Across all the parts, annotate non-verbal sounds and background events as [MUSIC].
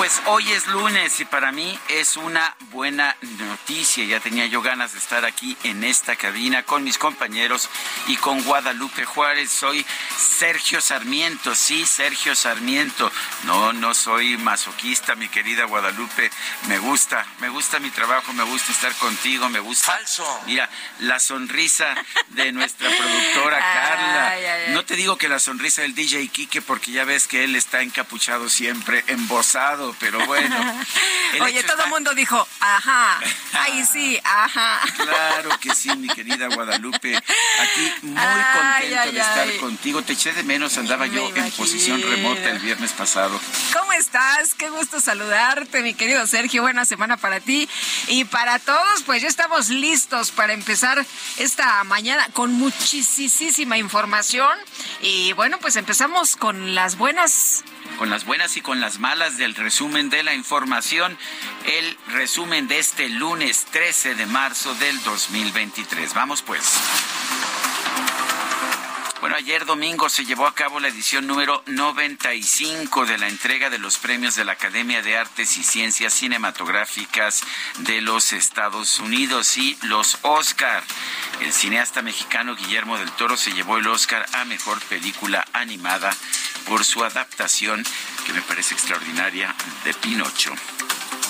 Pues hoy es lunes y para mí es una buena noticia. Ya tenía yo ganas de estar aquí en esta cabina con mis compañeros y con Guadalupe Juárez. Soy Sergio Sarmiento, sí, Sergio Sarmiento. No, no soy masoquista, mi querida Guadalupe. Me gusta, me gusta mi trabajo, me gusta estar contigo, me gusta. Falso. Mira, la sonrisa de nuestra [LAUGHS] productora Carla. Ay, ay, ay. No te digo que la sonrisa del DJ Kike porque ya ves que él está encapuchado siempre, embosado, pero bueno. [LAUGHS] El Oye, todo está- el mundo dijo, ajá, ay sí, ajá. [LAUGHS] Claro que sí, mi querida Guadalupe. Aquí muy Ay, contento ay, de estar ay. contigo. Te eché de menos, andaba Me yo en imagino. posición remota el viernes pasado. ¿Cómo estás? Qué gusto saludarte, mi querido Sergio. Buena semana para ti y para todos. Pues ya estamos listos para empezar esta mañana con muchísima información. Y bueno, pues empezamos con las buenas. Con las buenas y con las malas del resumen de la información. El resumen de este lunes 13 de marzo del 2023. Vamos pues. Bueno, ayer domingo se llevó a cabo la edición número 95 de la entrega de los premios de la Academia de Artes y Ciencias Cinematográficas de los Estados Unidos y los Oscar. El cineasta mexicano Guillermo del Toro se llevó el Oscar a Mejor Película Animada por su adaptación, que me parece extraordinaria, de Pinocho.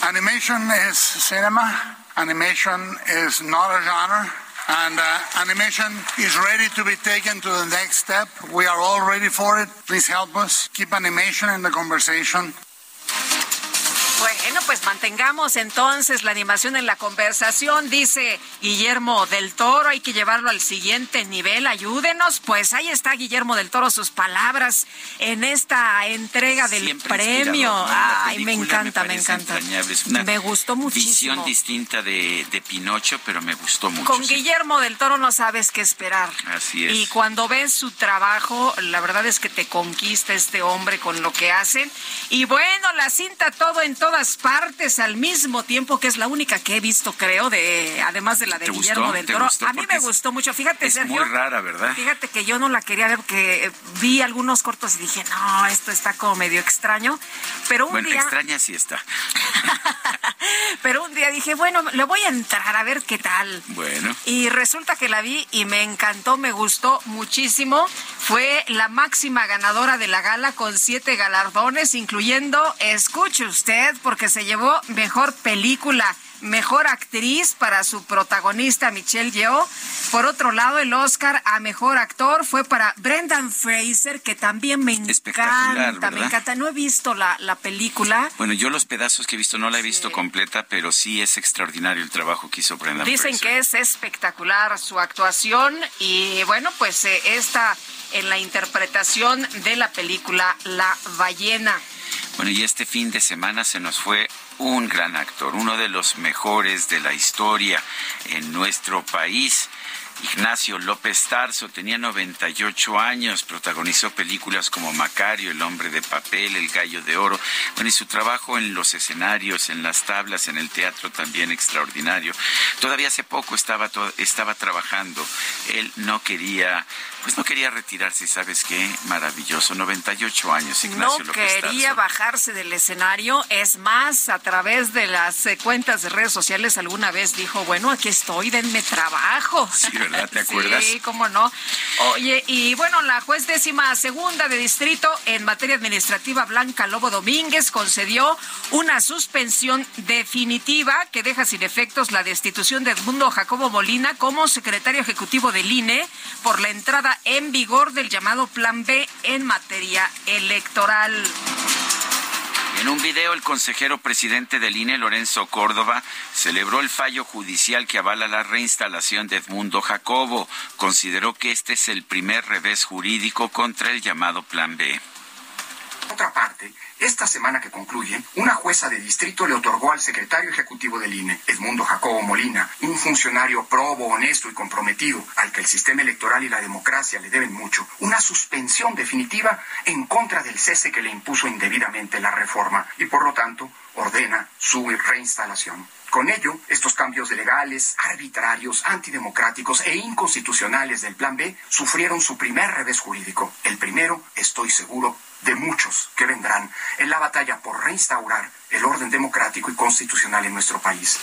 Animation is cinema. Animation is not a genre. And uh, animation is ready to be taken to the next step. We are all ready for it. Please help us. Keep animation in the conversation. Bueno, pues mantengamos entonces la animación en la conversación, dice Guillermo del Toro, hay que llevarlo al siguiente nivel, ayúdenos. Pues ahí está Guillermo del Toro, sus palabras en esta entrega del Siempre premio. Ay, me encanta, me, encanta. entrañable. Es una Me gustó muchísimo. Visión distinta de, de Pinocho, pero me gustó mucho. Con sí. Guillermo del Toro no sabes qué esperar. Así es. Y cuando ves su trabajo, la verdad es que te conquista este hombre con lo que hacen. Y bueno, la cinta todo en todas partes al mismo tiempo, que es la única que he visto, creo, de además de la de ¿Te Guillermo gustó? del ¿Te Toro. A mí me gustó mucho. Fíjate, Es Sergio. muy rara, ¿verdad? Fíjate que yo no la quería ver porque vi algunos cortos y dije, no, esto está como medio extraño. Pero un Bueno, día. extraña sí está. [LAUGHS] Pero un día dije, bueno, le voy a entrar a ver qué tal. Bueno. Y resulta que la vi y me encantó, me gustó muchísimo. Fue la máxima ganadora de la gala con siete galardones, incluyendo, escuche usted, porque se llevó mejor película. Mejor actriz para su protagonista Michelle Yeoh. Por otro lado, el Oscar a mejor actor fue para Brendan Fraser, que también me encanta, me encanta. No he visto la, la película. Bueno, yo los pedazos que he visto no la he visto completa, pero sí es extraordinario el trabajo que hizo Brenda Dicen Fraser. que es espectacular su actuación y bueno, pues eh, esta en la interpretación de la película La ballena. Bueno, y este fin de semana se nos fue un gran actor, uno de los mejores de la historia en nuestro país. Ignacio López Tarso tenía 98 años, protagonizó películas como Macario, El hombre de papel, El gallo de oro, bueno, y su trabajo en los escenarios, en las tablas, en el teatro también extraordinario. Todavía hace poco estaba, estaba trabajando, él no quería pues no quería retirarse, ¿sabes qué? Maravilloso, 98 años, Ignacio No quería bajarse del escenario, es más, a través de las eh, cuentas de redes sociales alguna vez dijo, bueno, aquí estoy, denme trabajo. Sí, ¿verdad? ¿Te [LAUGHS] acuerdas? Sí, cómo no. Oye, y bueno, la juez décima segunda de distrito en materia administrativa, Blanca Lobo Domínguez, concedió una suspensión definitiva que deja sin efectos la destitución de Edmundo Jacobo Molina como secretario ejecutivo del INE por la entrada en vigor del llamado Plan B en materia electoral. En un video, el consejero presidente del INE, Lorenzo Córdoba, celebró el fallo judicial que avala la reinstalación de Edmundo Jacobo. Consideró que este es el primer revés jurídico contra el llamado Plan B. Por otra parte, esta semana que concluye, una jueza de distrito le otorgó al secretario ejecutivo del INE, Edmundo Jacobo Molina, un funcionario probo, honesto y comprometido, al que el sistema electoral y la democracia le deben mucho, una suspensión definitiva en contra del cese que le impuso indebidamente la reforma y por lo tanto ordena su reinstalación. Con ello, estos cambios legales, arbitrarios, antidemocráticos e inconstitucionales del Plan B sufrieron su primer revés jurídico. El primero, estoy seguro, de muchos que vendrán en la batalla por reinstaurar el orden democrático y constitucional en nuestro país.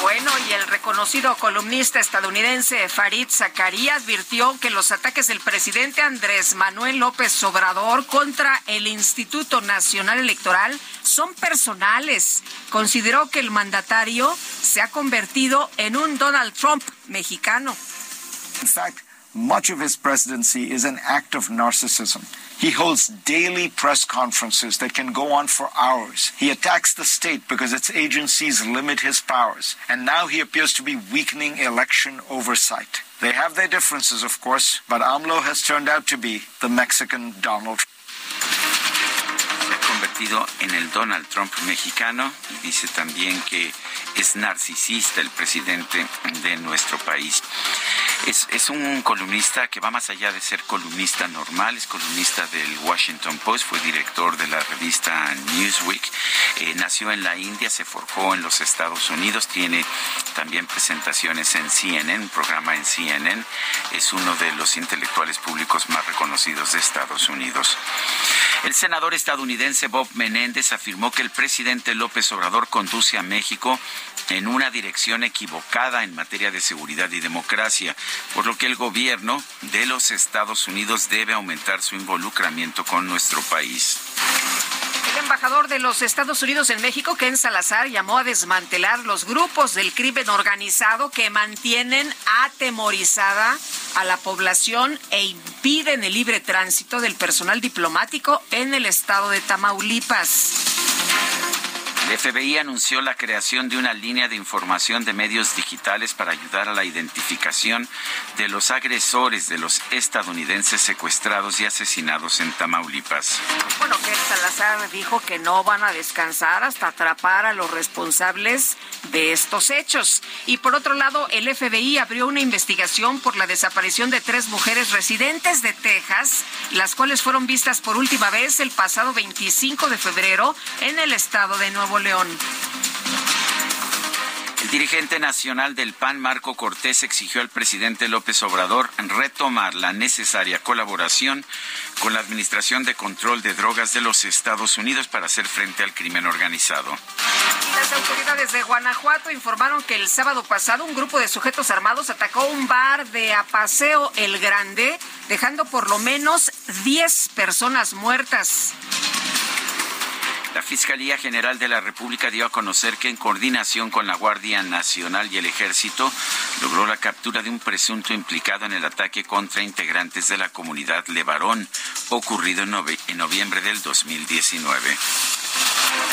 Bueno, y el reconocido columnista estadounidense Farid Zakaria advirtió que los ataques del presidente Andrés Manuel López Obrador contra el Instituto Nacional Electoral son personales. Consideró que el mandatario se ha convertido en un Donald Trump mexicano. Fact, much of his presidency is an act of narcissism. He holds daily press conferences that can go on for hours. He attacks the state because its agencies limit his powers. And now he appears to be weakening election oversight. They have their differences, of course, but AMLO has turned out to be the Mexican Donald Trump. Convertido en el Donald Trump mexicano y dice también que es narcisista el presidente de nuestro país. Es, es, un columnista que va más allá de ser columnista normal, es columnista del Washington Post, fue director de la revista Newsweek, eh, nació en la India, se forjó en los Estados Unidos, tiene también presentaciones en CNN, un programa en CNN, es uno de los intelectuales públicos más reconocidos de Estados Unidos. El senador Bob Menéndez afirmó que el presidente López Obrador conduce a México en una dirección equivocada en materia de seguridad y democracia, por lo que el gobierno de los Estados Unidos debe aumentar su involucramiento con nuestro país. Embajador de los Estados Unidos en México, Ken Salazar, llamó a desmantelar los grupos del crimen organizado que mantienen atemorizada a la población e impiden el libre tránsito del personal diplomático en el estado de Tamaulipas. El FBI anunció la creación de una línea de información de medios digitales para ayudar a la identificación de los agresores de los estadounidenses secuestrados y asesinados en Tamaulipas. Bueno, que Salazar dijo que no van a descansar hasta atrapar a los responsables de estos hechos. Y por otro lado, el FBI abrió una investigación por la desaparición de tres mujeres residentes de Texas, las cuales fueron vistas por última vez el pasado 25 de febrero en el estado de Nuevo León. El dirigente nacional del PAN, Marco Cortés, exigió al presidente López Obrador retomar la necesaria colaboración con la Administración de Control de Drogas de los Estados Unidos para hacer frente al crimen organizado. Las autoridades de Guanajuato informaron que el sábado pasado un grupo de sujetos armados atacó un bar de Apaseo El Grande, dejando por lo menos 10 personas muertas. La Fiscalía General de la República dio a conocer que en coordinación con la Guardia Nacional y el Ejército logró la captura de un presunto implicado en el ataque contra integrantes de la comunidad Levarón ocurrido en, noviembre del 2019.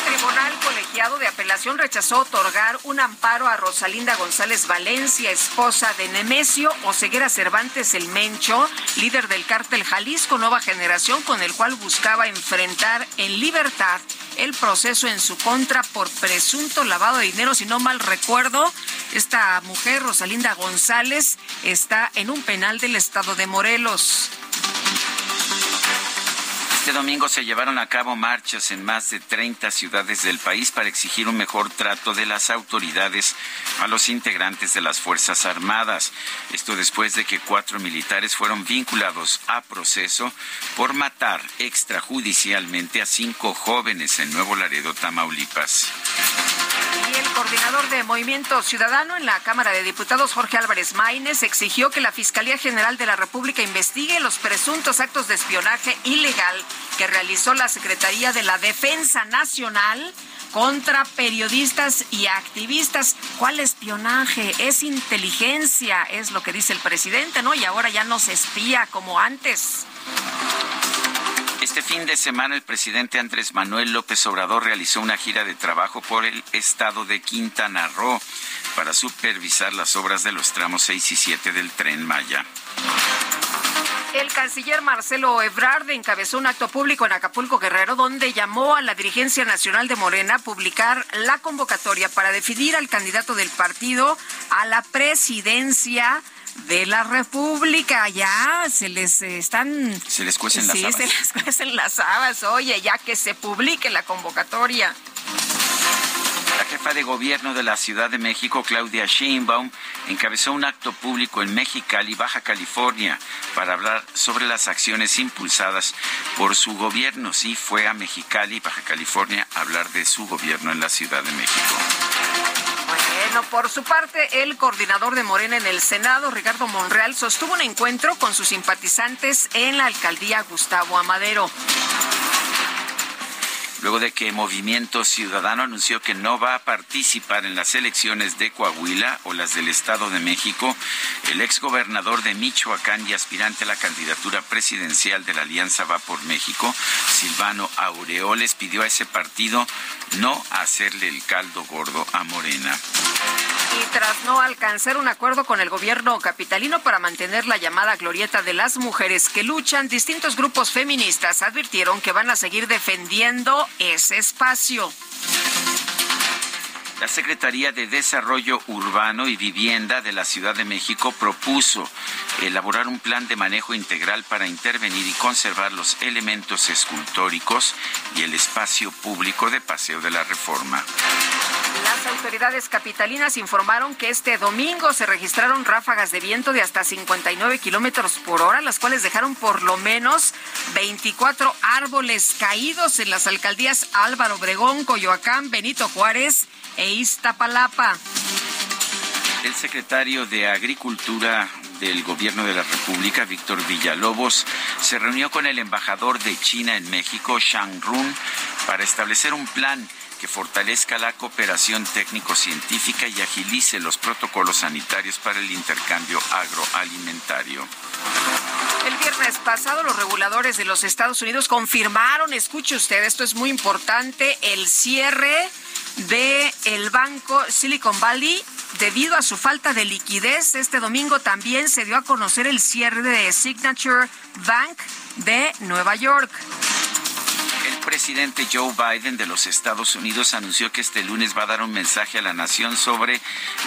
Tribunal Colegiado de Apelación rechazó otorgar un amparo a Rosalinda González Valencia, esposa de Nemesio Oseguera Cervantes el Mencho, líder del cártel Jalisco Nueva Generación, con el cual buscaba enfrentar en libertad el proceso en su contra por presunto lavado de dinero. Si no mal recuerdo, esta mujer, Rosalinda González, está en un penal del estado de Morelos. Este domingo se llevaron a cabo marchas en más de 30 ciudades del país para exigir un mejor trato de las autoridades a los integrantes de las Fuerzas Armadas. Esto después de que cuatro militares fueron vinculados a proceso por matar extrajudicialmente a cinco jóvenes en Nuevo Laredo, Tamaulipas. Coordinador de Movimiento Ciudadano en la Cámara de Diputados, Jorge Álvarez Maínez, exigió que la Fiscalía General de la República investigue los presuntos actos de espionaje ilegal que realizó la Secretaría de la Defensa Nacional contra periodistas y activistas. ¿Cuál espionaje? Es inteligencia, es lo que dice el presidente, ¿no? Y ahora ya no se espía como antes. Este fin de semana el presidente Andrés Manuel López Obrador realizó una gira de trabajo por el estado de Quintana Roo para supervisar las obras de los tramos 6 y 7 del tren Maya. El canciller Marcelo Ebrard encabezó un acto público en Acapulco Guerrero donde llamó a la dirigencia nacional de Morena a publicar la convocatoria para definir al candidato del partido a la presidencia de la República. Ya se les están... Se les cuecen las habas. Sí, se les [LAUGHS] cuecen las habas. Oye, ya que se publique la convocatoria. La jefa de gobierno de la Ciudad de México, Claudia Sheinbaum, encabezó un acto público en Mexicali, Baja California, para hablar sobre las acciones impulsadas por su gobierno. Sí, fue a Mexicali, Baja California, a hablar de su gobierno en la Ciudad de México. Bueno, por su parte, el coordinador de Morena en el Senado, Ricardo Monreal, sostuvo un encuentro con sus simpatizantes en la alcaldía Gustavo Amadero luego de que Movimiento Ciudadano anunció que no va a participar en las elecciones de Coahuila o las del Estado de México, el exgobernador de Michoacán y aspirante a la candidatura presidencial de la Alianza Va por México, Silvano Aureoles, pidió a ese partido no hacerle el caldo gordo a Morena. Y tras no alcanzar un acuerdo con el gobierno capitalino para mantener la llamada glorieta de las mujeres que luchan, distintos grupos feministas advirtieron que van a seguir defendiendo ese espacio. La Secretaría de Desarrollo Urbano y Vivienda de la Ciudad de México propuso elaborar un plan de manejo integral para intervenir y conservar los elementos escultóricos y el espacio público de Paseo de la Reforma. Las autoridades capitalinas informaron que este domingo se registraron ráfagas de viento de hasta 59 kilómetros por hora, las cuales dejaron por lo menos 24 árboles caídos en las alcaldías Álvaro Obregón, Coyoacán, Benito Juárez e Iztapalapa. El secretario de Agricultura del Gobierno de la República, Víctor Villalobos, se reunió con el embajador de China en México, Shang Run, para establecer un plan que fortalezca la cooperación técnico-científica y agilice los protocolos sanitarios para el intercambio agroalimentario. El viernes pasado los reguladores de los Estados Unidos confirmaron, escuche usted, esto es muy importante, el cierre de el banco Silicon Valley debido a su falta de liquidez. Este domingo también se dio a conocer el cierre de Signature Bank de Nueva York. El presidente Joe Biden de los Estados Unidos anunció que este lunes va a dar un mensaje a la nación sobre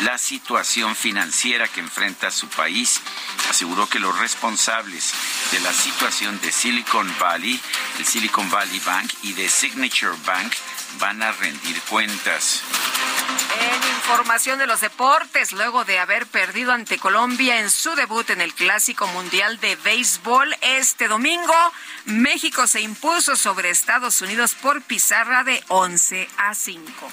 la situación financiera que enfrenta su país. Aseguró que los responsables de la situación de Silicon Valley, el Silicon Valley Bank y de Signature Bank van a rendir cuentas. En información de los deportes, luego de haber perdido ante Colombia en su debut en el Clásico Mundial de Béisbol este domingo, México se impuso sobre Estados Unidos por pizarra de 11 a 5.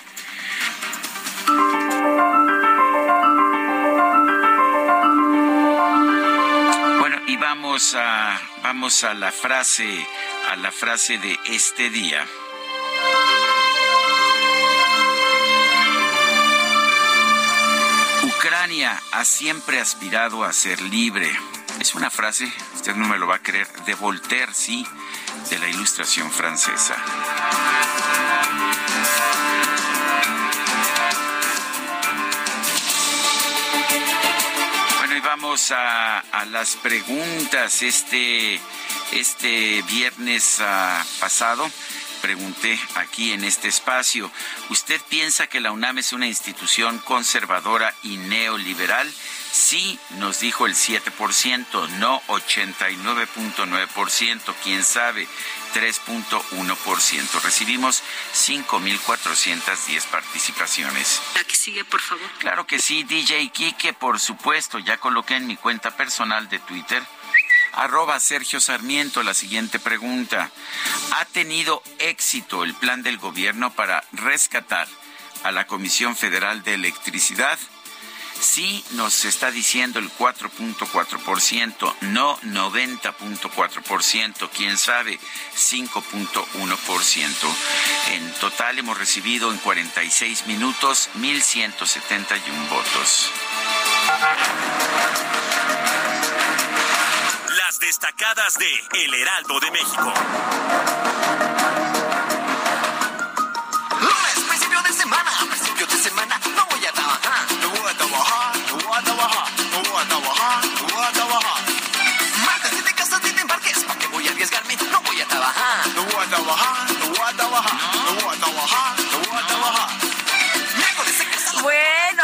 Bueno, y vamos a vamos a la frase a la frase de este día. Ha siempre aspirado a ser libre. Es una frase, usted no me lo va a creer, de Voltaire, sí, de la Ilustración francesa. Bueno, y vamos a, las preguntas. Este, este viernes ah, pasado pregunté aquí en este espacio, ¿usted piensa que la UNAM es una institución conservadora y neoliberal? Sí, nos dijo el 7%, no 89.9%, quién sabe, 3.1%. Recibimos 5.410 participaciones. La que sigue, por favor. Claro que sí, DJ Kike, por supuesto, ya coloqué en mi cuenta personal de Twitter Arroba Sergio Sarmiento, la siguiente pregunta. ¿Ha tenido éxito el plan del gobierno para rescatar a la Comisión Federal de Electricidad? Sí, nos está diciendo el 4.4%, no 90.4%, quién sabe, 5.1%. En total hemos recibido en 46 minutos 1.171 votos destacadas de El Heraldo de México. Lunes, principio de semana, principio de semana, no voy a trabajar, no voy a trabajar, no voy a trabajar, no voy a trabajar, no voy a trabajar. Martes, si te casas, te embarques, ¿para qué voy a arriesgarme? No voy a trabajar, no voy a trabajar, no voy a trabajar, no voy a trabajar,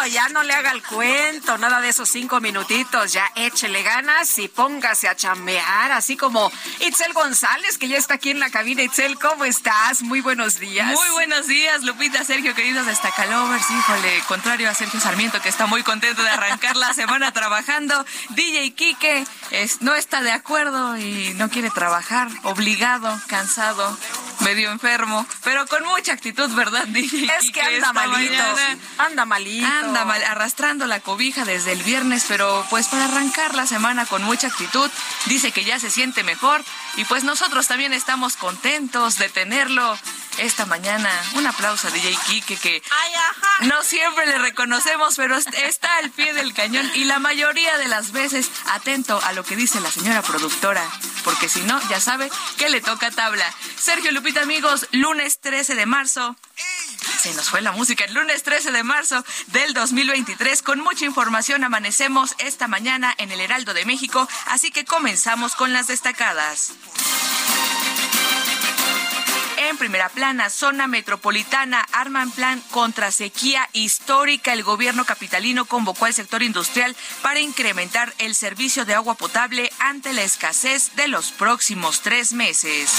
Ya no le haga el cuento, nada de esos cinco minutitos, ya échele ganas y póngase a chambear, así como Itzel González, que ya está aquí en la cabina. Itzel, ¿cómo estás? Muy buenos días. Muy buenos días, Lupita, Sergio, queridos destacalovers. Híjole, contrario a Sergio Sarmiento, que está muy contento de arrancar la semana trabajando. DJ Quique no está de acuerdo y no quiere trabajar, obligado, cansado, medio enfermo, pero con mucha actitud, ¿verdad, [LAUGHS] DJ? Es que anda malito, anda malito. Anda mal, arrastrando la cobija desde el viernes, pero pues para arrancar la semana con mucha actitud, dice que ya se siente mejor y pues nosotros también estamos contentos de tenerlo esta mañana. Un aplauso a DJ Kike que no siempre le reconocemos, pero está al pie del cañón y la mayoría de las veces atento a lo que dice la señora productora, porque si no, ya sabe que le toca tabla. Sergio Lupita, amigos, lunes 13 de marzo. Se nos fue la música el lunes 13 de marzo del 2023. Con mucha información amanecemos esta mañana en el Heraldo de México, así que comenzamos con las destacadas. En primera plana, zona metropolitana, arman plan contra sequía histórica. El gobierno capitalino convocó al sector industrial para incrementar el servicio de agua potable ante la escasez de los próximos tres meses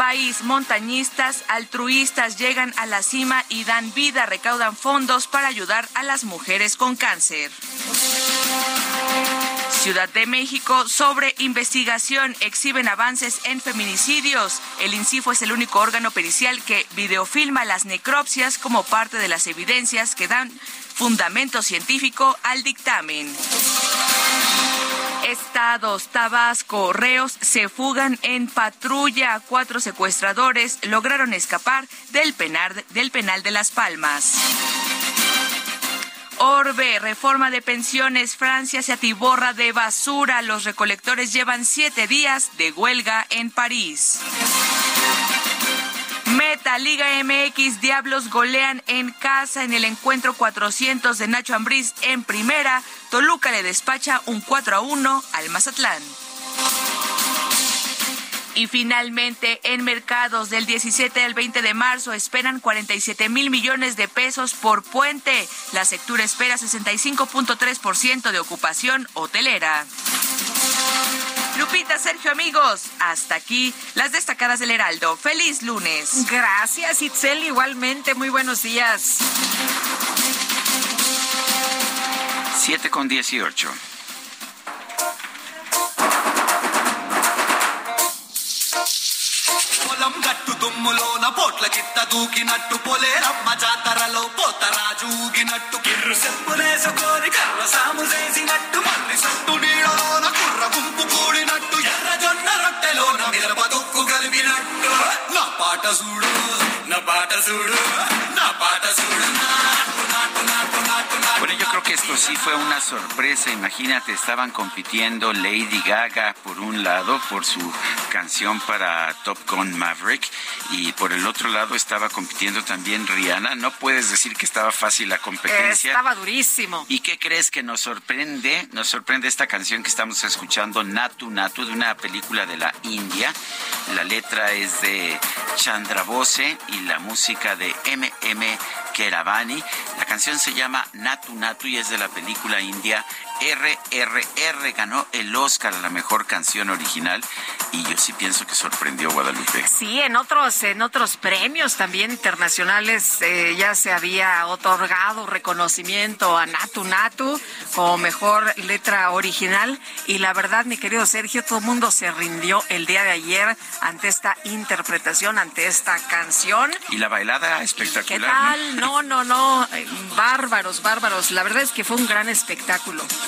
país, montañistas, altruistas llegan a la cima y dan vida, recaudan fondos para ayudar a las mujeres con cáncer. Ciudad de México sobre investigación exhiben avances en feminicidios. El INCIFO es el único órgano pericial que videofilma las necropsias como parte de las evidencias que dan fundamento científico al dictamen. Estados, Tabasco, Reos se fugan en patrulla. Cuatro secuestradores lograron escapar del penal, del penal de Las Palmas. Orbe, reforma de pensiones, Francia se atiborra de basura. Los recolectores llevan siete días de huelga en París. Meta, Liga MX, Diablos golean en casa en el encuentro 400 de Nacho Ambriz en primera. Toluca le despacha un 4 a 1 al Mazatlán. Y finalmente, en mercados del 17 al 20 de marzo esperan 47 mil millones de pesos por puente. La sectura espera 65.3% de ocupación hotelera. Lupita, Sergio, amigos, hasta aquí las destacadas del Heraldo. Feliz lunes. Gracias, Itzel, igualmente. Muy buenos días. 7 con 18. పొలం గట్టు దుమ్ములోన పోట్ల గిట్ట దూకినట్టు పొలేరమ్మ జాతరలో పోతరాజు ఊగినట్టు కిర్రు సెప్పులేసుకొని కర్ర సాము చేసినట్టు మల్లి సట్టు నీడలోన చూడు నా బాట చూడు నా బాట చూడు నాకు నాకు నాకు నాకు నాకు que esto sí fue una sorpresa. Imagínate, estaban compitiendo Lady Gaga por un lado por su canción para Top Gun Maverick y por el otro lado estaba compitiendo también Rihanna. No puedes decir que estaba fácil la competencia. Estaba durísimo. ¿Y qué crees que nos sorprende? Nos sorprende esta canción que estamos escuchando, Natu Natu, de una película de la India. La letra es de Chandra Bose y la música de M.M. Keravani. La canción se llama Natu Natu y de la película india RRR. Ganó el Oscar a la mejor canción original y yo sí pienso que sorprendió Guadalupe. Sí, en otros, en otros premios también internacionales eh, ya se había otorgado reconocimiento a Natu Natu como mejor letra original y la verdad, mi querido Sergio, todo el mundo se rindió el día de ayer ante esta interpretación, ante esta canción. Y la bailada espectacular. ¿Qué tal? No, no, no, eh, bárbaros, bárbaros. La verdad es que fue un gran espectáculo.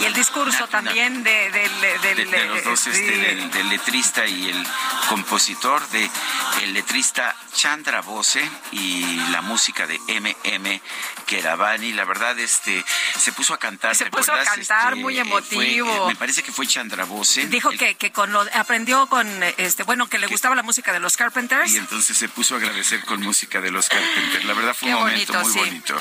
Y el discurso también de, del, del, de, los dos, eh, este, del, del letrista y el compositor, de el letrista Chandra Bose y la música de M.M. Keravani. La verdad, este, se puso a cantar. Se ¿te puso a cantar, Este, muy eh, fue- emotivo. me parece que fue Chandra Bose. Dijo el- que, que con lo, aprendió con este bueno que le gustaba la música de los Carpenters. Y entonces se puso a agradecer con música de los Carpenters. La verdad fue Qué un momento bonito, muy sí. bonito.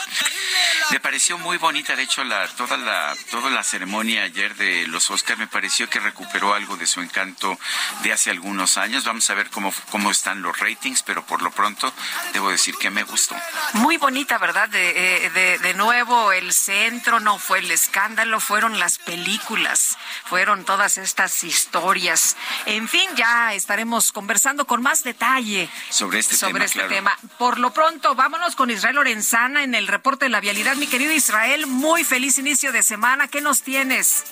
Me pareció muy bonita, de hecho, la, toda, la, toda la ceremonia ayer de los Oscars me pareció que recuperó algo de su encanto de hace algunos años. Vamos a ver cómo, cómo están los ratings, pero por lo pronto debo decir que me gustó. Muy bonita, ¿verdad? De, eh, de, de nuevo, el centro no fue el escándalo, fueron las películas, fueron todas estas historias. En fin, ya estaremos conversando con más detalle Sobre este sobre tema, este claro. tema. Por lo pronto, vámonos con Israel Lorenzana en el reporte de la vialidad. Mi querido Israel, muy feliz inicio de semana. ¿Qué nos tienes?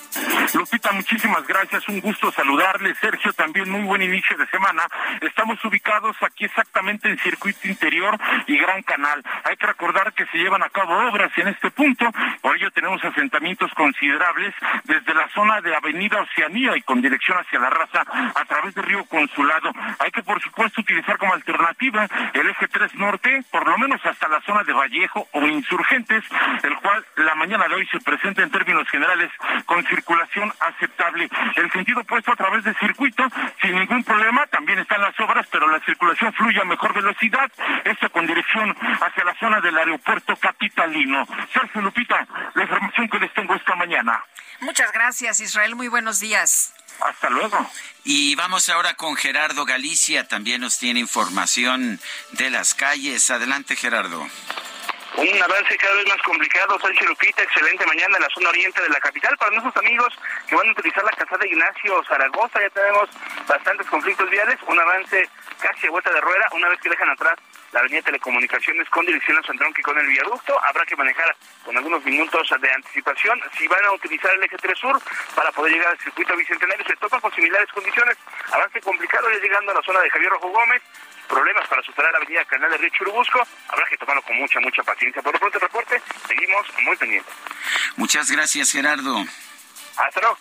Lupita, muchísimas gracias. Un gusto saludarle. Sergio, también muy buen inicio de semana. Estamos ubicados aquí exactamente en Circuito Interior y Gran Canal. Hay que recordar que se llevan a cabo obras en este punto. Por ello tenemos asentamientos considerables desde la zona de Avenida Oceanía y con dirección hacia la raza a través del río Consulado. Hay que, por supuesto, utilizar como alternativa el eje 3 norte, por lo menos hasta la zona de Vallejo o Insurgentes, el cual la mañana de hoy se presenta en términos generales con circulación aceptable. El sentido opuesto a través del circuito, sin ningún problema, también están las obras, pero la circulación fluye a mejor velocidad, esto con dirección hacia la zona del aeropuerto capitalino. Sergio Lupita, la información que les tengo esta mañana. Muchas gracias, Israel. Muy buenos días. Hasta luego. Y vamos ahora con Gerardo Galicia, también nos tiene información de las calles. Adelante, Gerardo. Un avance cada vez más complicado, Sánchez Lupita, excelente mañana en la zona oriente de la capital. Para nuestros amigos que van a utilizar la calzada de Ignacio Zaragoza, ya tenemos bastantes conflictos viales, un avance casi a vuelta de rueda, una vez que dejan atrás la avenida Telecomunicaciones con dirección a San Tronco y con el viaducto, habrá que manejar con algunos minutos de anticipación. Si van a utilizar el eje 3 sur para poder llegar al circuito bicentenario, se topan con similares condiciones, avance complicado ya llegando a la zona de Javier Rojo Gómez, problemas para superar la avenida Canal de Río Churubusco, habrá que tomarlo con mucha, mucha paciencia. Por lo pronto el reporte, seguimos muy pendientes. Muchas gracias, Gerardo. Hasta luego.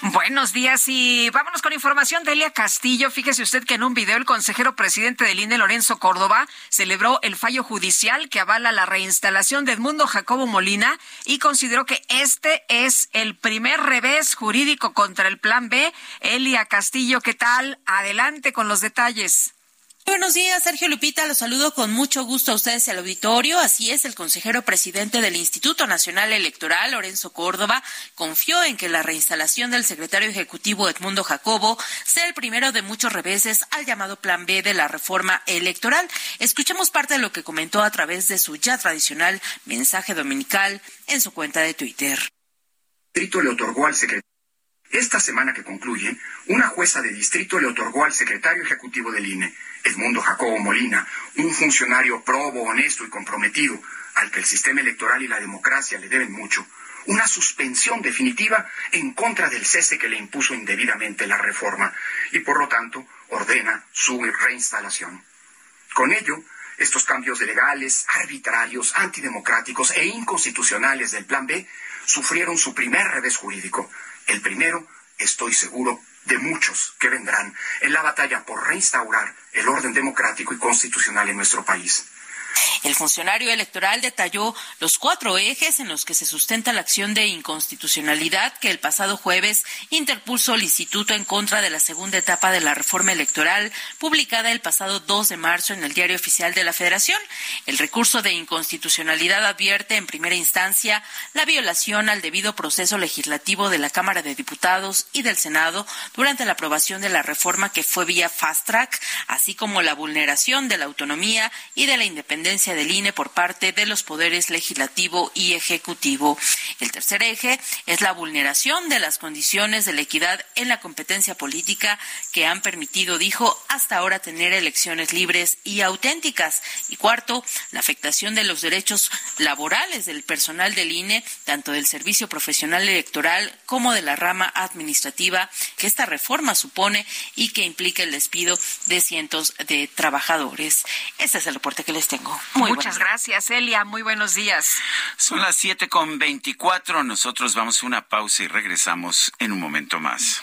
Buenos días y vámonos con información de Elia Castillo. Fíjese usted que en un video el consejero presidente del INE, Lorenzo Córdoba, celebró el fallo judicial que avala la reinstalación de Edmundo Jacobo Molina y consideró que este es el primer revés jurídico contra el Plan B. Elia Castillo, ¿qué tal? Adelante con los detalles. Buenos días, Sergio Lupita. Los saludo con mucho gusto a ustedes y al auditorio. Así es, el consejero presidente del Instituto Nacional Electoral, Lorenzo Córdoba, confió en que la reinstalación del secretario ejecutivo Edmundo Jacobo sea el primero de muchos reveses al llamado Plan B de la reforma electoral. Escuchemos parte de lo que comentó a través de su ya tradicional mensaje dominical en su cuenta de Twitter. le otorgó al secretario. Esta semana que concluye, una jueza de distrito le otorgó al secretario ejecutivo del INE, Edmundo Jacobo Molina, un funcionario probo, honesto y comprometido, al que el sistema electoral y la democracia le deben mucho, una suspensión definitiva en contra del cese que le impuso indebidamente la reforma y por lo tanto ordena su reinstalación. Con ello, estos cambios legales, arbitrarios, antidemocráticos e inconstitucionales del Plan B sufrieron su primer revés jurídico. El primero, estoy seguro, de muchos que vendrán en la batalla por reinstaurar el orden democrático y constitucional en nuestro país. El funcionario electoral detalló los cuatro ejes en los que se sustenta la acción de inconstitucionalidad que el pasado jueves interpuso el instituto en contra de la segunda etapa de la reforma electoral publicada el pasado 2 de marzo en el Diario Oficial de la Federación. El recurso de inconstitucionalidad advierte en primera instancia la violación al debido proceso legislativo de la Cámara de Diputados y del Senado durante la aprobación de la reforma que fue vía fast track, así como la vulneración de la autonomía y de la independencia del INE por parte de los poderes legislativo y ejecutivo. El tercer eje es la vulneración de las condiciones de la equidad en la competencia política que han permitido, dijo, hasta ahora tener elecciones libres y auténticas. Y cuarto, la afectación de los derechos laborales del personal del INE, tanto del Servicio Profesional Electoral como de la rama administrativa que esta reforma supone y que implica el despido de cientos de trabajadores. Ese es el reporte que les tengo. Muchas gracias, Elia. Muy buenos días. Son las siete con veinticuatro. Nosotros vamos a una pausa y regresamos en un momento más.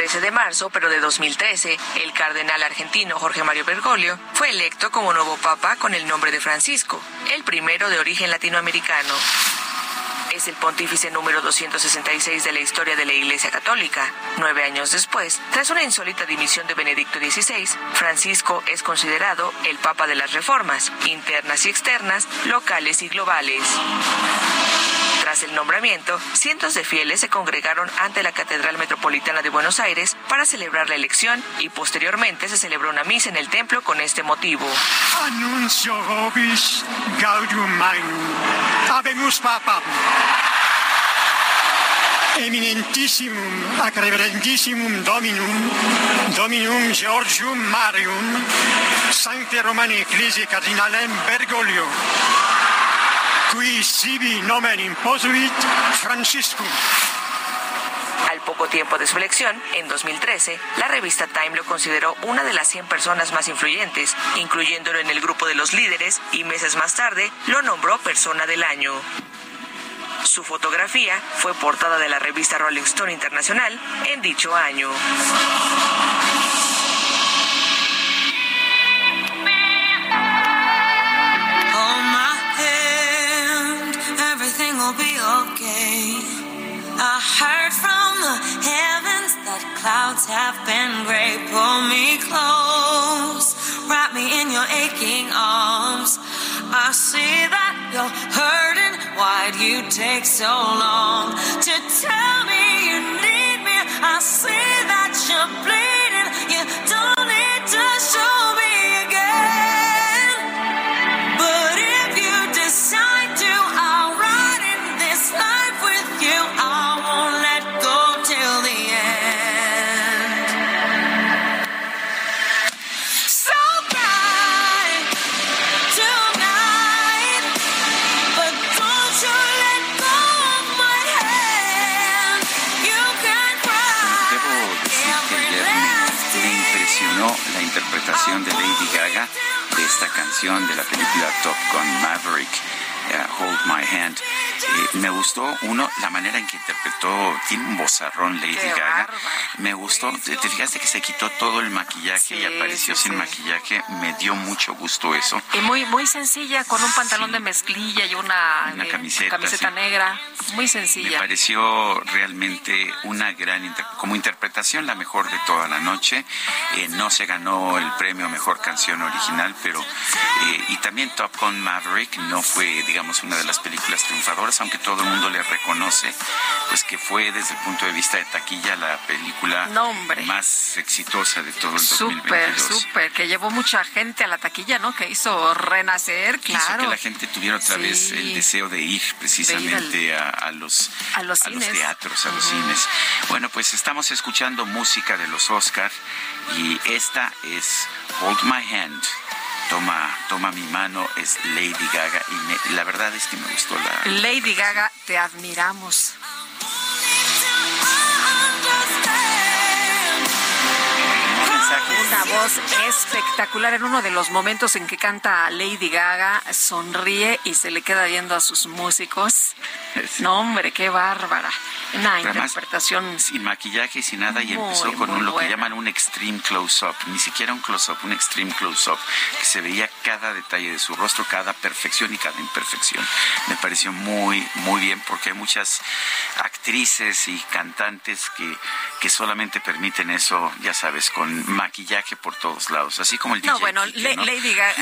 El 13 de marzo, pero de 2013, el cardenal argentino Jorge Mario Bergoglio fue electo como nuevo papa con el nombre de Francisco, el primero de origen latinoamericano. Es el pontífice número 266 de la historia de la Iglesia Católica. Nueve años después, tras una insólita dimisión de Benedicto XVI, Francisco es considerado el Papa de las reformas, internas y externas, locales y globales. Tras el nombramiento, cientos de fieles se congregaron ante la Catedral Metropolitana de Buenos Aires para celebrar la elección y posteriormente se celebró una misa en el templo con este motivo. Annuncio vobis gaudium magnum. Habemus papam. Eminentissimum ac reverendissimum Dominum, Dominum Georgium Marium, Sancte Romani Ecclesiae Cardinalem Bergoglio, qui sibi nomen imposuit Franciscum. Al poco tiempo de su elección, en 2013, la revista Time lo consideró una de las 100 personas más influyentes, incluyéndolo en el grupo de los líderes, y meses más tarde lo nombró Persona del Año. Su fotografía fue portada de la revista Rolling Stone Internacional en dicho año. I heard from the heavens that clouds have been gray. Pull me close, wrap me in your aching arms. I see that you're hurting. Why'd you take so long to tell me apareció sin maquillaje. Me dio mucho gusto eso. Y muy, muy sencilla, con un pantalón de mezclilla y una, una camiseta, camiseta negra. Muy sencilla. Me pareció realmente una gran, como interpretación, la mejor de toda la noche. Eh, no se ganó el premio Mejor Canción Original, pero... Eh, y también Top Gun Maverick no fue, digamos, una de las películas triunfadoras, aunque todo el mundo le reconoce, pues que fue desde el punto de vista de taquilla la película más exitosa de todo el Súper, súper, que llevó mucha gente a la taquilla, ¿no? Que hizo renacer, claro. Hizo que la gente tuviera otra vez el deseo de ir precisamente a, los, a los, teatros, a los cines. Bueno, pues estamos escuchando música de los Oscar y esta es Hold My Hand toma, toma mi mano es Lady Gaga y la verdad es que me gustó la... Lady Gaga, te admiramos. Una voz espectacular en uno de los momentos en que canta Lady Gaga, sonríe y se le queda viendo a sus músicos. No, hombre, qué bárbara. Una interpretación. Sin maquillaje y sin nada, y empezó con lo que llaman un extreme close-up. Ni siquiera un close-up, un extreme close-up, que se veía cada detalle de su rostro, cada perfección y cada imperfección. Me pareció muy, muy bien, porque hay muchas actrices y cantantes que, que solamente permiten eso, ya sabes, con maquillaje por todos lados, así como el No, bueno, Lady, Gaga,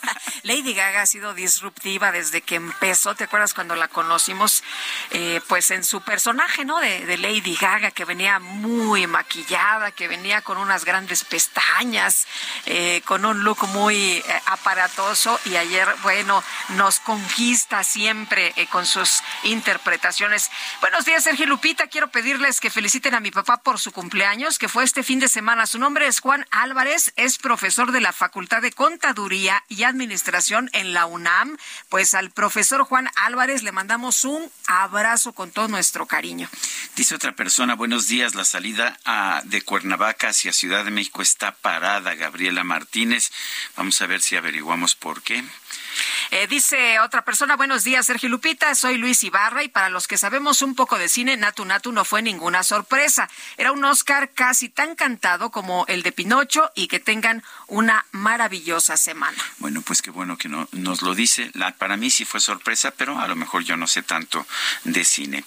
[LAUGHS] Lady Gaga ha sido disruptiva desde que empezó. ¿Te acuerdas cuando la conocimos? Eh, pues en su personaje, ¿no? De, Lady Gaga, que venía muy maquillada, que venía con unas grandes pestañas, eh, con un look muy eh, aparatoso y ayer, bueno, nos conquista siempre con sus interpretaciones. Buenos días, Sergio Lupita. Quiero pedirles que feliciten a mi papá por su cumpleaños, que fue este fin de semana. Su nombre es Juan Álvarez, es profesor de la Facultad de Contaduría y Administración en la UNAM. Pues al profesor Juan Álvarez le mandamos un abrazo con todo nuestro cariño. Dice otra persona, buenos días, la salida a, de Cuernavaca hacia Ciudad de México está parada, Gabriela Martínez. Vamos a ver si averiguamos por qué. Eh, dice otra persona, buenos días, Sergio Lupita, soy Luis Ibarra y para los que sabemos un poco de cine, Natu Natu no fue ninguna sorpresa. Era un Oscar casi tan cantado como el de Pinocho y que tengan una maravillosa semana. Bueno, pues qué bueno que no, nos lo dice. La, para mí sí fue sorpresa, pero a lo mejor yo no sé tanto de cine.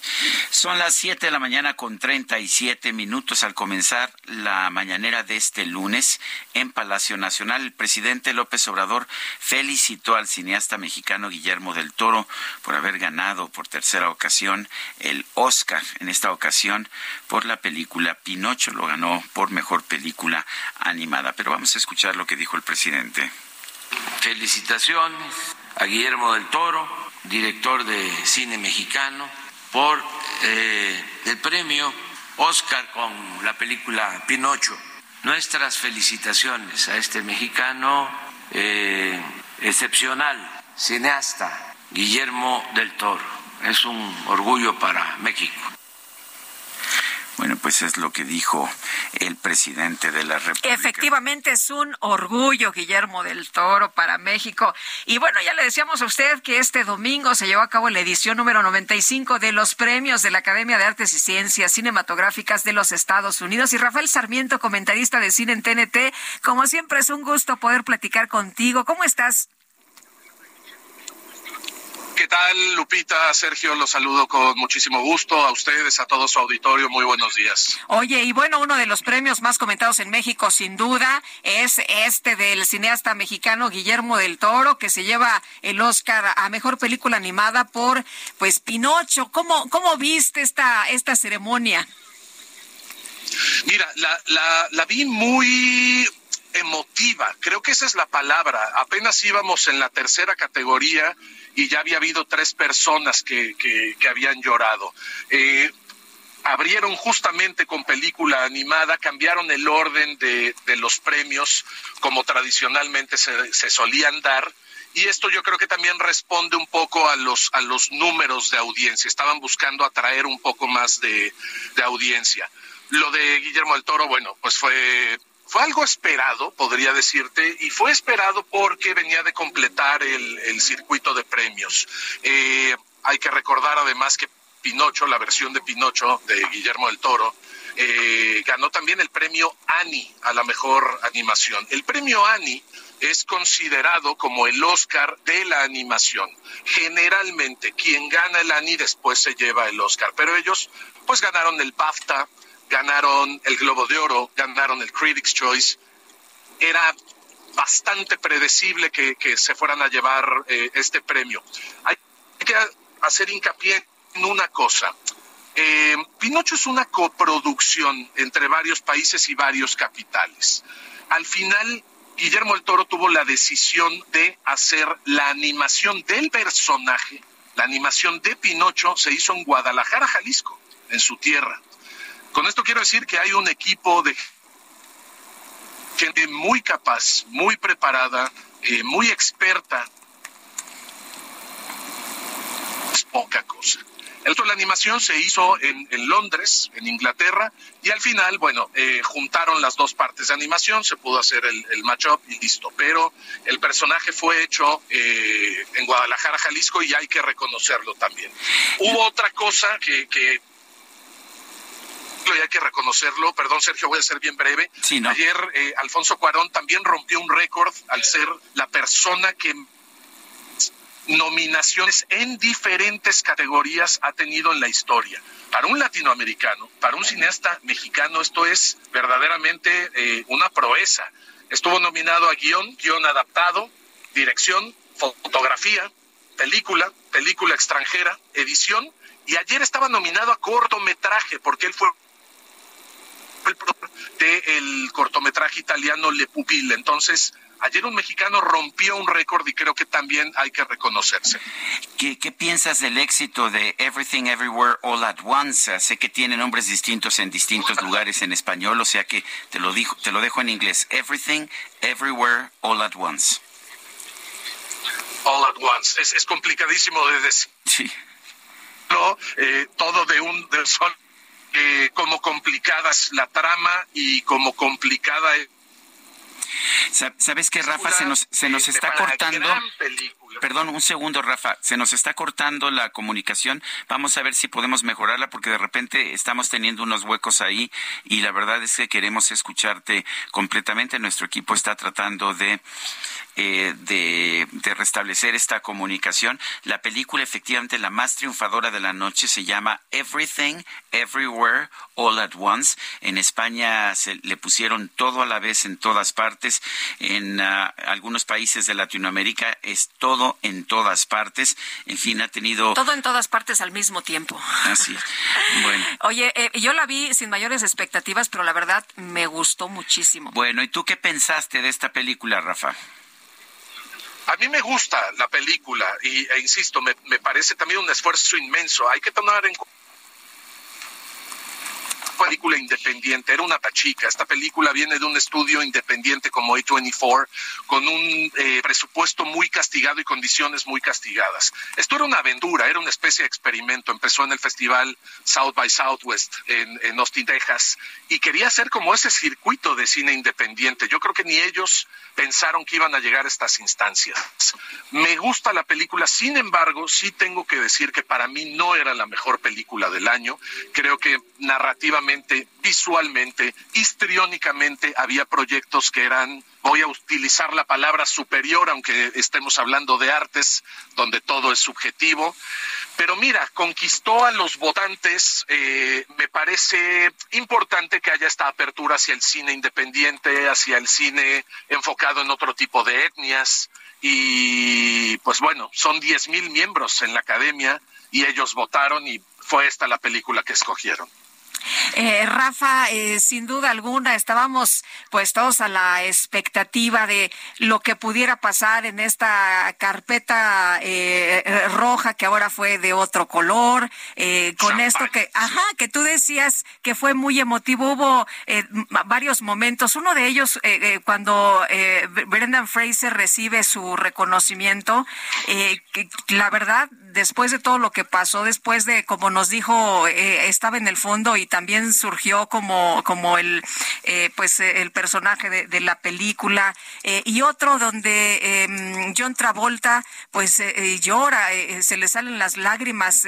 Son las 7 de la mañana con 37 minutos al comenzar la mañanera de este lunes en Palacio Nacional. El presidente López Obrador felicitó al cineasta mexicano Guillermo del Toro por haber ganado por tercera ocasión el Oscar, en esta ocasión por la película Pinocho, lo ganó por mejor película animada. Pero vamos a escuchar lo que dijo el presidente. Felicitaciones a Guillermo del Toro, director de cine mexicano, por eh, el premio Oscar con la película Pinocho. Nuestras felicitaciones a este mexicano eh, excepcional, cineasta, Guillermo del Toro. Es un orgullo para México. Bueno, pues es lo que dijo el presidente de la República. Efectivamente es un orgullo, Guillermo del Toro, para México. Y bueno, ya le decíamos a usted que este domingo se llevó a cabo la edición número 95 de los premios de la Academia de Artes y Ciencias Cinematográficas de los Estados Unidos. Y Rafael Sarmiento, comentarista de cine en TNT, como siempre es un gusto poder platicar contigo. ¿Cómo estás? ¿Qué tal, Lupita? Sergio, los saludo con muchísimo gusto. A ustedes, a todo su auditorio, muy buenos días. Oye, y bueno, uno de los premios más comentados en México, sin duda, es este del cineasta mexicano Guillermo del Toro, que se lleva el Oscar a Mejor Película Animada por, pues, Pinocho. ¿Cómo, cómo viste esta, esta ceremonia? Mira, la, la, la vi muy emotiva, creo que esa es la palabra. Apenas íbamos en la tercera categoría y ya había habido tres personas que, que, habían llorado. Eh, abrieron justamente con película animada, cambiaron el orden de, de los premios como tradicionalmente se, se, solían dar. Y esto yo creo que también responde un poco a los, a los números de audiencia. Estaban buscando atraer un poco más de, de audiencia. Lo de Guillermo del Toro, bueno, pues fue fue algo esperado, podría decirte, y fue esperado porque venía de completar el, circuito de premios. Eh, hay que recordar además que Pinocho, la versión de Pinocho de Guillermo del Toro, eh, ganó también el premio Annie a la mejor animación. El premio Annie es considerado como el Oscar de la animación. Generalmente quien gana el Annie después se lleva el Oscar, pero ellos pues ganaron el BAFTA, ganaron el Globo de Oro, ganaron el Critics Choice. Era bastante predecible que, se fueran a llevar eh, este premio. Hay que hacer hincapié en una cosa. Eh, Pinocho es una coproducción entre varios países y varios capitales. Al final, Guillermo el Toro tuvo la decisión de hacer la animación del personaje, la animación de Pinocho se hizo en Guadalajara, Jalisco, en su tierra. Con esto quiero decir que hay un equipo de gente muy capaz, muy preparada, eh, muy experta. Es poca cosa. El la animación se hizo en, Londres, en Inglaterra, y al final, bueno, eh, juntaron las dos partes de animación, se pudo hacer el, el match-up y listo. Pero el personaje fue hecho eh, en Guadalajara, Jalisco, y hay que reconocerlo también. Hubo otra cosa que y hay que reconocerlo. Perdón, Sergio, voy a ser bien breve. Ayer eh, Alfonso Cuarón también rompió un récord al ser la persona que nominaciones en diferentes categorías ha tenido en la historia. Para un latinoamericano, para un cineasta mexicano, esto es verdaderamente eh, una proeza. Estuvo nominado a guion, guion adaptado, dirección, fotografía, película, película extranjera, edición, y ayer estaba nominado a cortometraje, porque él fue el del cortometraje italiano Le Pupille. Entonces, ayer un mexicano rompió un récord y creo que también hay que reconocerse. ¿Qué, ¿Qué, piensas del éxito de Everything Everywhere All at Once? Sé que tiene nombres distintos en distintos [LAUGHS] lugares en español, o sea que te lo, dijo, te lo dejo en inglés. Everything Everywhere All at Once. All at Once. Es, complicadísimo de decir. Sí. Eh, todo de un del sol eh, como complicada es la trama y como complicada es ¿Sabes qué, Rafa? Se nos, se nos está cortando. Perdón, un segundo, Rafa. Se nos está cortando la comunicación. Vamos a ver si podemos mejorarla porque de repente estamos teniendo unos huecos ahí y la verdad es que queremos escucharte completamente. Nuestro equipo está tratando de eh, de, restablecer esta comunicación. La película, efectivamente, la más triunfadora de la noche se llama Everything, Everywhere, All at Once. En España se le pusieron todo a la vez en todas partes. En ah, algunos países de Latinoamérica es todo en todas partes. En fin, ha tenido. Todo en todas partes al mismo tiempo. Así Bueno. [LAUGHS] Oye, eh, yo la vi sin mayores expectativas, pero la verdad me gustó muchísimo. Bueno, ¿y tú qué pensaste de esta película, Rafa? A mí me gusta la película y, e insisto, me, me parece también un esfuerzo inmenso. Hay que tomar en cuenta película independiente, era una pachica. Esta película viene de un estudio independiente como A24, con un eh, presupuesto muy castigado y condiciones muy castigadas. Esto era una aventura, era una especie de experimento. Empezó en el festival South by Southwest en, en Austin, Texas, y quería hacer como ese circuito de cine independiente. Yo creo que ni ellos pensaron que iban a llegar a estas instancias. Me gusta la película, sin embargo, sí tengo que decir que para mí no era la mejor película del año. Creo que narrativamente visualmente, histriónicamente, había proyectos que eran, voy a utilizar la palabra superior, aunque estemos hablando de artes, donde todo es subjetivo. Pero mira, conquistó a los votantes, eh, me parece importante que haya esta apertura hacia el cine independiente, hacia el cine enfocado en otro tipo de etnias. Y pues bueno, son 10 mil miembros en la academia y ellos votaron y fue esta la película que escogieron. Eh, Rafa, eh, sin duda alguna, estábamos pues todos a la expectativa de lo que pudiera pasar en esta carpeta eh, roja que ahora fue de otro color, con esto que, ajá, que tú decías que fue muy emotivo. Hubo varios momentos, uno de ellos cuando Brendan Fraser recibe su reconocimiento, que, la verdad después de todo lo que pasó, después de, como nos dijo, eh, estaba en el fondo y también surgió como, como el, eh, pues, eh, el personaje de, la película, y otro donde em, John Travolta, pues, llora, se le salen las lágrimas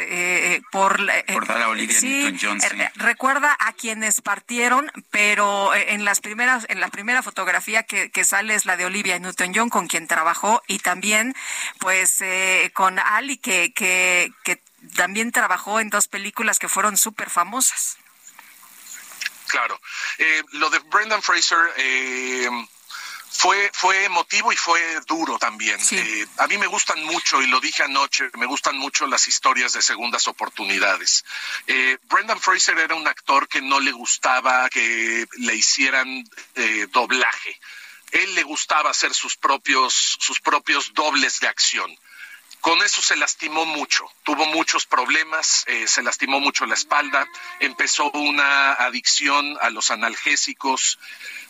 por... por dar a Olivia Newton-John. recuerda a quienes partieron, pero en las primeras, en la primera fotografía que, que sale es la de Olivia Newton-John, con quien trabajó, y también, pues, con Ali, que, que, que también trabajó en dos películas que fueron súper famosas. Claro. Eh, lo de Brendan Fraser eh, fue, fue emotivo y fue duro también. Eh, a mí me gustan mucho, y lo dije anoche, me gustan mucho las historias de segundas oportunidades. Brendan Fraser era un actor que no le gustaba que le hicieran doblaje. Él le gustaba hacer sus propios, sus propios dobles de acción con eso se lastimó mucho, tuvo muchos problemas, eh, se lastimó mucho la espalda, empezó una adicción a los analgésicos.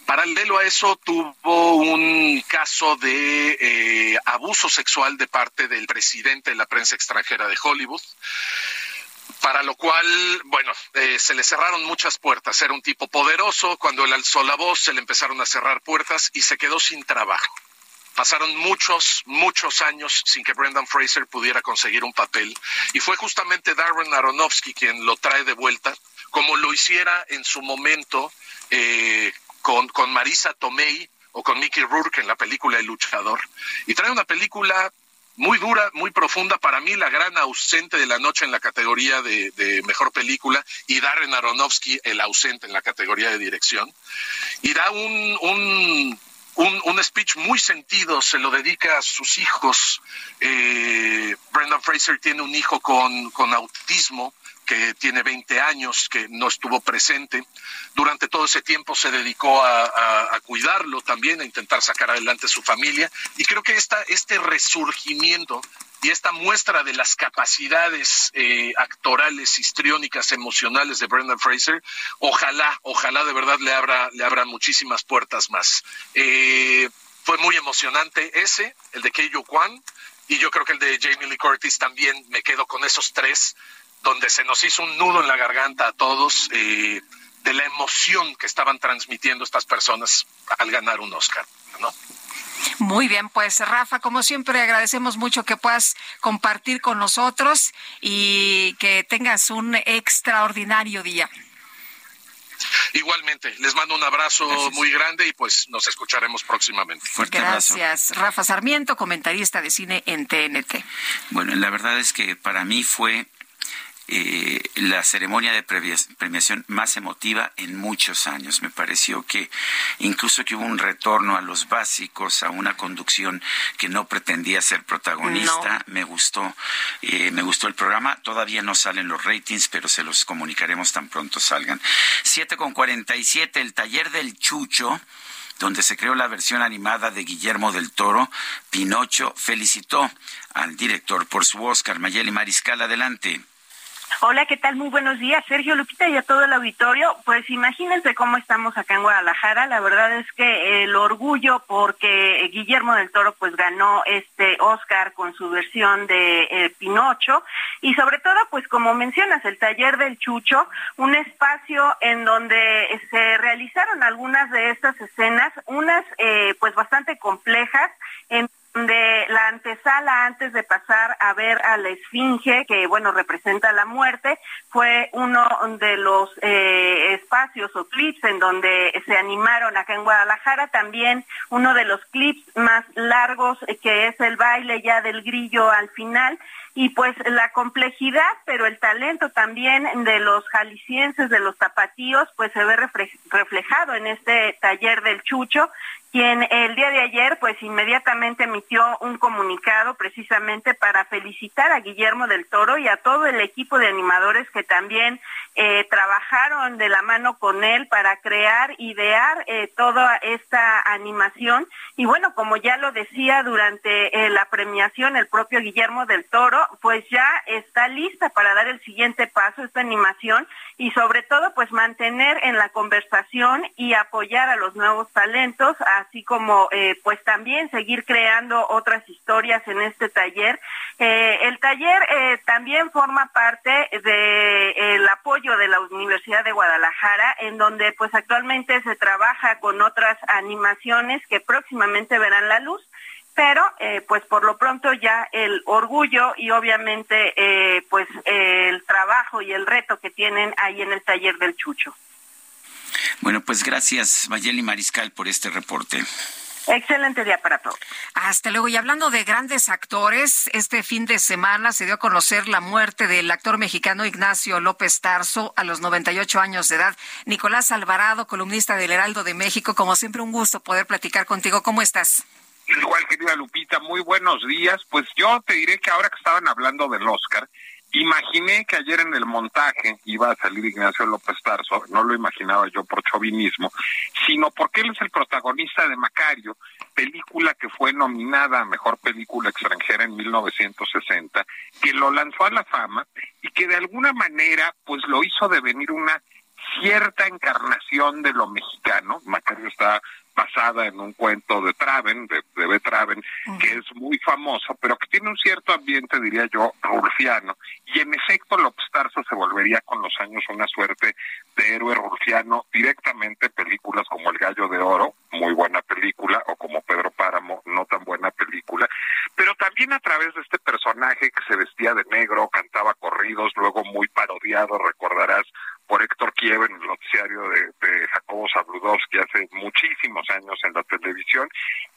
Paralelo a eso, tuvo un caso de eh, abuso sexual de parte del presidente de la prensa extranjera de Hollywood para lo cual, bueno, eh, se le cerraron muchas puertas. Era un tipo poderoso, cuando él alzó la voz se le empezaron a cerrar puertas y se quedó sin trabajo. Pasaron muchos, muchos años sin que Brendan Fraser pudiera conseguir un papel y fue justamente Darren Aronofsky quien lo trae de vuelta, como lo hiciera en su momento eh, con, con Marisa Tomei o con Mickey Rourke en la película El Luchador. Y trae una película muy dura, muy profunda, para mí la gran ausente de la noche en la categoría de, mejor película y Darren Aronofsky el ausente en la categoría de dirección. Y da un un, speech muy sentido, se lo dedica a sus hijos. Eh, Brendan Fraser tiene un hijo con, con autismo que tiene 20 años, que no estuvo presente. Durante todo ese tiempo se dedicó a, cuidarlo también, a intentar sacar adelante su familia. Y creo que esta, este resurgimiento y esta muestra de las capacidades eh, actorales, histriónicas, emocionales de Brendan Fraser, ojalá, ojalá de verdad le abra, le abra muchísimas puertas más. Eh, fue muy emocionante ese, el de Keijo Kwan, y yo creo que el de Jamie Lee Curtis también me quedo con esos tres, donde se nos hizo un nudo en la garganta a todos eh, de la emoción que estaban transmitiendo estas personas al ganar un Oscar, ¿no? Muy bien, pues Rafa, como siempre agradecemos mucho que puedas compartir con nosotros y que tengas un extraordinario día. Igualmente, les mando un abrazo muy grande y pues nos escucharemos próximamente. Gracias, Rafa Sarmiento, comentarista de cine en TNT. Bueno, la verdad es que para mí fue eh, la ceremonia de premiación más emotiva en muchos años. Me pareció que incluso que hubo un retorno a los básicos, a una conducción que no pretendía ser protagonista. Me gustó, eh, me gustó el programa. Todavía no salen los ratings, pero se los comunicaremos tan pronto salgan. Siete con cuarenta y siete, el taller del Chucho donde se creó la versión animada de Guillermo del Toro, Pinocho felicitó al director por su Oscar. Mayeli Mariscal, adelante. Hola, ¿qué tal? Muy buenos días, Sergio Lupita y a todo el auditorio. Pues imagínense cómo estamos acá en Guadalajara. La verdad es que el orgullo porque Guillermo del Toro pues ganó este Oscar con su versión de eh, Pinocho y sobre todo pues como mencionas el taller del Chucho, un espacio en donde se realizaron algunas de estas escenas, unas eh, pues bastante complejas de la antesala antes de pasar a ver a la esfinge que bueno representa la muerte fue uno de los eh, espacios o clips en donde se animaron acá en Guadalajara. También uno de los clips más largos eh, que es el baile ya del grillo al final. Y pues la complejidad, pero el talento también de los jaliscienses, de los tapatíos, pues se ve reflejado en este taller del Chucho, quien el día de ayer pues inmediatamente emitió un comunicado precisamente para felicitar a Guillermo del Toro y a todo el equipo de animadores que también eh, trabajaron de la mano con él para crear, idear eh, toda esta animación. Y bueno, como ya lo decía durante eh, la premiación el propio Guillermo del Toro, pues ya está lista para dar el siguiente paso, esta animación, y sobre todo pues mantener en la conversación y apoyar a los nuevos talentos, así como eh, pues también seguir creando otras historias en este taller. Eh, el taller eh, también forma parte del apoyo de la Universidad de Guadalajara, en donde pues actualmente se trabaja con otras animaciones que próximamente verán la luz pero pues por lo pronto ya el orgullo y obviamente pues el trabajo y el reto que tienen ahí en el taller del Chucho. Bueno, pues gracias Mayeli Mariscal por este reporte. Excelente día para todos. Hasta luego. Y hablando de grandes actores, este fin de semana se dio a conocer la muerte del actor mexicano Ignacio López Tarso a los 98 años de edad. Nicolás Alvarado, columnista del Heraldo de México, como siempre un gusto poder platicar contigo. ¿Cómo estás? Igual, querida Lupita, muy buenos días. Pues yo te diré que ahora que estaban hablando del Oscar, imaginé que ayer en el montaje iba a salir Ignacio López Tarso, no lo imaginaba yo por chauvinismo, sino porque él es el protagonista de Macario, película que fue nominada a Mejor Película Extranjera en 1960, que lo lanzó a la fama y que de alguna manera pues lo hizo devenir una cierta encarnación de lo mexicano. Macario está basada en un cuento de Traven, de, de B. Traven, que es muy famoso, pero que tiene un cierto ambiente, diría yo, rulfiano. Y en efecto, López Tarso se volvería con los años una suerte de héroe rulfiano directamente películas como El Gallo de Oro, muy buena película, o como Pedro Páramo, no tan buena película, pero también a través de este personaje que se vestía de negro, cantaba corridos, luego muy parodiado, recordarás, por Héctor Kiev en el noticiario de, de Jacobo Zabludowski hace muchísimos años en la televisión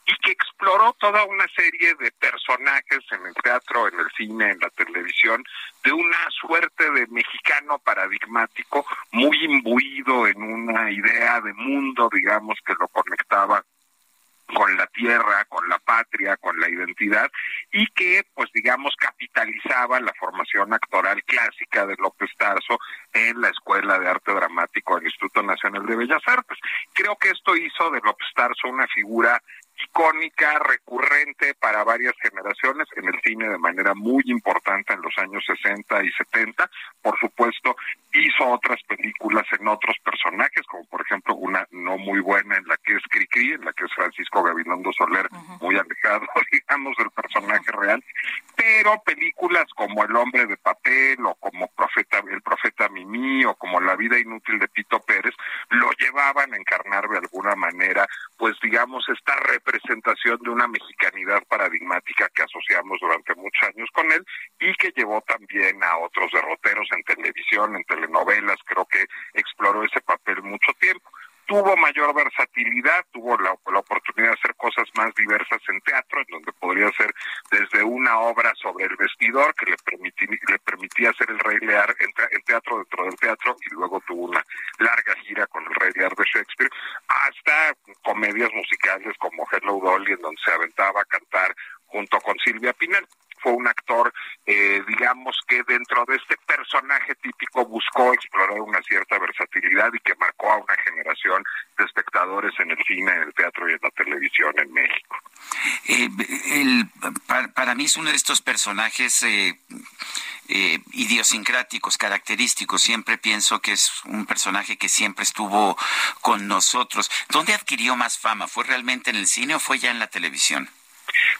y que exploró toda una serie de personajes en el teatro, en el cine, en la televisión, de una suerte de mexicano paradigmático muy imbuido en una idea de mundo, digamos, que lo conectaba con la tierra, con la patria, con la identidad y que, pues digamos, capitalizaba la formación actoral clásica de López Tarso en la Escuela de Arte Dramático del Instituto Nacional de Bellas Artes. Creo que esto hizo de López Tarso una figura icónica, recurrente para varias generaciones en el cine de manera muy importante en los años 60 y 70. Por supuesto, hizo otras películas en otros personajes, como por ejemplo una no muy buena en la que es Cricri, en la que es Francisco Gabilondo Soler, muy alejado, [LAUGHS] digamos, del personaje real, pero películas como El hombre de papel o como Profeta, El profeta Mimí o como La vida inútil de Pito Pérez, lo llevaban a encarnar de alguna manera, pues digamos, esta representación de una mexicanidad paradigmática que asociamos durante muchos años con él y que llevó también a otros derroteros en televisión, en telenovelas, creo que exploró ese papel mucho tiempo tuvo mayor versatilidad, tuvo la, la, oportunidad de hacer cosas más diversas en teatro, en donde podría ser desde una obra sobre el vestidor que le, permití, le permitía hacer el Rey Lear, el, el, teatro dentro del teatro, y luego tuvo una larga gira con el Rey Lear de Shakespeare, hasta comedias musicales como Hello Dolly, en donde se aventaba a cantar junto con Silvia Pinal fue un actor, eh, digamos que dentro de este personaje típico buscó explorar una cierta versatilidad y que marcó a una generación de espectadores en el cine, en el teatro y en la televisión en México. Eh, para, mí es uno de estos personajes eh, eh, idiosincráticos, característicos. Siempre pienso que es un personaje que siempre estuvo con nosotros. ¿Dónde adquirió más fama? ¿Fue realmente en el cine o fue ya en la televisión?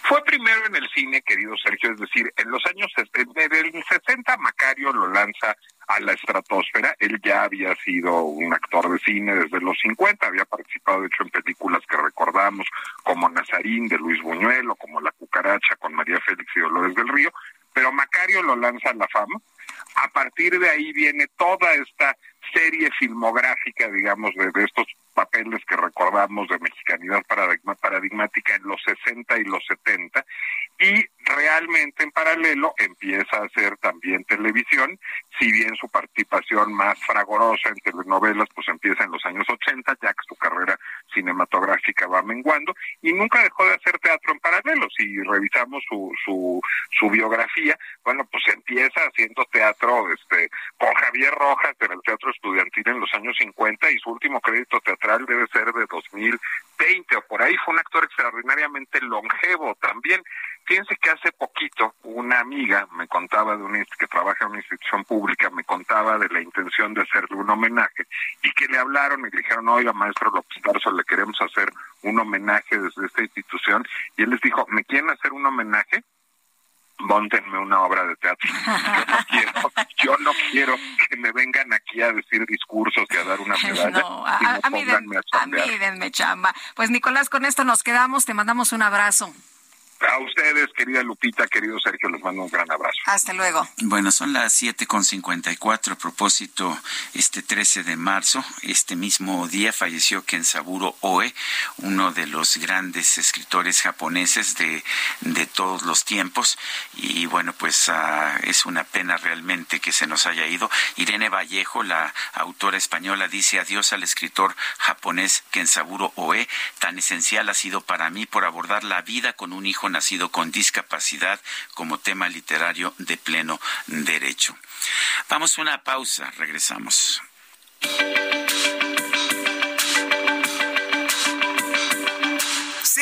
Fue primero en el cine, querido Sergio, es decir, en los años en el 60 Macario lo lanza a la estratosfera. Él ya había sido un actor de cine desde los 50, había participado de hecho en películas que recordamos como Nazarín de Luis Buñuel o como La cucaracha con María Félix y Dolores del Río, pero Macario lo lanza a la fama. A partir de ahí viene toda esta serie filmográfica, digamos, de, de estos papeles que recordamos de mexicanidad paradigma, paradigmática en los 60 y los 70 y realmente en paralelo empieza a hacer también televisión, si bien su participación más fragorosa en telenovelas pues empieza en los años 80, ya que su carrera cinematográfica va menguando y nunca dejó de hacer teatro en paralelo. Si revisamos su, su, su biografía, bueno, pues empieza haciendo teatro este con Javier Rojas en el Teatro Estudiantil en los años 50 y su último crédito teatral debe ser de 2020 o por ahí. Fue un actor extraordinariamente longevo también. Fíjense que hace poquito una amiga me contaba de un que trabaja en una institución pública, me contaba de la intención de hacerle un homenaje y que le hablaron y le dijeron, oiga, maestro López Tarso, le queremos hacer un homenaje desde esta institución y él les dijo, ¿me quieren hacer un homenaje? Móntenme una obra de teatro. [LAUGHS] Yo no quiero, yo no quiero que me vengan aquí a decir discursos y a dar una medalla. No, a, y a, a mí, den- pónganme a a mí chambear. denme chamba. Pues Nicolás, con esto nos quedamos. Te mandamos un abrazo. A ustedes, querida Lupita, querido Sergio, les mando un gran abrazo. Hasta luego. Bueno, son las 7.54. A propósito, este 13 de marzo, este mismo día falleció Kensaburo Oe, uno de los grandes escritores japoneses de, de todos los tiempos. Y bueno, pues ah, es una pena realmente que se nos haya ido. Irene Vallejo, la autora española, dice adiós al escritor japonés Kensaburo Oe. Tan esencial ha sido para mí por abordar la vida con un hijo nacido con discapacidad como tema literario de pleno derecho. Vamos a una pausa, regresamos.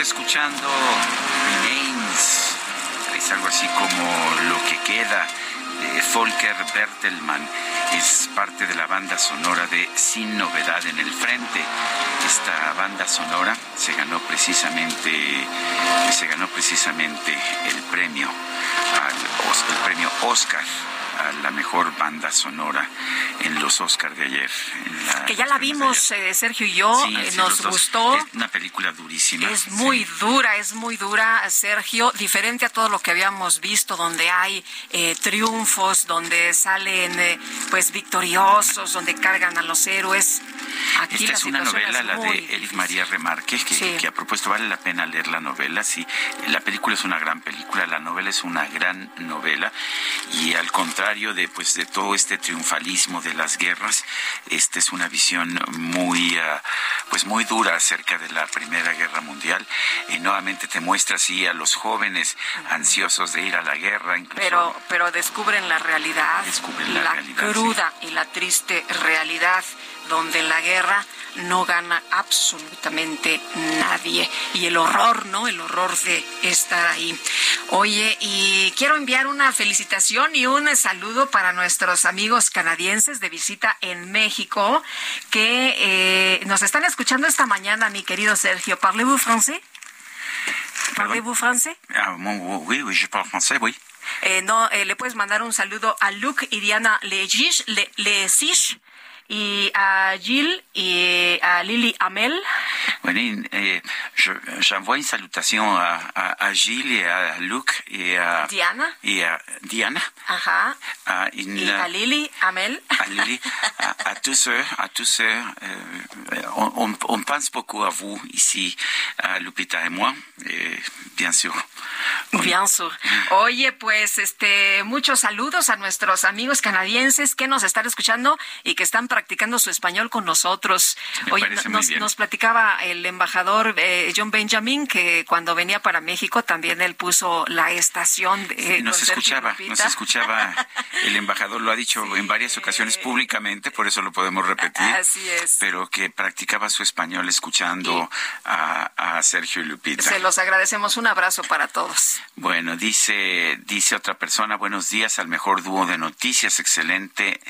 Escuchando es algo así como Lo que queda de Volker Bertelmann. Es parte de la banda sonora de Sin Novedad en el Frente. Esta banda sonora se ganó precisamente, se ganó precisamente el premio, al, el premio Oscar a la mejor banda sonora en los Oscars de ayer. la- Que ya la vimos, eh, Sergio y yo. Sí, eh, sí, nos gustó. Es una película durísima. Es muy dura, es muy dura, Sergio, diferente a todo lo que habíamos visto, donde hay eh, triunfos, donde salen eh, pues victoriosos, donde cargan a los héroes. Aquí Esta la es una novela, es la de Eric María Remarque, que, Sí. que a propósito vale la pena leer la novela. Sí, la película es una gran película, la novela es una gran novela y al contrario de pues de todo este triunfalismo de las guerras, esta es una visión muy ah, pues muy dura acerca de la Primera Guerra Mundial. Y nuevamente te muestra así a los jóvenes ansiosos de ir a la guerra, incluso pero pero descubren la realidad, Descubren la realidad, cruda y la triste realidad donde la guerra no gana absolutamente nadie y el horror, ¿no? El horror de estar ahí. Oye, y quiero enviar una felicitación y un saludo para nuestros amigos canadienses de visita en México que eh, nos están escuchando esta mañana, mi querido Sergio. ¿Parlez-vous français? ¿Parlez-vous français? Ah, oui, oui, je parle français, oui. Eh, no, eh, le puedes mandar un saludo a Luke y Diana Legish, Le, Lesish, y a Jill y a Lily Amel. Bueno, eh, j'envoie une salutation à, à, à, Gilles et à Luc et à Diana. Et à Diana. Ajá. À une, et à Lily, Amel. À Lily, à, à tous eux, à tous eux. Euh, on, on, pense beaucoup à vous ici, à Lupita et moi, et bien sûr. Bien sûr. Oye, pues este muchos saludos a nuestros amigos canadienses que nos están escuchando y que están practicando su español con nosotros. Me Oye, nos, nos, platicaba el embajador eh, John Benjamin que cuando venía para México también él puso la estación de sí, nos escuchaba, nos escuchaba el embajador lo ha dicho [LAUGHS] sí, en varias ocasiones eh, públicamente, por eso lo podemos repetir. Así es. Pero que practicaba su español escuchando a, a Sergio y Lupita. Se los agradecemos. Un abrazo para todos. Bueno, dice, dice otra persona, buenos días al mejor dúo de noticias, excelente,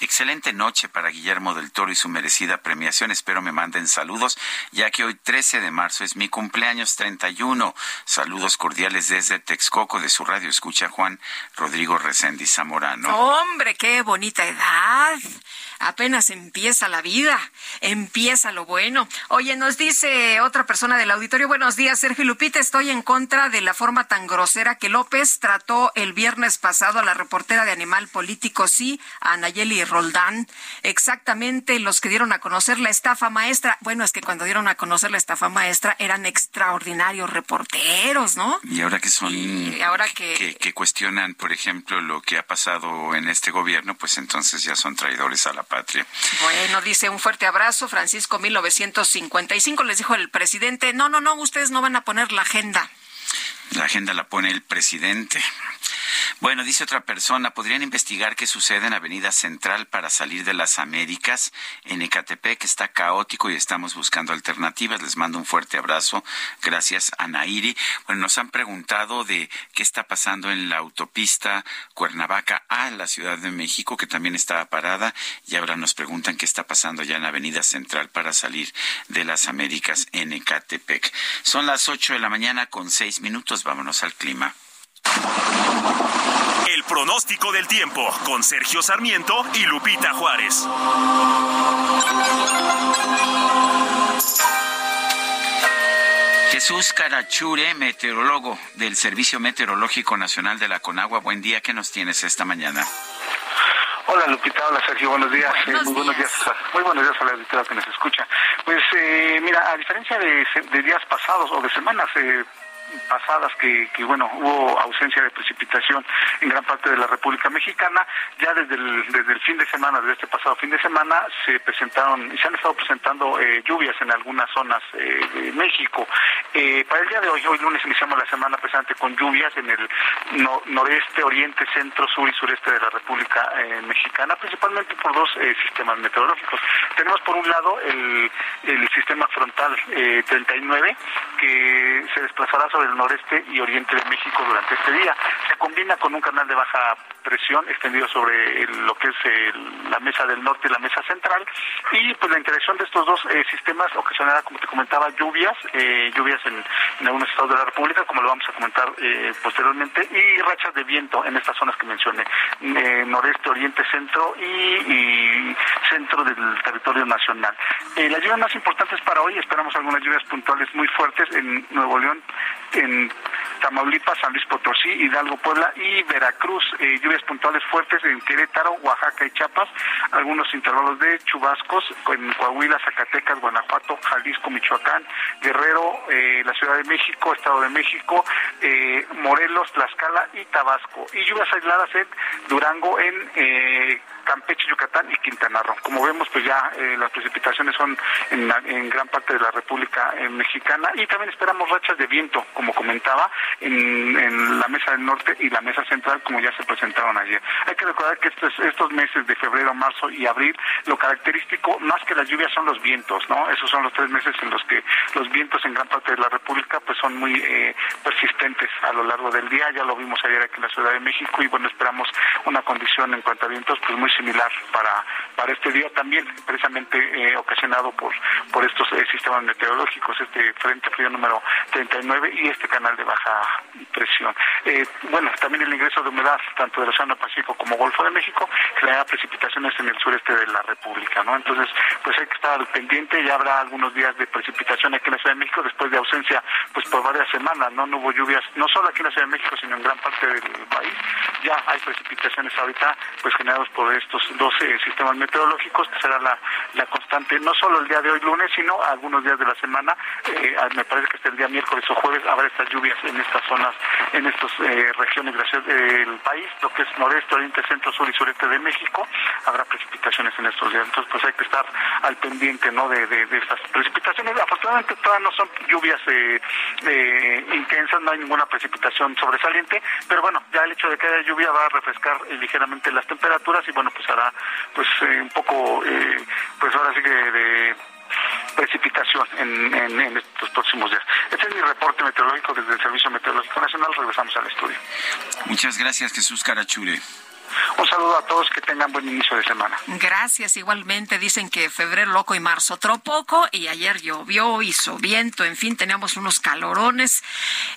excelente noche para Guillermo del Toro y su merecida premiación. Espero me manden saludos, ya que hoy 13 de marzo es mi cumpleaños 31. Saludos cordiales desde Texcoco, de su radio escucha Juan Rodrigo Reséndiz Zamorano. Hombre, qué bonita edad. Apenas empieza la vida, empieza lo bueno. Oye, nos dice otra persona del auditorio, buenos días, Sergio Lupita, estoy en contra de la forma tan grosera que López trató el viernes pasado a la reportera de Animal Político, sí, a Nayeli Roldán. Exactamente los que dieron a conocer la estafa maestra. Bueno, es que cuando dieron a conocer la estafa maestra eran extraordinarios reporteros, ¿no? Y ahora que son, y ahora que... que, que cuestionan, por ejemplo, lo que ha pasado en este gobierno, pues entonces ya son traidores a la patria. Bueno, dice un fuerte abrazo, Francisco 1955, les dijo el presidente, no, no, no, ustedes no van a poner la agenda. La agenda la pone el presidente. Bueno, dice otra persona, ¿podrían investigar qué sucede en Avenida Central para salir de las Américas? En Ecatepec está caótico y estamos buscando alternativas. Les mando un fuerte abrazo. Gracias a Nairi. Bueno, nos han preguntado de qué está pasando en la autopista Cuernavaca a la Ciudad de México, que también estaba parada, y ahora nos preguntan qué está pasando ya en Avenida Central para salir de las Américas en Ecatepec. Son las ocho de la mañana con seis minutos. Vámonos al clima. El pronóstico del tiempo con Sergio Sarmiento y Lupita Juárez. Jesús Carachure, meteorólogo del Servicio Meteorológico Nacional de la Conagua. Buen día, ¿qué nos tienes esta mañana? Hola Lupita, hola Sergio, buenos días. Buenos eh, muy buenos días. Muy buenos días a la auditoría que nos escucha. Pues eh, mira, a diferencia de, de, días pasados o de semanas eh, pasadas que, que, bueno hubo ausencia de precipitación en gran parte de la República Mexicana. Ya desde el, desde el fin de semana desde este pasado fin de semana se presentaron y se han estado presentando eh, lluvias en algunas zonas eh, de México. Eh, para el día de hoy hoy lunes iniciamos la semana presente con lluvias en el no, noreste oriente centro sur y sureste de la República Mexicana principalmente por dos sistemas meteorológicos. Tenemos por un lado el, el sistema frontal 39 que se desplazará sobre del noreste y oriente de México durante este día. Se combina con un canal de baja presión extendido sobre el, lo que es el, la mesa del norte y la mesa central y pues la interacción de estos dos eh, sistemas ocasionará, como te comentaba, lluvias, eh, lluvias en, algunos estados de la República, como lo vamos a comentar eh, posteriormente, y rachas de viento en estas zonas que mencioné, noreste, oriente, centro y, y, centro del territorio nacional. las lluvias más importantes para hoy, esperamos algunas lluvias puntuales muy fuertes en Nuevo León, en Tamaulipas, San Luis Potosí, Hidalgo, Puebla y Veracruz. Eh, lluvias puntuales fuertes en Querétaro, Oaxaca y Chiapas. Algunos intervalos de chubascos en Coahuila, Zacatecas, Guanajuato, Jalisco, Michoacán, Guerrero, eh, la Ciudad de México, Estado de México, eh, Morelos, Tlaxcala y Tabasco. Y lluvias aisladas en Durango, en Campeche, Yucatán y Quintana Roo. Como vemos, pues ya eh, las precipitaciones son en, la, en, gran parte de la República eh, Mexicana y también esperamos rachas de viento, como comentaba, en, la mesa del norte y la mesa central, como ya se presentaron ayer. Hay que recordar que estos, estos meses de febrero, marzo y abril, lo característico, más que las lluvias, son los vientos, ¿no? Esos son los tres meses en los que los vientos en gran parte de la República pues son muy eh, persistentes a lo largo del día. Ya lo vimos ayer aquí en la Ciudad de México y bueno, esperamos una condición en cuanto a vientos pues muy similar para, para este día también precisamente eh, ocasionado por, por estos eh, sistemas meteorológicos, este frente frío número 39 y este canal de baja presión. Eh, bueno, también el ingreso de humedad, tanto del Océano Pacífico como Golfo de México, genera precipitaciones en el sureste de la República, ¿no? Entonces, pues hay que estar pendiente, ya habrá algunos días de precipitación aquí en la Ciudad de México después de ausencia, pues por varias semanas, ¿no? Hubo lluvias, no solo aquí en la Ciudad de México, sino en gran parte del país. Ya hay precipitaciones ahorita, pues generados por estos 12 sistemas meteorológicos, que será la, la constante, no solo el día de hoy lunes, sino algunos días de la semana, eh, me parece que hasta el día miércoles o jueves habrá estas lluvias en estas zonas, en estas eh, regiones del país, lo que es noreste, oriente, centro, sur y sureste de México, habrá precipitaciones en estos días. Entonces, pues hay que estar al pendiente, ¿no? De, de, estas precipitaciones. Afortunadamente, todavía no son lluvias eh, intensas, no hay ninguna precipitación sobresaliente, pero bueno, ya el hecho de que haya lluvia va a refrescar ligeramente las temperaturas y bueno, pues hará pues un poco, pues ahora sí que de precipitación en, en, estos próximos días. Este es mi reporte meteorológico desde el Servicio Meteorológico Nacional. Regresamos al estudio. Muchas gracias, Jesús Carachure. Un saludo a todos, que tengan buen inicio de semana. Gracias, igualmente. Dicen que febrero loco y marzo otro poco, y ayer llovió, hizo viento, en fin, teníamos unos calorones,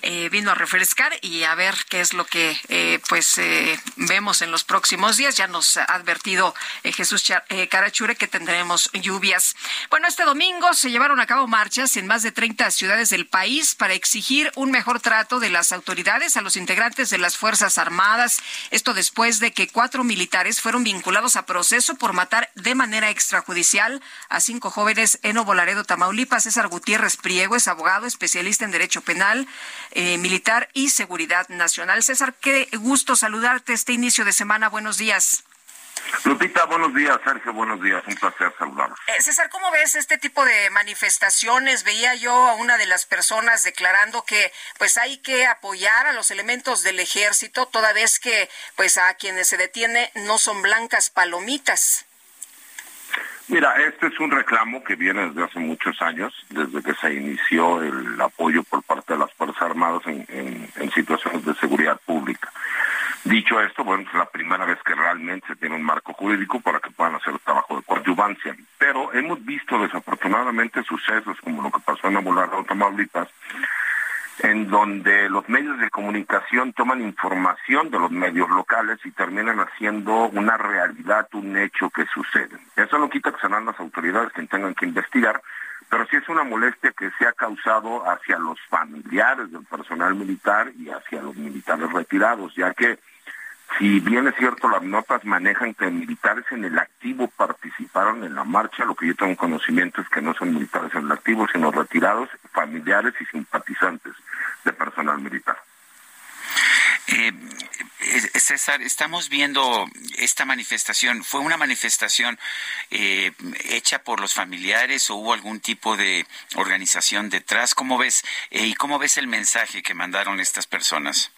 eh, vino a refrescar y a ver qué es lo que eh, pues eh, vemos en los próximos días. Ya nos ha advertido Jesús Carachure que tendremos lluvias. Bueno, este domingo se llevaron a cabo marchas en más de 30 ciudades del país para exigir un mejor trato de las autoridades a los integrantes de las Fuerzas Armadas. Esto después de que cuatro militares fueron vinculados a proceso por matar de manera extrajudicial a cinco jóvenes en Ovolaredo, Tamaulipas. César Gutiérrez Priego es abogado, especialista en Derecho Penal, eh, Militar y Seguridad Nacional. César, qué gusto saludarte este inicio de semana. Buenos días. Lupita, buenos días. Sergio, buenos días. Un placer saludarlos. Eh, César, ¿cómo ves este tipo de manifestaciones? Veía yo a una de las personas declarando que pues hay que apoyar a los elementos del ejército, toda vez que pues a quienes se detiene no son blancas palomitas. Mira, este es un reclamo que viene desde hace muchos años, desde que se inició el apoyo por parte de las Fuerzas Armadas en situaciones de seguridad pública. Dicho esto, bueno, es la primera vez que realmente se tiene un marco jurídico para que puedan hacer el trabajo de coadyuvancia. Pero hemos visto desafortunadamente sucesos como lo que pasó en Abulardo, Tamaulipas, en donde los medios de comunicación toman información de los medios locales y terminan haciendo una realidad, un hecho que sucede. Eso no quita que serán las autoridades quienes tengan que investigar, pero sí es una molestia que se ha causado hacia los familiares del personal militar y hacia los militares retirados, ya que si bien es cierto, las notas manejan que militares en el activo participaron en la marcha, lo que yo tengo conocimiento es que no son militares en el activo, sino retirados, familiares y simpatizantes de personal militar. Eh, eh, César, estamos viendo esta manifestación. ¿Fue una manifestación eh, hecha por los familiares o hubo algún tipo de organización detrás? ¿Cómo ves y cómo ves el mensaje que mandaron estas personas?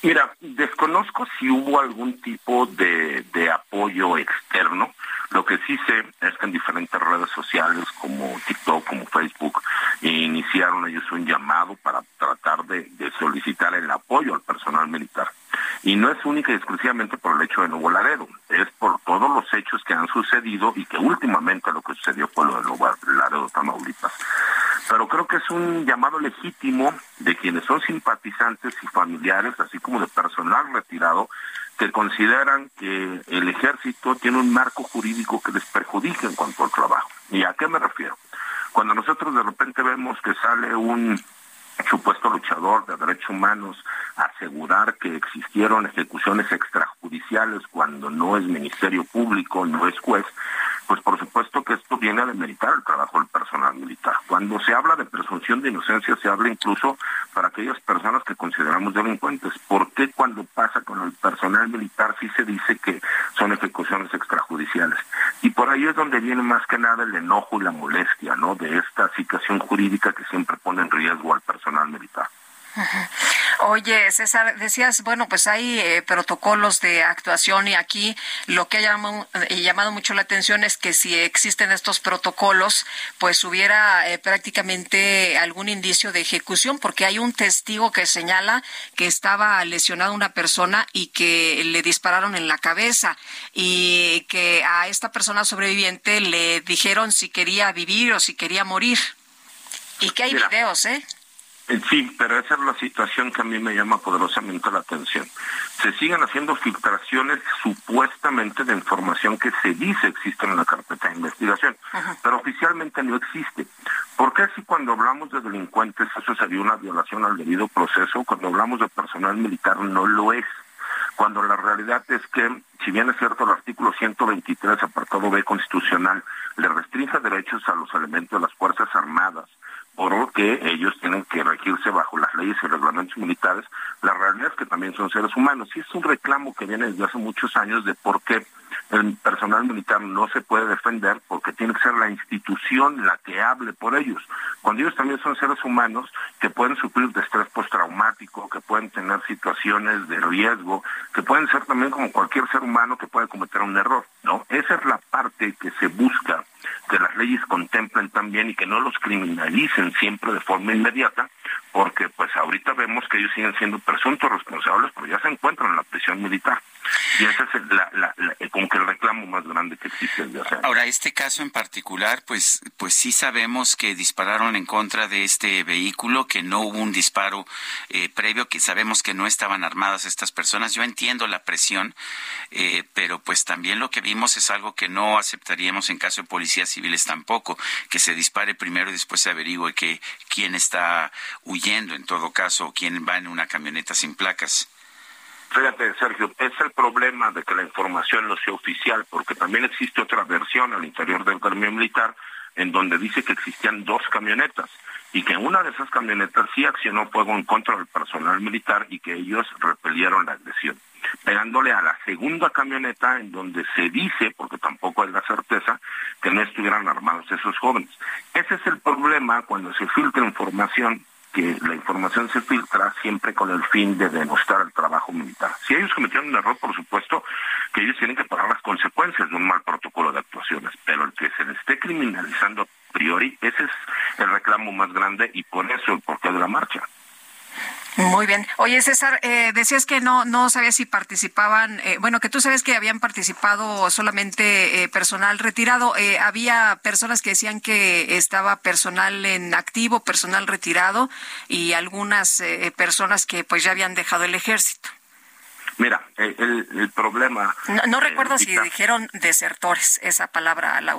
Mira, desconozco si hubo algún tipo de, de, apoyo externo. Lo que sí sé es que en diferentes redes sociales como TikTok, como Facebook, iniciaron ellos un llamado para tratar de, de solicitar el apoyo al personal militar. Y no es única y exclusivamente por el hecho de Nuevo Laredo, es por todos los hechos que han sucedido y que últimamente lo que sucedió fue lo de Nuevo Laredo, Tamaulipas. Pero creo que es un llamado legítimo de quienes son simpatizantes y familiares, así como de personal retirado, que consideran que el ejército tiene un marco jurídico que les perjudica en cuanto al trabajo. ¿Y a qué me refiero? Cuando nosotros de repente vemos que sale un supuesto luchador de derechos humanos asegurar que existieron ejecuciones extrajudiciales cuando no es Ministerio Público, no es juez, pues por supuesto que esto viene a demeritar el trabajo del personal militar. Cuando se habla de presunción de inocencia, se habla incluso para aquellas personas que consideramos delincuentes. ¿Por qué cuando pasa con el personal militar sí se dice que son ejecuciones extrajudiciales? Y por ahí es donde viene más que nada el enojo y la molestia, ¿no? De esta situación jurídica que siempre pone en riesgo al personal militar. Oye, César, decías, bueno, pues hay eh, protocolos de actuación y aquí lo que ha llamado, eh, llamado, mucho la atención es que si existen estos protocolos, pues hubiera eh, prácticamente algún indicio de ejecución, porque hay un testigo que señala que estaba lesionada una persona y que le dispararon en la cabeza y que a esta persona sobreviviente le dijeron si quería vivir o si quería morir. Y que hay videos, ¿eh? Sí, pero esa es la situación que a mí me llama poderosamente la atención. Se siguen haciendo filtraciones supuestamente de información que se dice existe en la carpeta de investigación, pero oficialmente no existe. ¿Por qué si cuando hablamos de delincuentes eso sería una violación al debido proceso, cuando hablamos de personal militar no lo es? Cuando la realidad es que, si bien es cierto el artículo 123, apartado B constitucional, le restringe derechos a los elementos de las Fuerzas Armadas, por que ellos tienen que regirse bajo las leyes y reglamentos militares, la realidad es que también son seres humanos. Y es un reclamo que viene desde hace muchos años de por qué el personal militar no se puede defender, porque tiene que ser la institución la que hable por ellos. Cuando ellos también son seres humanos que pueden sufrir de estrés postraumático, que pueden tener situaciones de riesgo, que pueden ser también como cualquier ser humano que puede cometer un error, ¿no? Esa es la parte que se busca que las leyes contemplen también y que no los criminalicen siempre de forma inmediata, porque pues ahorita vemos que ellos siguen siendo presuntos responsables, pero ya se encuentran en la prisión militar. Y ese es la, la, como que el reclamo más grande que existe Ahora, este caso en particular, pues, pues sí sabemos que dispararon en contra de este vehículo, que no hubo un disparo eh, previo, que sabemos que no estaban armadas estas personas. Yo entiendo la presión, eh, pero pues también lo que vimos es algo que no aceptaríamos en caso de policías civiles tampoco, que se dispare primero y después se averigüe que quién está huyendo en todo caso, o quién va en una camioneta sin placas. Fíjate, Sergio, es el problema de que la información no sea oficial, porque también existe otra versión al interior del gremio militar en donde dice que existían dos camionetas y que una de esas camionetas sí accionó fuego en contra del personal militar y que ellos repelieron la agresión, pegándole a la segunda camioneta en donde se dice, porque tampoco hay la certeza, que no estuvieran armados esos jóvenes. Ese es el problema cuando se filtra información que la información se filtra siempre con el fin de demostrar el trabajo militar. Si ellos cometieron un error, por supuesto que ellos tienen que pagar las consecuencias de un mal protocolo de actuaciones, pero el que se le esté criminalizando a priori, ese es el reclamo más grande y por eso el porqué de la marcha. Muy bien. Oye, César, eh, decías que no no sabías si participaban, eh, bueno, que tú sabes que habían participado solamente eh, personal retirado. había personas que decían que estaba personal en activo, personal retirado y algunas personas que pues ya habían dejado el ejército. Mira, el, problema... No, recuerdo si dijeron desertores, esa palabra la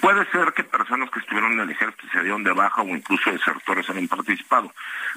Puede ser que personas que estuvieron en el ejército se dieron de baja o incluso desertores han participado.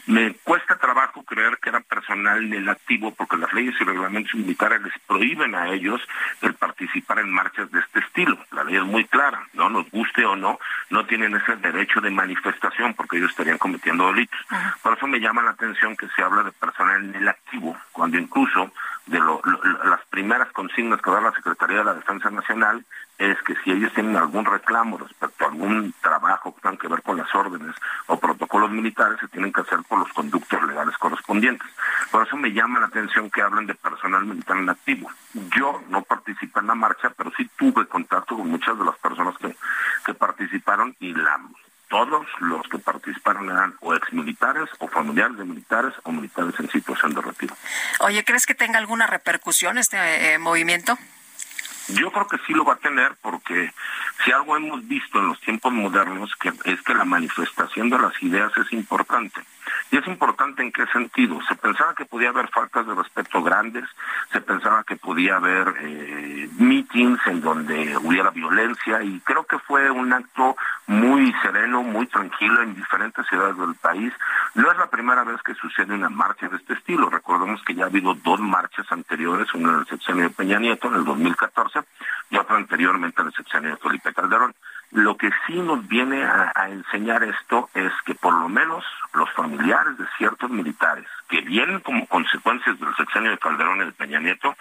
Me cuesta trabajo creer que era personal en el activo porque las leyes y reglamentos militares les prohíben a ellos el participar en marchas de este estilo. La ley es muy clara, no nos guste o no, no tienen ese derecho de manifestación porque ellos estarían cometiendo delitos. Por eso me llama la atención que se habla de personal en el activo, cuando incluso de las primeras consignas que da la Secretaría de la Defensa Nacional es que si ellos tienen algún reclamo respecto a algún trabajo que tenga que ver con las órdenes o protocolos militares, se tienen que hacer por los conductos legales correspondientes. Por eso me llama la atención que hablen de personal militar en activo. Yo no participé en la marcha, pero sí tuve contacto con muchas de las personas que, que participaron y la, todos los que participaron eran o exmilitares o familiares de militares o militares en situación de retiro. Oye, ¿crees que tenga alguna repercusión este eh, movimiento? Yo creo que sí lo va a tener porque si algo hemos visto en los tiempos modernos que es que la manifestación de las ideas es importante. Y es importante en qué sentido. Se pensaba que podía haber faltas de respeto grandes, se pensaba que podía haber eh, meetings en donde hubiera violencia y creo que fue un acto muy sereno, muy tranquilo en diferentes ciudades del país. No es la primera vez que sucede una marcha de este estilo. Recordemos que ya ha habido dos marchas anteriores, una en el sexenio de Peña Nieto en el 2014 y otra anteriormente en el sexenio de Felipe Calderón. Lo que sí nos viene a, enseñar esto es que por lo menos los familiares de ciertos militares que vienen como consecuencias del sexenio de Calderón y de Peña Nieto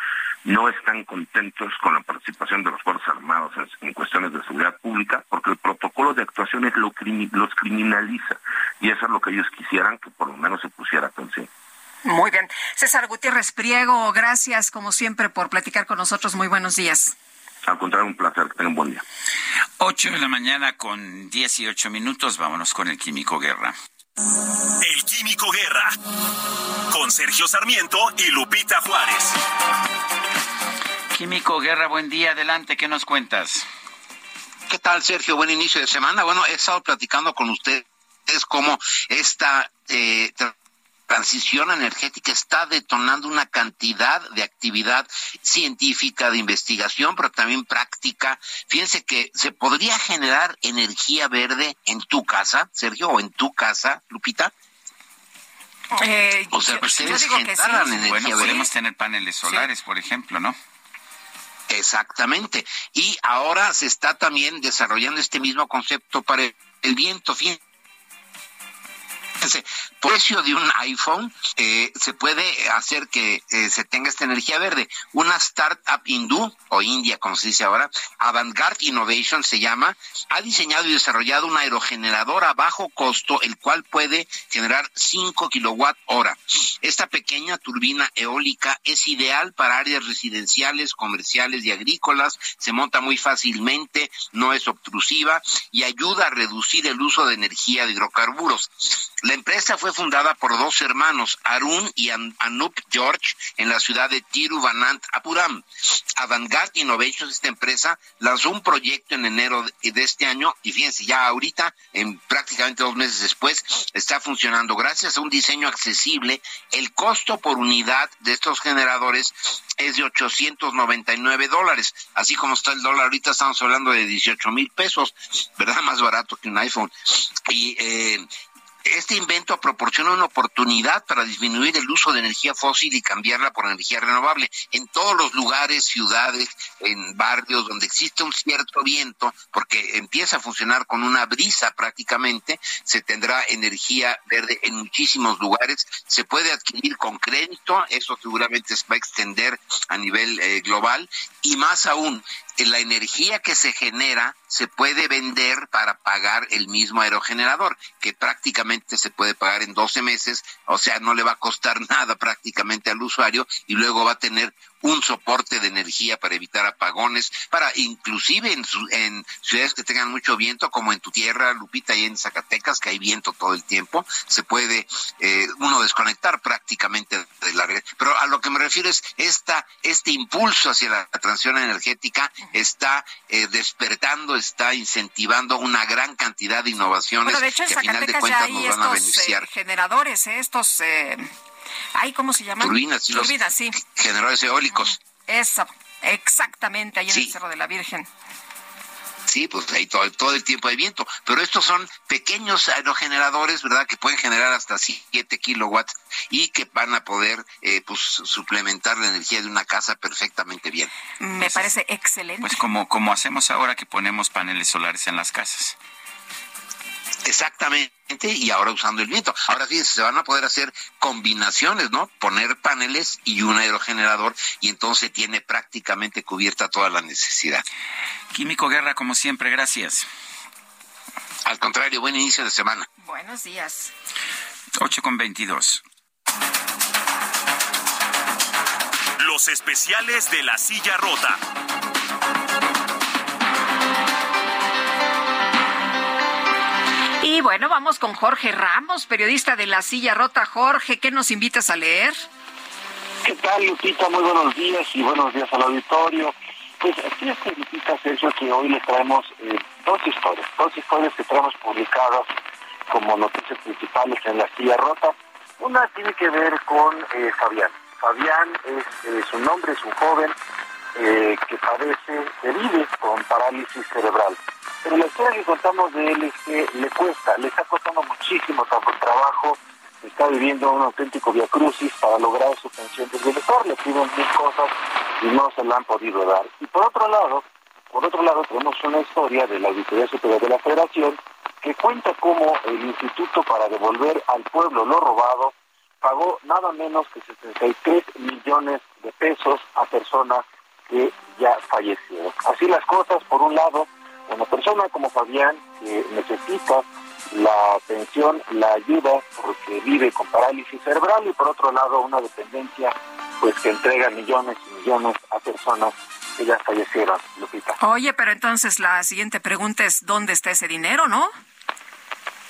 no están contentos con la participación de los Fuerzas Armadas en, cuestiones de seguridad pública porque el protocolo de actuaciones lo los criminaliza y eso es lo que ellos quisieran que por lo menos se pusiera atención. Muy bien. César Gutiérrez Priego, gracias como siempre por platicar con nosotros. Muy buenos días. Al contrario, un placer. Que tengan un buen día. 8 de la mañana con 18 minutos. Vámonos con el Químico Guerra. El Químico Guerra. Con Sergio Sarmiento y Lupita Juárez. Químico Guerra, buen día. Adelante, ¿qué nos cuentas? ¿Qué tal, Sergio? Buen inicio de semana. Bueno, he estado platicando con usted es como esta eh, transición energética está detonando una cantidad de actividad científica, de investigación, pero también práctica. Fíjense que se podría generar energía verde en tu casa, Sergio, o en tu casa, Lupita. Eh, o sea, ustedes energía bueno, verde. podemos tener paneles solares, por ejemplo, ¿no? Exactamente. Y ahora se está también desarrollando este mismo concepto para el viento. Fíjense, precio de un iPhone eh, se puede hacer que eh, se tenga esta energía verde. Una startup hindú o india, como se dice ahora, Avantgarde Innovation se llama, ha diseñado y desarrollado un aerogenerador a bajo costo, el cual puede generar 5 kilowatt hora. Esta pequeña turbina eólica es ideal para áreas residenciales, comerciales y agrícolas, se monta muy fácilmente, no es obtrusiva y ayuda a reducir el uso de energía de hidrocarburos. Empresa fue fundada por dos hermanos, Arun y An- Anup George, en la ciudad de Tiruvananthapuram. Avantgarde Innovations, esta empresa, lanzó un proyecto en enero de de este año y fíjense, ya ahorita, en prácticamente dos meses después, está funcionando. Gracias a un diseño accesible, el costo por unidad de estos generadores es de 899 dólares. Así como está el dólar, ahorita estamos hablando de 18 mil pesos, ¿verdad? Más barato que un iPhone. Y eh, este invento proporciona una oportunidad para disminuir el uso de energía fósil y cambiarla por energía renovable. En todos los lugares, ciudades, en barrios donde existe un cierto viento, porque empieza a funcionar con una brisa prácticamente, se tendrá energía verde en muchísimos lugares. Se puede adquirir con crédito, eso seguramente se va a extender a nivel eh, global. Y más aún, la energía que se genera se puede vender para pagar el mismo aerogenerador, que prácticamente se puede pagar en 12 meses, o sea, no le va a costar [LAUGHS] nada prácticamente al usuario y luego va a tener un soporte de energía para evitar apagones, para inclusive en, su- en ciudades que tengan mucho viento, como en tu tierra, Lupita, y en Zacatecas, que hay viento todo el tiempo, se puede eh, uno desconectar prácticamente de la red. Pero a lo que me refiero es esta, este impulso hacia la transición energética está eh, despertando, está incentivando una gran cantidad de innovaciones Bueno, de hecho en que a final de cuentas nos van a estos beneficiar. eh, generadores, eh, estos... Ay, ¿cómo se llaman? Turbinas, sí, los- Turbinas, sí. Generadores eólicos. Eso, exactamente, ahí en Sí. el Cerro de la Virgen. Sí, pues ahí todo, todo el tiempo hay viento. Pero estos son pequeños aerogeneradores, ¿verdad? Que pueden generar hasta 7 kilowatts y que van a poder eh, pues, suplementar la energía de una casa perfectamente bien. Me parece excelente. Pues como, como hacemos ahora que ponemos paneles solares en las casas. Exactamente, y ahora usando el viento. Ahora fíjense, se van a poder hacer combinaciones, ¿no? Poner paneles y un aerogenerador y entonces tiene prácticamente cubierta toda la necesidad. Químico Guerra, como siempre, gracias. Al contrario, buen inicio de semana. Buenos días. 8 con 22. Los especiales de la silla rota. Y bueno, vamos con Jorge Ramos, periodista de La Silla Rota. Jorge, ¿qué nos invitas a leer? ¿Qué tal, Lupita? Muy buenos días y buenos días al auditorio. Pues aquí es Lupita Sergio que hoy les traemos eh, dos historias, dos historias que traemos publicadas como noticias principales en la silla rota. Una tiene que ver con eh, Fabián. Fabián es eh, su nombre, es un joven eh, que padece, que vive con parálisis cerebral. Pero la historia que contamos de él es que le cuesta, le está costando muchísimo tra- trabajo, está viviendo un auténtico viacrucis para lograr su pensión de bienestar, le piden mil cosas y no se la han podido dar. Y por otro lado, por otro lado tenemos una historia de la Auditoría Superior de la Federación que cuenta cómo el Instituto para devolver al pueblo lo robado pagó nada menos que 63 millones de pesos a personas que ya fallecieron. Así las cosas, por un lado, una persona como Fabián que necesita la pensión, la ayuda porque vive con parálisis cerebral y por otro lado una dependencia pues que entrega millones y millones a personas que ya fallecieron, Lupita. Oye, pero entonces la siguiente pregunta es, ¿dónde está ese dinero, no?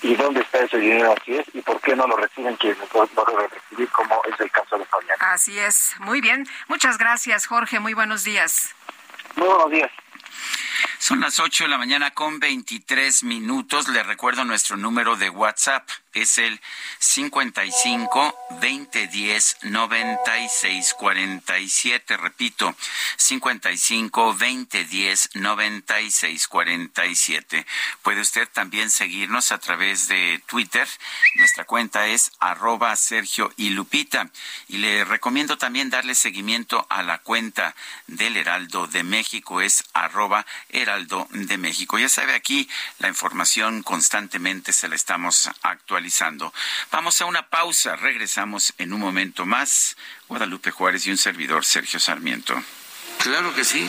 ¿Y dónde está ese dinero así es? ¿Y por qué no lo reciben quienes no lo deben recibir como es el caso de Fabián? Así es. Muy bien. Muchas gracias, Jorge. Muy buenos días. Muy buenos días. Son las 8 de la mañana con 23 minutos. Le recuerdo nuestro número de WhatsApp. es el 55 2010 96 47. Repito, 55 2010 96 47. Puede usted también seguirnos a través de Twitter. Nuestra cuenta es arroba Sergio y Lupita. Y le recomiendo también darle seguimiento a la cuenta del Heraldo de México. Es arroba Heraldo de México. Ya sabe, aquí la información constantemente se la estamos actualizando. Vamos a una pausa. Regresamos en un momento más. Guadalupe Juárez y un servidor, Sergio Sarmiento. Claro que sí.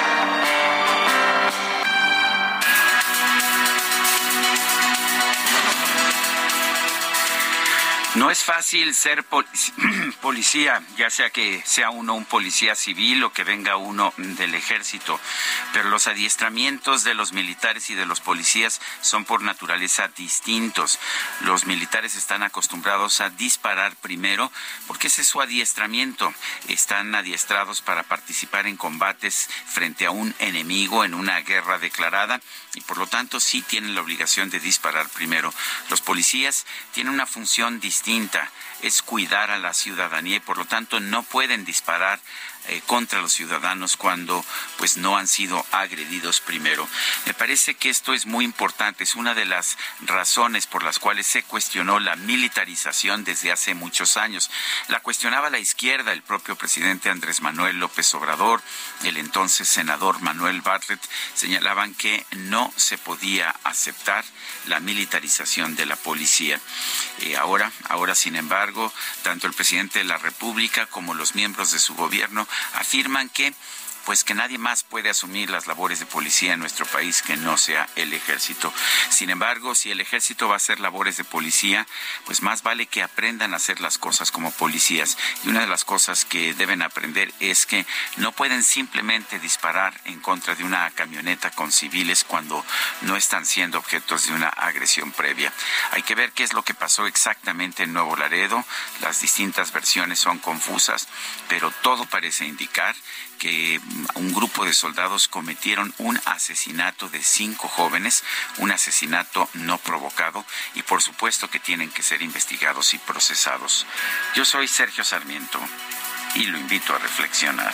No es fácil ser [CLEARS THROAT] policía, ya sea que sea uno un policía civil o que venga uno del ejército, pero los adiestramientos de los militares y de los policías son por naturaleza distintos. Los militares están acostumbrados a disparar primero porque ese es su adiestramiento. Están adiestrados para participar en combates frente a un enemigo en una guerra declarada y por lo tanto sí tienen la obligación de disparar primero. Los policías tienen una función distinta, es cuidar a la ciudadanía y por lo tanto no pueden disparar eh, contra los ciudadanos cuando pues no han sido agredidos primero. Me parece que esto es muy importante, es una de las razones por las cuales se cuestionó la militarización desde hace muchos años. La cuestionaba la izquierda, el propio presidente Andrés Manuel López Obrador, el entonces senador Manuel Bartlett, señalaban que no se podía aceptar la militarización de la policía. Eh, ahora, ahora sin embargo, tanto el presidente de la República como los miembros de su gobierno afirman que pues que nadie más puede asumir las labores de policía en nuestro país que no sea el ejército. Sin embargo, si el ejército va a hacer labores de policía, pues más vale que aprendan a hacer las cosas como policías. Y una de las cosas que deben aprender es que no pueden simplemente disparar en contra de una camioneta con civiles cuando no están siendo objetos de una agresión previa. Hay que ver qué es lo que pasó exactamente en Nuevo Laredo. Las distintas versiones son confusas, pero todo parece indicar que un grupo de soldados cometieron un asesinato de cinco jóvenes, un asesinato no provocado y por supuesto que tienen que ser investigados y procesados. Yo soy Sergio Sarmiento y lo invito a reflexionar.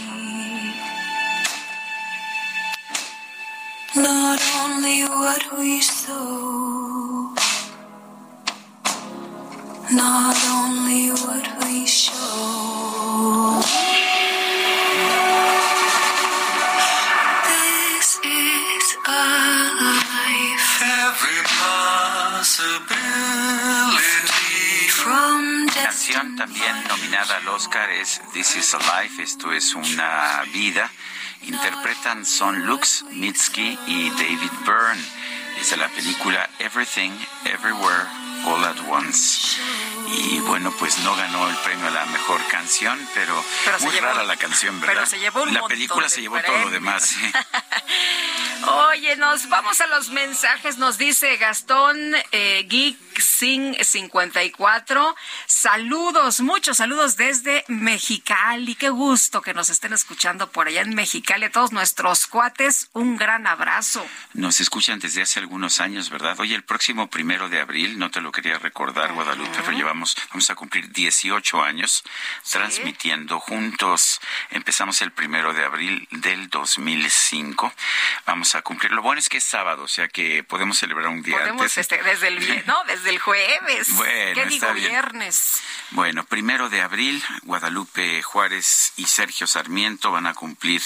Not only what we sow, not only what we show. This is our life. Every possibility from canción también nominada al Oscar es This is a Life, esto es una vida. Interpretan Son Lux, Mitski y David Byrne. Es de la película Everything, Everywhere, All at Once. Y bueno, pues no ganó el premio a la mejor canción, pero, Pero muy llevó- rara la canción, ¿verdad? pero se llevó un la película se llevó todo lo demás. sí. [LAUGHS] Oye, nos vamos a los mensajes. Nos dice Gastón eh, Geek Sing 54. Saludos, muchos saludos desde Mexicali. Qué gusto que nos estén escuchando por allá en Mexicali. A todos nuestros cuates, un gran abrazo. Nos escuchan desde hace algunos años, ¿verdad? Oye, el próximo primero de abril, no te lo quería recordar, Guadalupe, pero llevamos, vamos a cumplir 18 años transmitiendo juntos. Empezamos el primero de abril del 2005. Vamos a cumplir. Lo bueno es que es sábado, o sea que podemos celebrar un día Podemos antes. feste- desde el [LAUGHS] no, desde el jueves. Bueno, ¿Qué digo bien. viernes? Bueno, primero de abril, Guadalupe Juárez y Sergio Sarmiento van a cumplir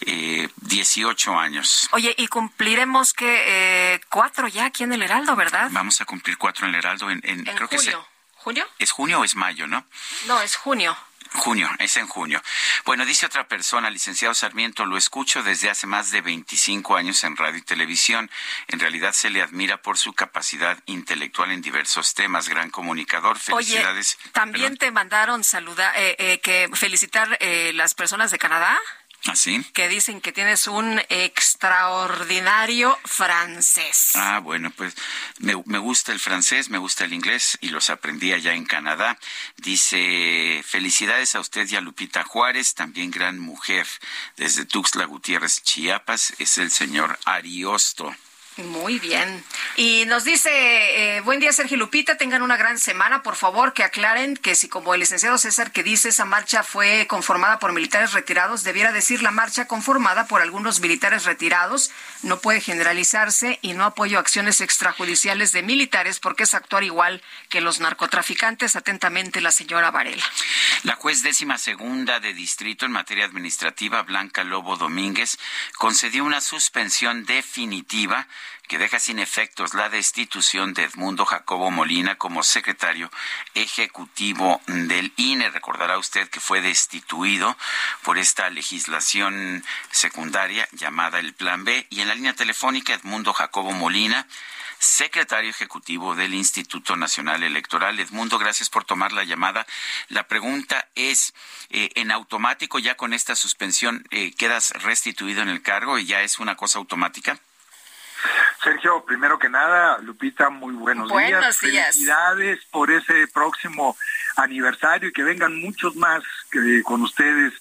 eh, 18 años. Oye, y cumpliremos que eh, cuatro ya aquí en el Heraldo, ¿verdad? Vamos a cumplir cuatro en el Heraldo en, en- En creo que es, junio. ¿Junio? es junio o es mayo, ¿no? No, es junio. Junio, es en junio. Bueno, dice otra persona, licenciado Sarmiento, lo escucho desde hace más de 25 años en radio y televisión. En realidad se le admira por su capacidad intelectual en diversos temas. Gran comunicador. Felicidades. Oye, también te mandaron saludar, eh, eh, que felicitar eh, las personas de Canadá ¿Así? que dicen que tienes un extraordinario francés. Ah, bueno, pues me, me gusta el francés, me gusta el inglés y los aprendí allá en Canadá. Dice, felicidades a usted y a Lupita Juárez, también gran mujer. Desde Tuxtla Gutiérrez, Chiapas, es el señor Ariosto. Muy bien. Y nos dice, eh, buen día Sergio Lupita, tengan una gran semana, por favor, que aclaren que si como el licenciado César que dice esa marcha fue conformada por militares retirados, debiera decir la marcha conformada por algunos militares retirados, no puede generalizarse y no apoyo acciones extrajudiciales de militares porque es actuar igual que los narcotraficantes. Atentamente la señora Varela. La juez décima segunda de distrito en materia administrativa, Blanca Lobo Domínguez, concedió una suspensión definitiva que deja sin efectos la destitución de Edmundo Jacobo Molina como secretario ejecutivo del INE. Recordará usted que fue destituido por esta legislación secundaria llamada el Plan B. Y en la línea telefónica, Edmundo Jacobo Molina, secretario ejecutivo del Instituto Nacional Electoral. Edmundo, gracias por tomar la llamada. La pregunta es, eh, ¿en automático ya con esta suspensión eh, quedas restituido en el cargo y ya es una cosa automática? Sergio, primero que nada, Lupita, muy buenos, Buenos días. días. Felicidades por ese próximo aniversario y que vengan muchos más con ustedes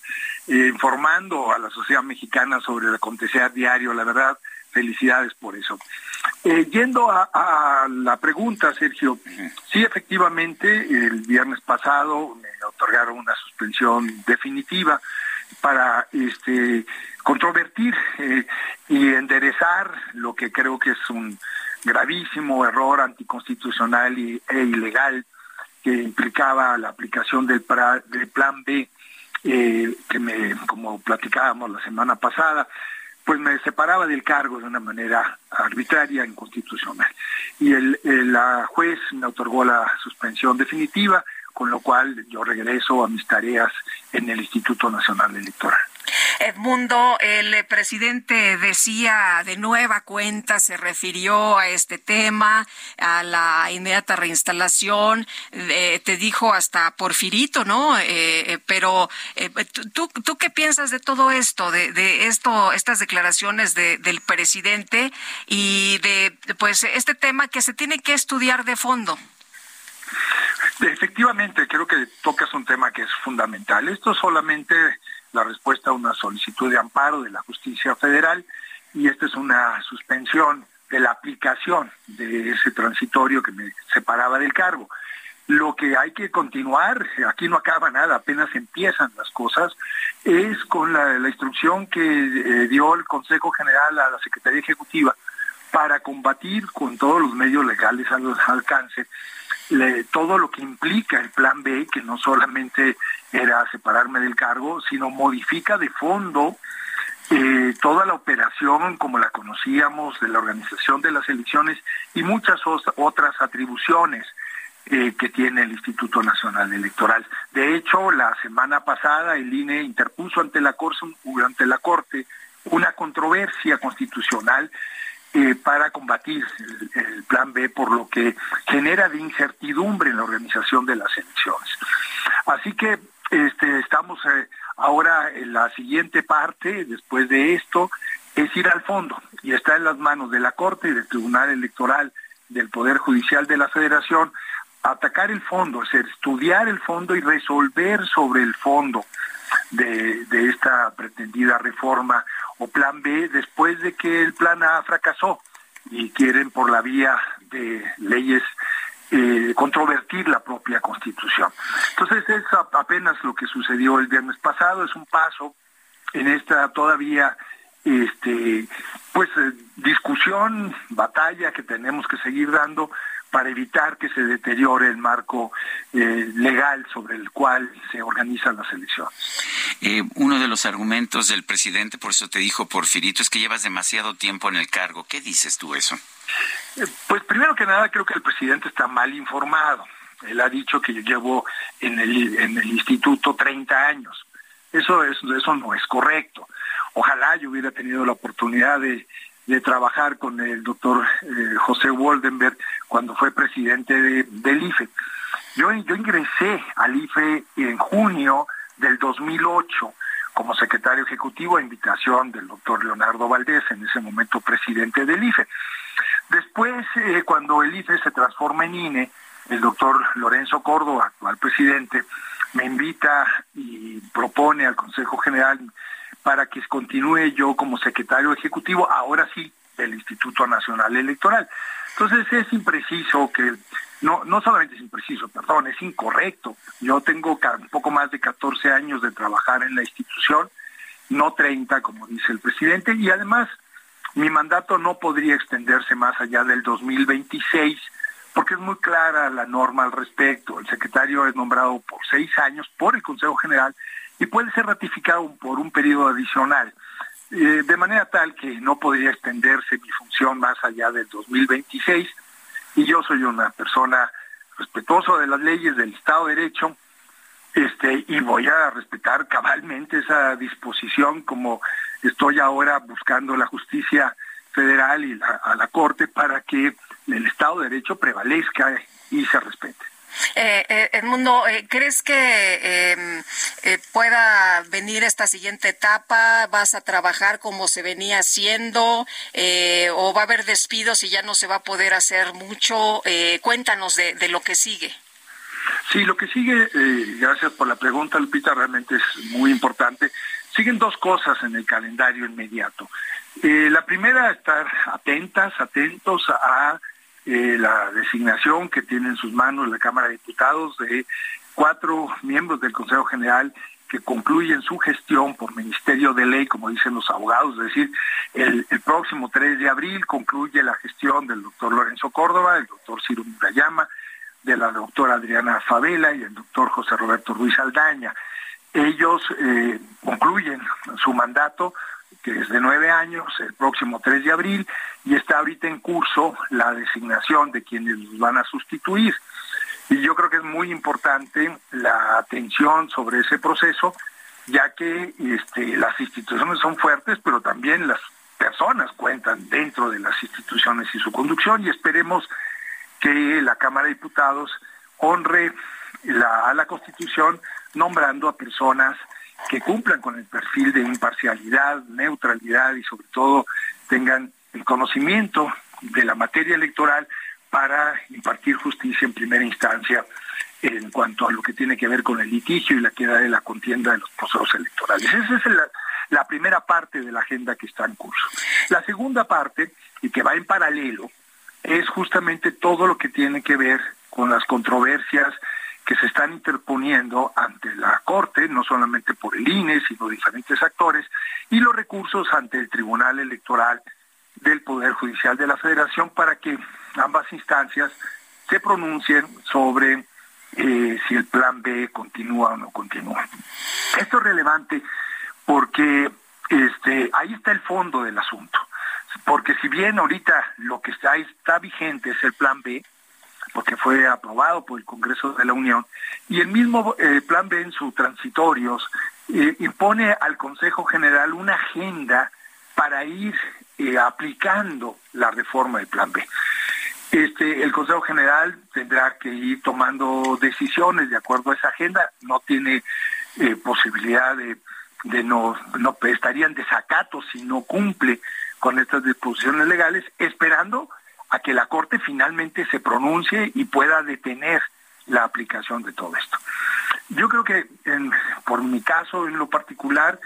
eh, informando a la sociedad mexicana sobre el acontecer diario. La verdad, felicidades por eso. Eh, yendo a, a la pregunta, Sergio, sí, efectivamente, el viernes pasado me otorgaron una suspensión definitiva para este controvertir eh, y enderezar lo que creo que es un gravísimo error anticonstitucional y, e ilegal que implicaba la aplicación del, plan B, eh, que como platicábamos la semana pasada, pues me separaba del cargo de una manera arbitraria, inconstitucional. Y la juez me otorgó la suspensión definitiva, con lo cual yo regreso a mis tareas en el Instituto Nacional Electoral. Edmundo, el presidente decía de nueva cuenta, se refirió a este tema, a la inmediata reinstalación, eh, te dijo hasta Porfirito, ¿no? Eh, eh, pero eh, ¿tú- ¿tú, ¿tú qué piensas de todo esto, de, de esto, estas declaraciones de- del presidente y de, pues, este tema que se tiene que estudiar de fondo? Efectivamente, creo que tocas un tema que es fundamental. Esto es solamente la respuesta a una solicitud de amparo de la justicia federal y esta es una suspensión de la aplicación de ese transitorio que me separaba del cargo. lo que hay que continuar, aquí no acaba nada, apenas empiezan las cosas, es con la, instrucción que eh, dio el Consejo General a la Secretaría Ejecutiva para combatir con todos los medios legales al alcance todo lo que implica el plan B, que no solamente era separarme del cargo, sino modifica de fondo eh, toda la operación como la conocíamos de la organización de las elecciones y muchas otras atribuciones eh, que tiene el Instituto Nacional Electoral. De hecho, la semana pasada el INE interpuso ante la, ante la Corte una controversia constitucional eh, para combatir el, plan B, por lo que genera de incertidumbre en la organización de las elecciones. Así que este, estamos eh, ahora en la siguiente parte, después de esto, es ir al fondo y está en las manos de la Corte y del Tribunal Electoral del Poder Judicial de la Federación atacar el fondo, es decir, estudiar el fondo y resolver sobre el fondo de, de esta pretendida reforma o plan B después de que el plan A fracasó y quieren por la vía de leyes eh, controvertir la propia constitución. Entonces es apenas lo que sucedió el viernes pasado, es un paso en esta todavía este pues eh, discusión, batalla que tenemos que seguir dando para evitar que se deteriore el marco eh, legal sobre el cual se organizan las elecciones. Eh, uno de los argumentos del presidente, por eso te dijo Porfirito, es que llevas demasiado tiempo en el cargo. ¿Qué dices tú eso? Eh, pues primero que nada creo que el presidente está mal informado. Él ha dicho que yo llevo en el, en el instituto 30 años. Eso, es, eso no es correcto. Ojalá yo hubiera tenido la oportunidad de de trabajar con el doctor eh, José Woldenberg cuando fue presidente de, del IFE. Yo, yo ingresé al IFE en junio del 2008 como secretario ejecutivo a invitación del doctor Leonardo Valdés, en ese momento presidente del IFE. Después, eh, cuando el IFE se transforma en INE, el doctor Lorenzo Córdoba, actual presidente, me invita y propone al Consejo General para que continúe yo como secretario ejecutivo, ahora sí, del Instituto Nacional Electoral. Entonces es impreciso que, no, no solamente es impreciso, perdón, es incorrecto. Yo tengo un poco más de 14 años de trabajar en la institución, no 30, como dice el presidente, y además mi mandato no podría extenderse más allá del 2026, porque es muy clara la norma al respecto. El secretario es nombrado por seis años por el Consejo General y puede ser ratificado por un periodo adicional, eh, de manera tal que no podría extenderse mi función más allá del 2026 y yo soy una persona respetuosa de las leyes del Estado de Derecho este, y voy a respetar cabalmente esa disposición como estoy ahora buscando la justicia federal y a la Corte para que el Estado de Derecho prevalezca y se respete. Eh, eh, Edmundo, eh, ¿crees que em, eh, pueda venir esta siguiente etapa? ¿Vas a trabajar como se venía haciendo? ¿O va a haber despidos y ya no se va a poder hacer mucho? cuéntanos de, lo que sigue. Sí, lo que sigue, gracias por la pregunta, Lupita, realmente es muy importante. Siguen dos cosas en el calendario inmediato. la primera, estar atentas, atentos a eh, la designación que tiene en sus manos la Cámara de Diputados de cuatro miembros del Consejo General que concluyen su gestión por Ministerio de Ley, como dicen los abogados, es decir, el, próximo 3 de abril concluye la gestión del doctor Lorenzo Córdoba, el doctor Ciro Murayama, de la doctora Adriana Favela y el doctor José Roberto Ruiz Aldaña. Ellos eh, concluyen su mandato que es de nueve años, el próximo 3 de abril, y está ahorita en curso la designación de quienes los van a sustituir. Y yo creo que es muy importante la atención sobre ese proceso, ya que este, las instituciones son fuertes, pero también las personas cuentan dentro de las instituciones y su conducción, y esperemos que la Cámara de Diputados honre a la Constitución nombrando a personas que cumplan con el perfil de imparcialidad, neutralidad y sobre todo tengan el conocimiento de la materia electoral para impartir justicia en primera instancia en cuanto a lo que tiene que ver con el litigio y la queda de la contienda de los procesos electorales. Esa es la, la primera parte de la agenda que está en curso. La segunda parte, y que va en paralelo, es justamente todo lo que tiene que ver con las controversias que se están interponiendo ante la Corte, no solamente por el INE, sino diferentes actores, y los recursos ante el Tribunal Electoral del Poder Judicial de la Federación para que ambas instancias se pronuncien sobre eh, si el plan B continúa o no continúa. Esto es relevante porque este, ahí está el fondo del asunto. Porque si bien ahorita lo que está, está vigente es el plan B, porque fue aprobado por el Congreso de la Unión, y el mismo eh, plan B en sus transitorios eh, impone al Consejo General una agenda para ir eh, aplicando la reforma del plan B. Este, el Consejo General tendrá que ir tomando decisiones de acuerdo a esa agenda, no tiene posibilidad de, de no, no estaría en desacato si no cumple con estas disposiciones legales, esperando a que la Corte finalmente se pronuncie y pueda detener la aplicación de todo esto. Yo creo que por mi caso en lo particular,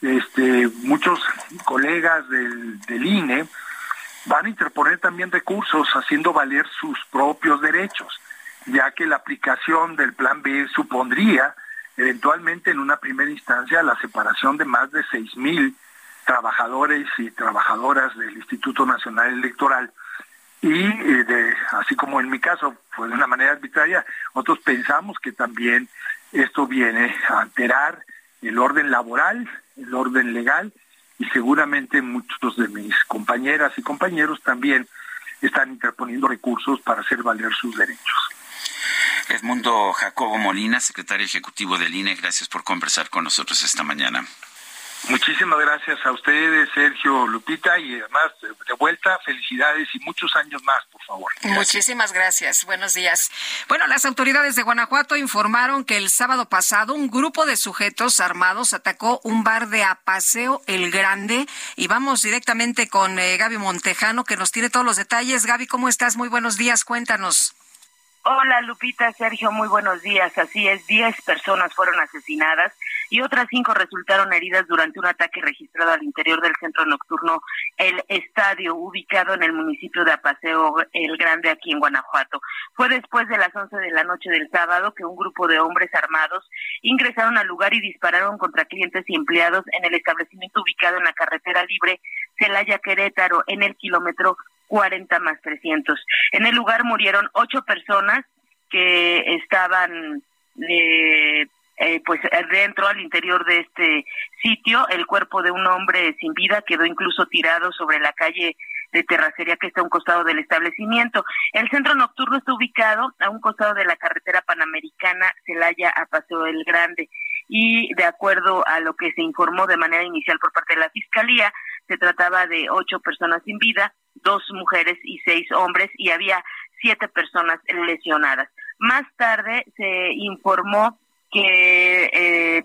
este, muchos colegas del, del INE van a interponer también recursos haciendo valer sus propios derechos, ya que la aplicación del Plan B supondría eventualmente en una primera instancia la separación de más de seis mil trabajadores y trabajadoras del Instituto Nacional Electoral y de, así como en mi caso fue de una manera arbitraria, nosotros pensamos que también esto viene a alterar el orden laboral, el orden legal y seguramente muchos de mis compañeras y compañeros también están interponiendo recursos para hacer valer sus derechos. Edmundo Jacobo Molina, secretario ejecutivo del INE, gracias por conversar con nosotros esta mañana. Muchísimas gracias a ustedes, Sergio, Lupita, y además de vuelta, felicidades y muchos años más, por favor. Muchísimas gracias. Buenos días. Bueno, las autoridades de Guanajuato informaron que el sábado pasado un grupo de sujetos armados atacó un bar de Apaseo El Grande y vamos directamente con eh, Gaby Montejano que nos tiene todos los detalles. Gaby, ¿cómo estás? Muy buenos días, cuéntanos. Hola Lupita, Sergio, muy buenos días. Así es, 10 personas fueron asesinadas y otras cinco resultaron heridas durante un ataque registrado al interior del centro nocturno El Estadio, ubicado en el municipio de Apaseo El Grande, aquí en Guanajuato. Fue después de las 11 de la noche del sábado que un grupo de hombres armados ingresaron al lugar y dispararon contra clientes y empleados en el establecimiento ubicado en la carretera libre Celaya Querétaro, en el kilómetro 40 más 300. En el lugar murieron ocho personas que estaban eh, eh, pues dentro al interior de este sitio el cuerpo de un hombre sin vida quedó incluso tirado sobre la calle de terracería que está a un costado del establecimiento. El centro nocturno está ubicado a un costado de la carretera panamericana Celaya a Paseo el Grande y de acuerdo a lo que se informó de manera inicial por parte de la Fiscalía, se trataba de ocho personas sin vida, dos mujeres y seis hombres y había siete personas lesionadas. Más tarde se informó que eh,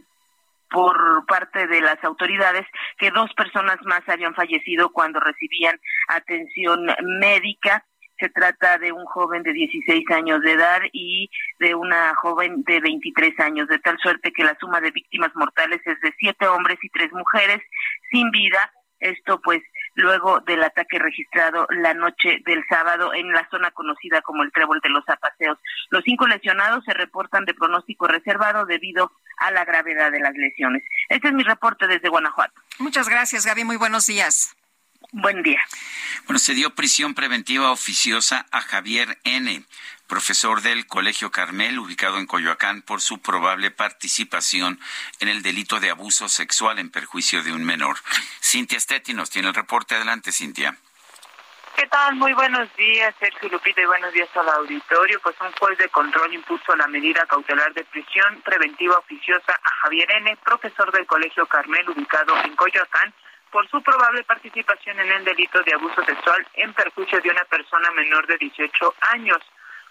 por parte de las autoridades que dos personas más habían fallecido cuando recibían atención médica. Se trata de un joven de 16 años de edad y de una joven de 23 años, de tal suerte que la suma de víctimas mortales es de siete hombres y tres mujeres sin vida. Esto pues luego del ataque registrado la noche del sábado en la zona conocida como el Trébol de los Zapaseos. Los cinco lesionados se reportan de pronóstico reservado debido a la gravedad de las lesiones. Este es mi reporte desde Guanajuato. Muchas gracias, Gaby. Muy buenos días. Buen día. Bueno, se dio prisión preventiva oficiosa a Javier N., profesor del Colegio Carmel, ubicado en Coyoacán, por su probable participación en el delito de abuso sexual en perjuicio de un menor. Cintia Stetti nos tiene el reporte. Adelante, Cintia. ¿Qué tal? Muy buenos días, Sergio Lupita, y buenos días al auditorio. Pues un juez de control impuso la medida cautelar de prisión preventiva oficiosa a Javier N., profesor del Colegio Carmel, ubicado en Coyoacán, por su probable participación en el delito de abuso sexual en perjuicio de una persona menor de 18 años.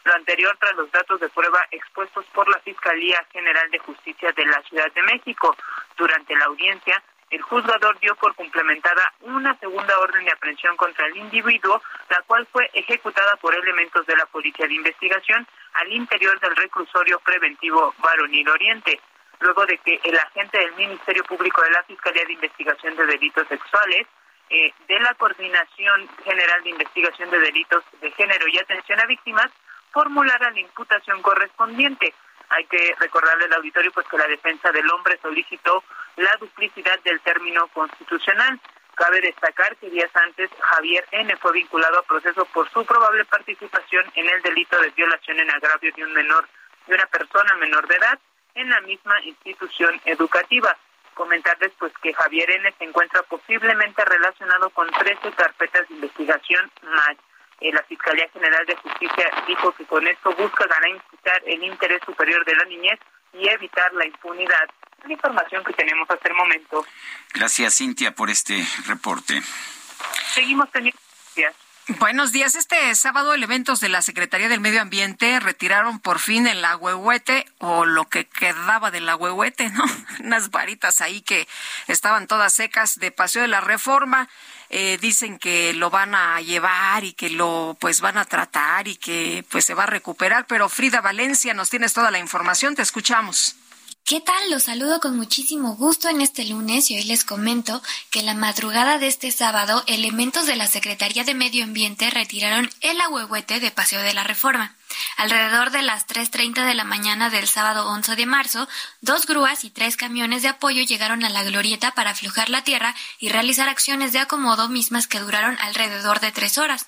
Lo anterior tras los datos de prueba expuestos por la Fiscalía General de Justicia de la Ciudad de México. Durante la audiencia, el juzgador dio por complementada una segunda orden de aprehensión contra el individuo, la cual fue ejecutada por elementos de la Policía de Investigación al interior del reclusorio preventivo Varonil Oriente, luego de que el agente del Ministerio Público de la Fiscalía de Investigación de Delitos Sexuales eh, de la Coordinación General de Investigación de Delitos de Género y Atención a Víctimas formulara la imputación correspondiente. Hay que recordarle al auditorio pues que la defensa del hombre solicitó la duplicidad del término constitucional. Cabe destacar que días antes Javier N. fue vinculado a proceso por su probable participación en el delito de violación en agravio de un menor, de una persona menor de edad, en la misma institución educativa. Comentarles pues que Javier N. se encuentra posiblemente relacionado con 13 carpetas de investigación más. Eh, la Fiscalía General de Justicia dijo que con esto busca garantizar el interés superior de la niñez y evitar la impunidad la información que tenemos hasta el momento. Gracias, Cintia, por este reporte. Seguimos teniendo Buenos días. Este sábado elementos de la Secretaría del Medio Ambiente retiraron por fin el agüehuete o lo que quedaba del agüehuete, ¿no? [LAUGHS] Unas varitas ahí que estaban todas secas de Paseo de la Reforma. Eh, dicen que lo van a llevar y que lo pues van a tratar y que pues se va a recuperar. Pero Frida Valencia, nos tienes toda la información. Te escuchamos. ¿Qué tal? Los saludo con muchísimo gusto en este lunes y hoy les comento que la madrugada de este sábado elementos de la Secretaría de Medio Ambiente retiraron el ahuehuete de Paseo de la Reforma. Alrededor de las 3.30 de la mañana del sábado 11 de marzo, dos grúas y tres camiones de apoyo llegaron a la glorieta para aflojar la tierra y realizar acciones de acomodo mismas que duraron alrededor de tres horas.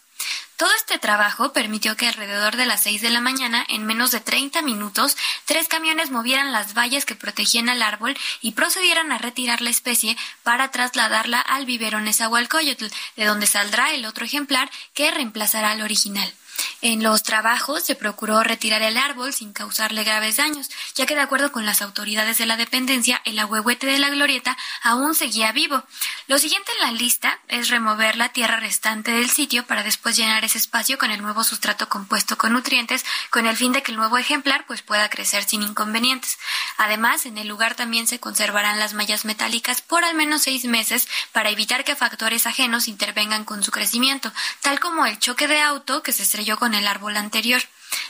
Todo este trabajo permitió que alrededor de las 6 de la mañana, en menos de 30 minutos, tres camiones movieran las vallas que protegían al árbol y procedieran a retirar la especie para trasladarla al vivero Nezahualcóyotl, de donde saldrá el otro ejemplar que reemplazará al original. En los trabajos se procuró retirar el árbol sin causarle graves daños, ya que de acuerdo con las autoridades de la dependencia, el ahuehuete de la glorieta aún seguía vivo. Lo siguiente en la lista es remover la tierra restante del sitio para después llenar ese espacio con el nuevo sustrato compuesto con nutrientes, con el fin de que el nuevo ejemplar pues pueda crecer sin inconvenientes. Además, en el lugar también se conservarán las mallas metálicas por al menos seis meses para evitar que factores ajenos intervengan con su crecimiento, tal como el choque de auto que se estrelló con el árbol anterior.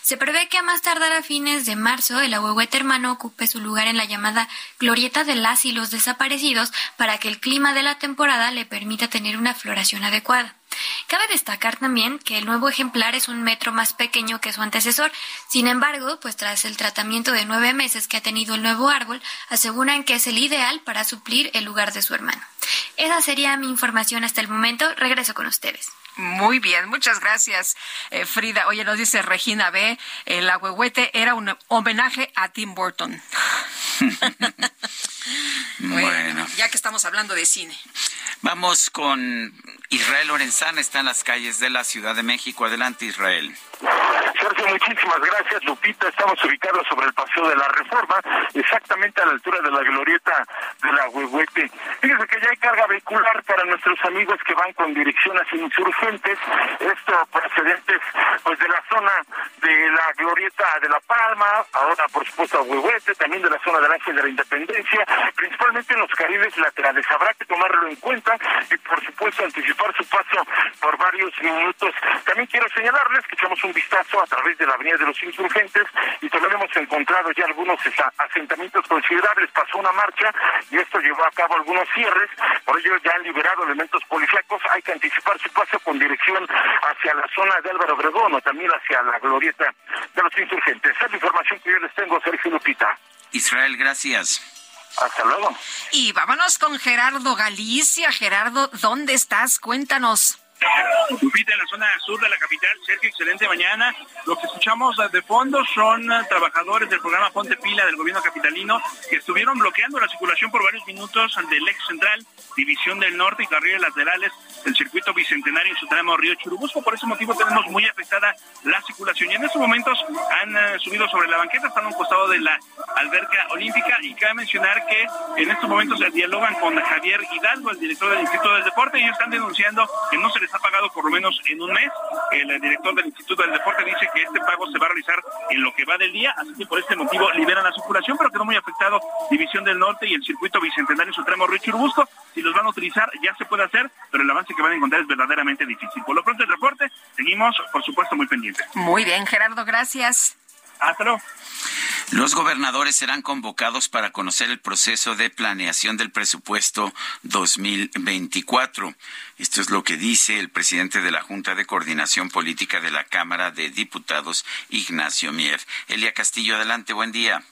Se prevé que a más tardar a fines de marzo el ahuehuete hermano ocupe su lugar en la llamada glorieta de las y los desaparecidos para que el clima de la temporada le permita tener una floración adecuada. Cabe destacar también que el nuevo ejemplar es un metro más pequeño que su antecesor. Sin embargo, pues tras el tratamiento de nueve meses que ha tenido el nuevo árbol, aseguran que es el ideal para suplir el lugar de su hermano. Esa sería mi información hasta el momento. Regreso con ustedes. Muy bien, muchas gracias, eh, Frida. Oye, nos dice Regina B. El agüehuete era un homenaje a Tim Burton. [LAUGHS] bueno, ya que estamos hablando de cine. Vamos con Israel Lorenzana, está en las calles de la Ciudad de México. Adelante, Israel. Sergio, muchísimas gracias, Lupita. Estamos ubicados sobre el Paseo de la Reforma, exactamente a la altura de la glorieta de la Huehuete. Fíjense que ya hay carga vehicular para nuestros amigos que van con dirección hacia insurgentes, esto procedentes pues de la zona de la glorieta de La Palma, ahora por supuesto a Huehuete, también de la zona del Ángel de la Independencia, principalmente en los carriles laterales. Habrá que tomarlo en cuenta y por supuesto anticipar su paso por varios minutos. También quiero señalarles que echamos un vistazo a través de la Avenida de los Insurgentes y también hemos encontrado ya algunos asentamientos considerables. Pasó una marcha y esto llevó a cabo algunos cierres, por ello ya han liberado elementos policíacos. Hay que anticipar su paso con dirección hacia la zona de Álvaro Obregón o también hacia la glorieta de los insurgentes. Esa es la información que yo les tengo, Sergio Lupita. Israel, gracias. Hasta luego. Y vámonos con Gerardo Galicia. Gerardo, ¿dónde estás? Cuéntanos. Lupita, en la zona sur de la capital, Sergio, excelente mañana. Lo que escuchamos de fondo son trabajadores del programa Ponte Pila del gobierno capitalino que estuvieron bloqueando la circulación por varios minutos del ex central, División del Norte y carriles laterales del circuito bicentenario en su tramo Río Churubusco. Por ese motivo tenemos muy afectada la circulación y en estos momentos han eh, subido sobre la banqueta, están a un costado de la alberca olímpica y cabe mencionar que en estos momentos se dialogan con Javier Hidalgo, el director del Instituto del Deporte, y ellos están denunciando que no se les ha pagado por lo menos en un mes. El director del Instituto del Deporte dice que este pago se va a realizar en lo que va del día, así que por este motivo liberan la circulación, pero quedó muy afectado División del Norte y el circuito bicentenario Supremo Río Churubusco. Si los van a utilizar, ya se puede hacer, pero el avance que van a encontrar es verdaderamente difícil. Por lo pronto el reporte, seguimos, por supuesto, muy pendientes. Muy bien, Gerardo, gracias. Luego. Los gobernadores serán convocados para conocer el proceso de planeación del presupuesto 2024. Esto es lo que dice el presidente de la Junta de Coordinación Política de la Cámara de Diputados, Ignacio Mier. Elia Castillo, adelante, buen día.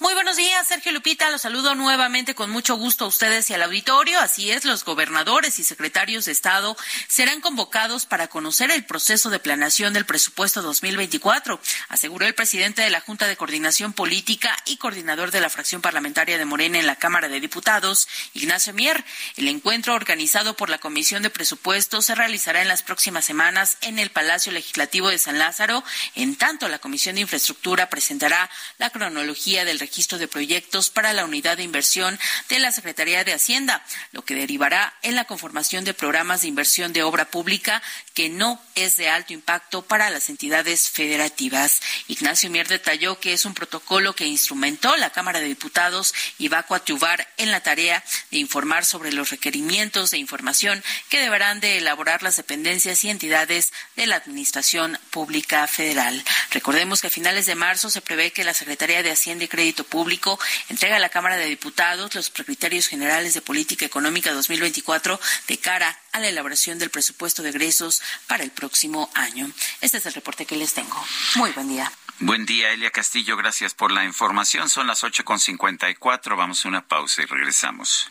Muy buenos días, Sergio Lupita. Los saludo nuevamente con mucho gusto a ustedes y al auditorio. Así es, los gobernadores y secretarios de Estado serán convocados para conocer el proceso de planeación del presupuesto 2024, aseguró el presidente de la Junta de Coordinación Política y coordinador de la fracción parlamentaria de Morena en la Cámara de Diputados, Ignacio Mier. El encuentro organizado por la Comisión de Presupuestos se realizará en las próximas semanas en el Palacio Legislativo de San Lázaro. En tanto, la Comisión de Infraestructura presentará la cronología del registro de proyectos para la unidad de inversión de la Secretaría de Hacienda, lo que derivará en la conformación de programas de inversión de obra pública que no es de alto impacto para las entidades federativas. Ignacio Mier detalló que es un protocolo que instrumentó la Cámara de Diputados y va a coadyuvar en la tarea de informar sobre los requerimientos de información que deberán de elaborar las dependencias y entidades de la Administración Pública Federal. Recordemos que a finales de marzo se prevé que la Secretaría de Hacienda y Crédito Público entrega a la Cámara de Diputados los criterios generales de política económica 2024 de cara a la elaboración del presupuesto de egresos para el próximo año. Este es el reporte que les tengo. Muy buen día. Buen día, Elia Castillo. Gracias por la información. Son las 8.54. Vamos a una pausa y regresamos.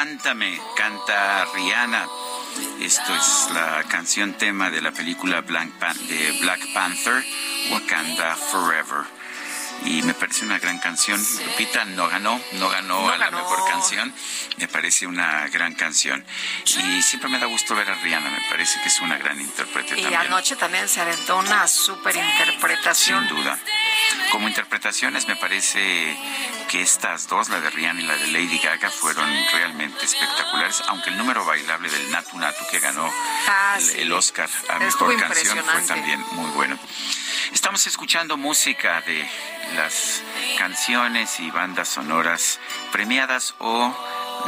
Levántame, canta Rihanna. Esto es la canción tema de la película Black, de Black Panther, Wakanda Forever. Y me parece una gran canción. Lupita no ganó, no ganó No a la mejor canción. Me parece una gran canción. Y siempre me da gusto ver a Rihanna, me parece que es una gran intérprete Y también. anoche también se aventó una súper interpretación. Sin duda. Como interpretaciones me parece que estas dos, la de Rihanna y la de Lady Gaga, fueron realmente espectaculares, aunque el número bailable del Natu Natu que ganó Ah, el, sí. el Oscar a Estuvo Mejor Canción fue también muy bueno. Estamos escuchando música de las canciones y bandas sonoras premiadas o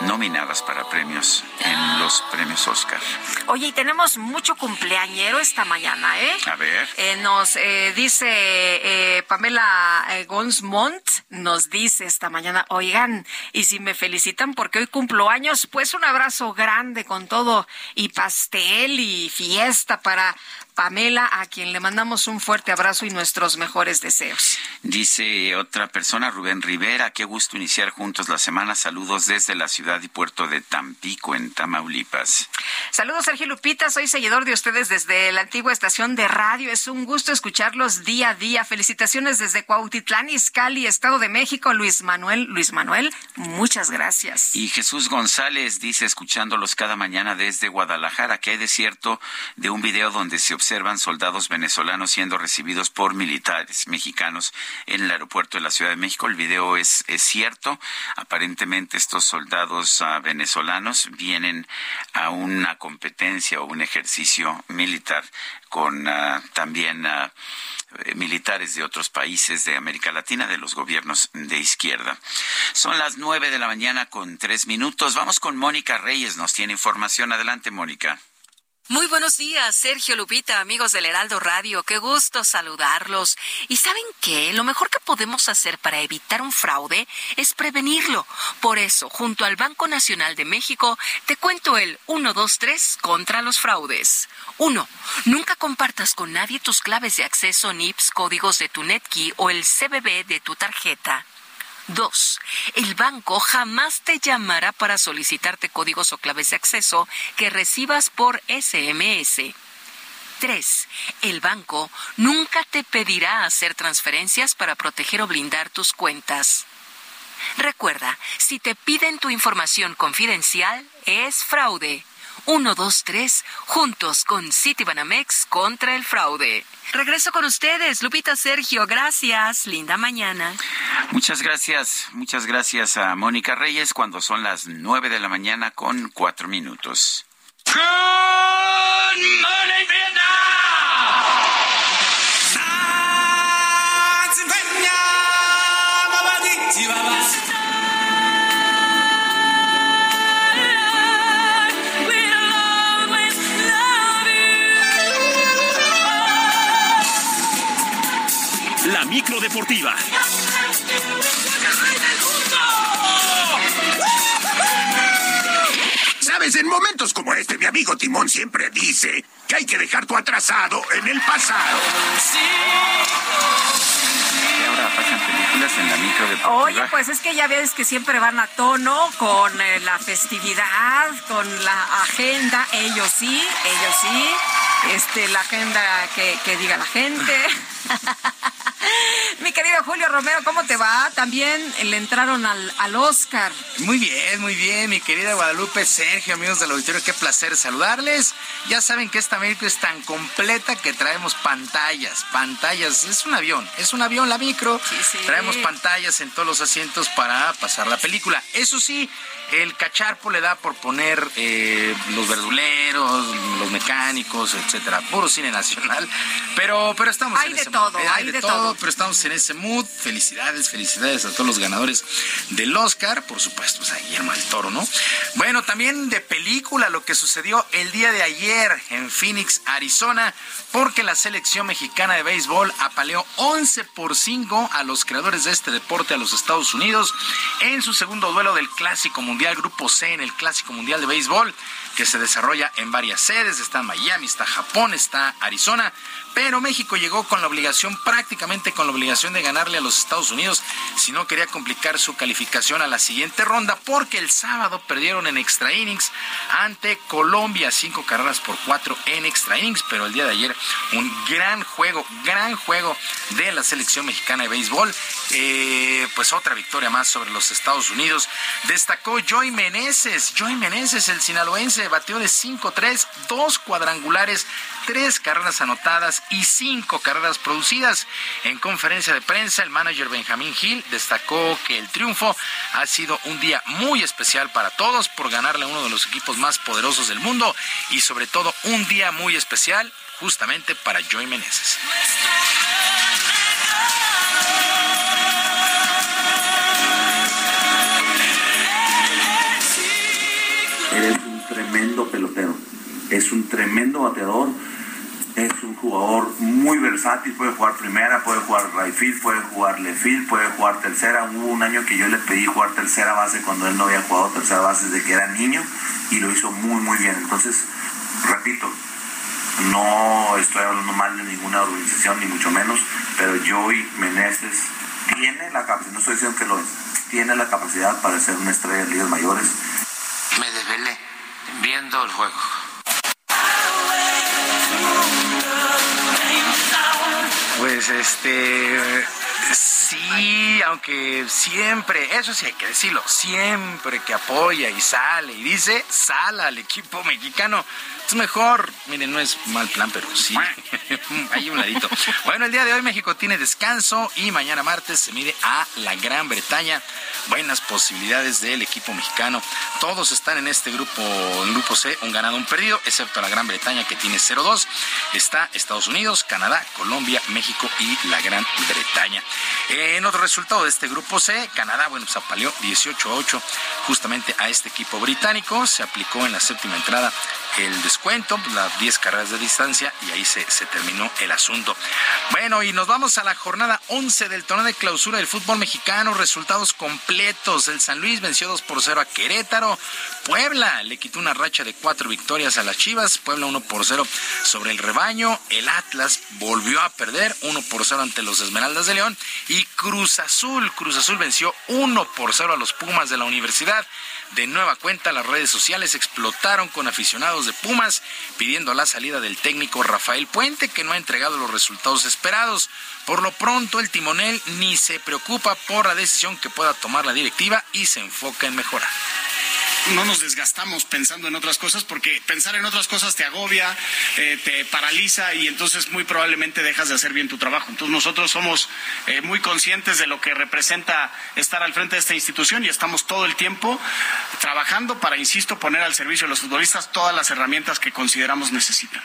nominadas para premios en los premios Oscar. Oye, y tenemos mucho cumpleañero esta mañana, ¿eh? A ver. Eh, nos eh, dice eh, Pamela eh, Gonsmont, nos dice esta mañana, oigan, y si me felicitan porque hoy cumplo años, pues un abrazo grande con todo y pastel y fiesta para Pamela, a quien le mandamos un fuerte abrazo y nuestros mejores deseos. Dice otra persona, Rubén Rivera, qué gusto iniciar juntos la semana. Saludos desde la ciudad y puerto de Tampico, en Tamaulipas. Saludos, Sergio Lupita. Soy seguidor de ustedes desde la antigua estación de radio. Es un gusto escucharlos día a día. Felicitaciones desde Cuautitlán, Izcalli, Estado de México. Luis Manuel, Luis Manuel, muchas gracias. Y Jesús González dice, escuchándolos cada mañana desde Guadalajara, que hay de cierto de un video donde se observan soldados venezolanos siendo recibidos por militares mexicanos en el aeropuerto de la Ciudad de México. El video es, es cierto. Aparentemente estos soldados uh, venezolanos vienen a una competencia o un ejercicio militar con uh, también uh, militares de otros países de América Latina, de los gobiernos de izquierda. Son las nueve de la mañana con tres minutos. Vamos con Mónica Reyes. Nos tiene información. Adelante, Mónica. Muy buenos días, Sergio Lupita, amigos del Heraldo Radio. Qué gusto saludarlos. ¿Y saben qué? Lo mejor que podemos hacer para evitar un fraude es prevenirlo. Por eso, junto al Banco Nacional de México, te cuento el 123 contra los fraudes. 1. Nunca compartas con nadie tus claves de acceso NIPS, códigos de tu NetKey o el CBB de tu tarjeta. 2. El banco jamás te llamará para solicitarte códigos o claves de acceso que recibas por SMS. 3. El banco nunca te pedirá hacer transferencias para proteger o blindar tus cuentas. Recuerda, si te piden tu información confidencial, es fraude. 1, 2, 3, juntos con Citibanamex contra el fraude. Regreso con ustedes, Lupita Sergio, gracias, linda mañana. Muchas gracias, muchas gracias a Mónica Reyes cuando son las 9 de la mañana con 4 minutos. Good morning, La deportiva. Sabes, en momentos como este, mi amigo Timón siempre dice que hay que dejar tu atrasado en el pasado. Y ahora pasan películas en la micro. Oye, pues es que ya ves que siempre van a tono con eh, la festividad, con la agenda, ellos sí, ellos sí, este, la agenda que, que diga la gente. [LAUGHS] Mi querido Julio Romero, ¿cómo te va? También le entraron al, al Oscar. Muy bien, muy bien, mi querida Guadalupe, Sergio, amigos del auditorio, qué placer saludarles. Ya saben que esta micro es tan completa que traemos pantallas, pantallas, es un avión, es un avión la micro. Traemos pantallas en todos los asientos para pasar la película. Eso sí, el cacharpo le da por poner eh, los verduleros, los mecánicos, etcétera, puro cine nacional. Pero, pero estamos Hay en de ese todo. Eh, hay de todo. pero estamos en ese mood. Felicidades, felicidades a todos los ganadores del Oscar, por supuesto, pues a Guillermo del Toro, ¿no? Bueno, también de película lo que sucedió el día de ayer en Phoenix, Arizona, porque la selección mexicana de béisbol apaleó 11 por 5 a los creadores de este deporte a los Estados Unidos en su segundo duelo del Clásico Mundial Grupo C en el Clásico Mundial de Béisbol que se desarrolla en varias sedes, está Miami, está Japón, está Arizona, pero México llegó con la obligación, prácticamente con la obligación de ganarle a los Estados Unidos si no quería complicar su calificación a la siguiente ronda, porque el sábado perdieron en extra innings ante Colombia, cinco carreras por cuatro en extra innings, pero el día de ayer un gran juego, gran juego de la selección mexicana de béisbol, eh, pues otra victoria más sobre los Estados Unidos. Destacó Joy Meneses, Joy Meneses, el sinaloense, batió de 5-3, dos cuadrangulares, tres carreras anotadas y cinco carreras producidas. En conferencia de prensa, el manager Benjamín Gil destacó que el triunfo ha sido un día muy especial para todos por ganarle a uno de los equipos más poderosos del mundo y sobre todo un día muy especial justamente para Joy Meneses. Eres un tremendo pelotero, es un tremendo bateador, es un jugador muy versátil, puede jugar primera, puede jugar right field, puede jugar left field, puede jugar tercera. Hubo un año que yo le pedí jugar tercera base cuando él no había jugado tercera base desde que era niño y lo hizo muy muy bien. Entonces, repito, No estoy hablando mal de ninguna organización, ni mucho menos, pero Joey Meneses tiene la capacidad, no estoy diciendo que lo es, tiene la capacidad para ser una estrella de ligas mayores. Me desvelé viendo el juego. Pues este sí, aunque siempre, eso sí hay que decirlo, siempre que apoya y sale y dice, sala al equipo mexicano, es mejor. Miren, no es mal plan, pero sí, [LAUGHS] hay un ladito. Bueno, el día de hoy México tiene descanso y mañana martes se mide a la Gran Bretaña. Buenas posibilidades del equipo mexicano. Todos están en este grupo, en grupo C, un ganado, un perdido, excepto la Gran Bretaña que tiene 0-2. Está Estados Unidos, Canadá, Colombia, México y la Gran Bretaña. En otro resultado de este grupo C, Canadá, bueno, se apaleó 18-8 justamente a este equipo británico. Se aplicó en la séptima entrada el descuento, las 10 carreras de distancia y ahí se, se, terminó el asunto. Bueno, y nos vamos a la jornada 11 del torneo de clausura del fútbol mexicano. Resultados completos. El San Luis venció 2 por 0 a Querétaro. Puebla le quitó una racha de cuatro victorias a las Chivas. Puebla 1 por 0 sobre el rebaño. El Atlas volvió a perder 1 por 0 ante los Esmeraldas de León. Y Cruz Azul, Cruz Azul venció 1 por 0 a los Pumas de la Universidad. De nueva cuenta, las redes sociales explotaron con aficionados de Pumas pidiendo la salida del técnico Rafael Puente, que no ha entregado los resultados esperados. Por lo pronto, el timonel ni se preocupa por la decisión que pueda tomar la directiva y se enfoca en mejorar no nos desgastamos pensando en otras cosas porque pensar en otras cosas te agobia, eh, te paraliza y entonces muy probablemente dejas de hacer bien tu trabajo. Entonces nosotros somos eh, muy conscientes de lo que representa estar al frente de esta institución y estamos todo el tiempo trabajando para, insisto, poner al servicio de los futbolistas todas las herramientas que consideramos necesitan.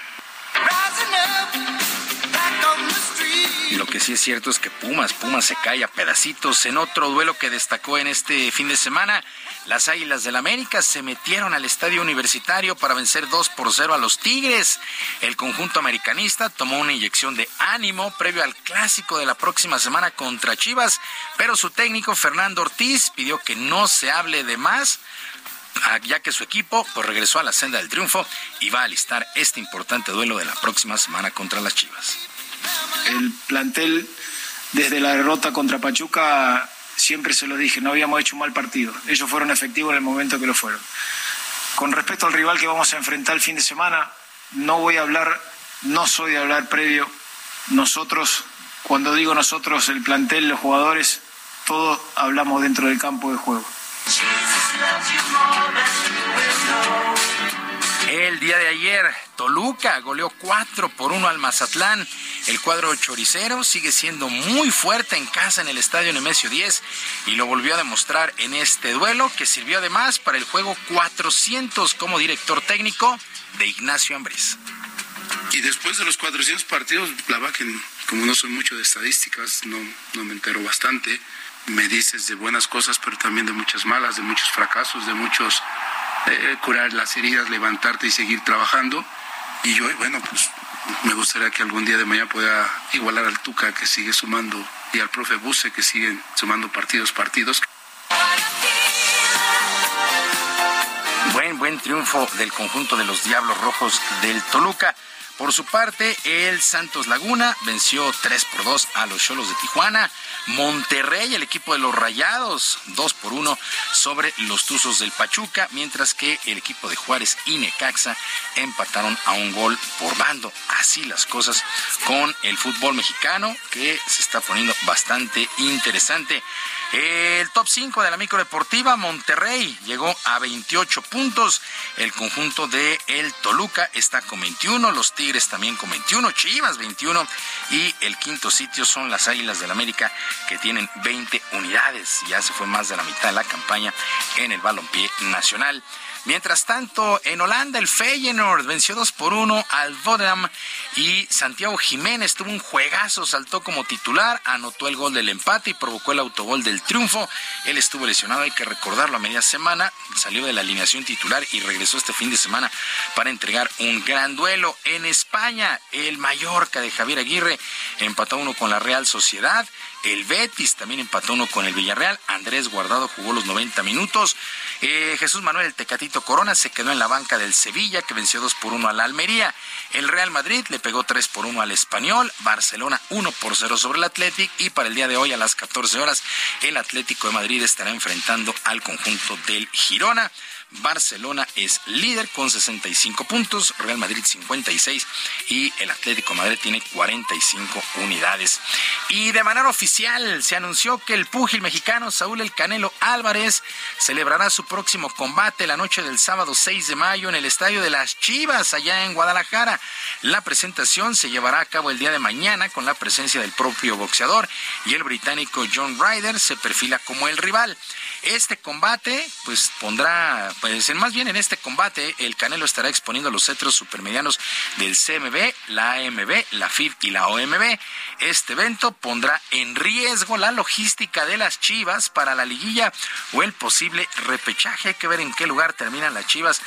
Lo que sí es cierto es que Pumas, Pumas se cae a pedacitos en otro duelo que destacó en este fin de semana. Las Águilas del América se metieron al estadio universitario para vencer 2 por 0 a los Tigres. El conjunto americanista tomó una inyección de ánimo previo al clásico de la próxima semana contra Chivas, pero su técnico Fernando Ortiz pidió que no se hable de más ah, ya que su equipo pues, regresó a la senda del triunfo y va a alistar este importante duelo de la próxima semana contra las Chivas. El plantel desde la derrota contra Pachuca siempre se lo dije, no habíamos hecho un mal partido. Ellos fueron efectivos en el momento que lo fueron. Con respecto al rival que vamos a enfrentar el fin de semana, no voy a hablar, no soy de hablar previo. Nosotros, cuando digo nosotros, el plantel, los jugadores, todos hablamos dentro del campo de juego. El día de ayer, Toluca goleó 4 por 1 al Mazatlán. El cuadro choricero sigue siendo muy fuerte en casa en el estadio Nemesio 10 y lo volvió a demostrar en este duelo que sirvió además para el juego 400 como director técnico de Ignacio Ambriz. Y después de los 400 partidos, la verdad que como no soy mucho de estadísticas, no, no me entero bastante. Me dices de buenas cosas, pero también de muchas malas, de muchos fracasos, de muchos eh, curar las heridas, levantarte y seguir trabajando. Y yo, bueno, pues me gustaría que algún día de mañana pueda igualar al Tuca que sigue sumando y al profe Buse que siguen sumando partidos, partidos. Buen, buen triunfo del conjunto de los Diablos Rojos del Toluca. Por su parte, el Santos Laguna venció 3 por 2 a los Cholos de Tijuana. Monterrey, el equipo de los Rayados, 2 por 1 sobre los Tuzos del Pachuca, mientras que el equipo de Juárez y Necaxa empataron a un gol por bando. Así las cosas con el fútbol mexicano, que se está poniendo bastante interesante. El top 5 de la microdeportiva, Monterrey llegó a 28 puntos. El conjunto de El Toluca está con 21, los Tigres también con 21, Chivas 21 y el quinto sitio son las Águilas del América que tienen 20 unidades. Ya se fue más de la mitad de la campaña en el balompié nacional. Mientras tanto, en Holanda el Feyenoord venció 2 por 1 al Vodam y Santiago Jiménez tuvo un juegazo, saltó como titular, anotó el gol del empate y provocó el autogol del triunfo. Él estuvo lesionado, hay que recordarlo a media semana, salió de la alineación titular y regresó este fin de semana para entregar un gran duelo. En España, el Mallorca de Javier Aguirre empató uno con la Real Sociedad. El Betis también empató uno con el Villarreal. Andrés Guardado jugó los 90 minutos. Eh, Jesús Manuel el Tecatito Corona se quedó en la banca del Sevilla, que venció 2 por 1 a la Almería. El Real Madrid le pegó 3 por 1 al Español. Barcelona 1 por 0 sobre el Athletic. Y para el día de hoy, a las 14 horas, el Atlético de Madrid estará enfrentando al conjunto del Girona. Barcelona es líder con 65 puntos, Real Madrid 56 y el Atlético Madrid tiene 45 unidades. Y de manera oficial se anunció que el púgil mexicano Saúl El Canelo Álvarez celebrará su próximo combate la noche del sábado 6 de mayo en el Estadio de las Chivas allá en Guadalajara. La presentación se llevará a cabo el día de mañana con la presencia del propio boxeador y el británico John Ryder se perfila como el rival. Este combate, pues pondrá, pues más bien en este combate, el Canelo estará exponiendo los cetros supermedianos del CMB, la AMB, la FIB y la OMB. Este evento pondrá en riesgo la logística de las Chivas para la liguilla o el posible repechaje. Hay que ver en qué lugar terminan las Chivas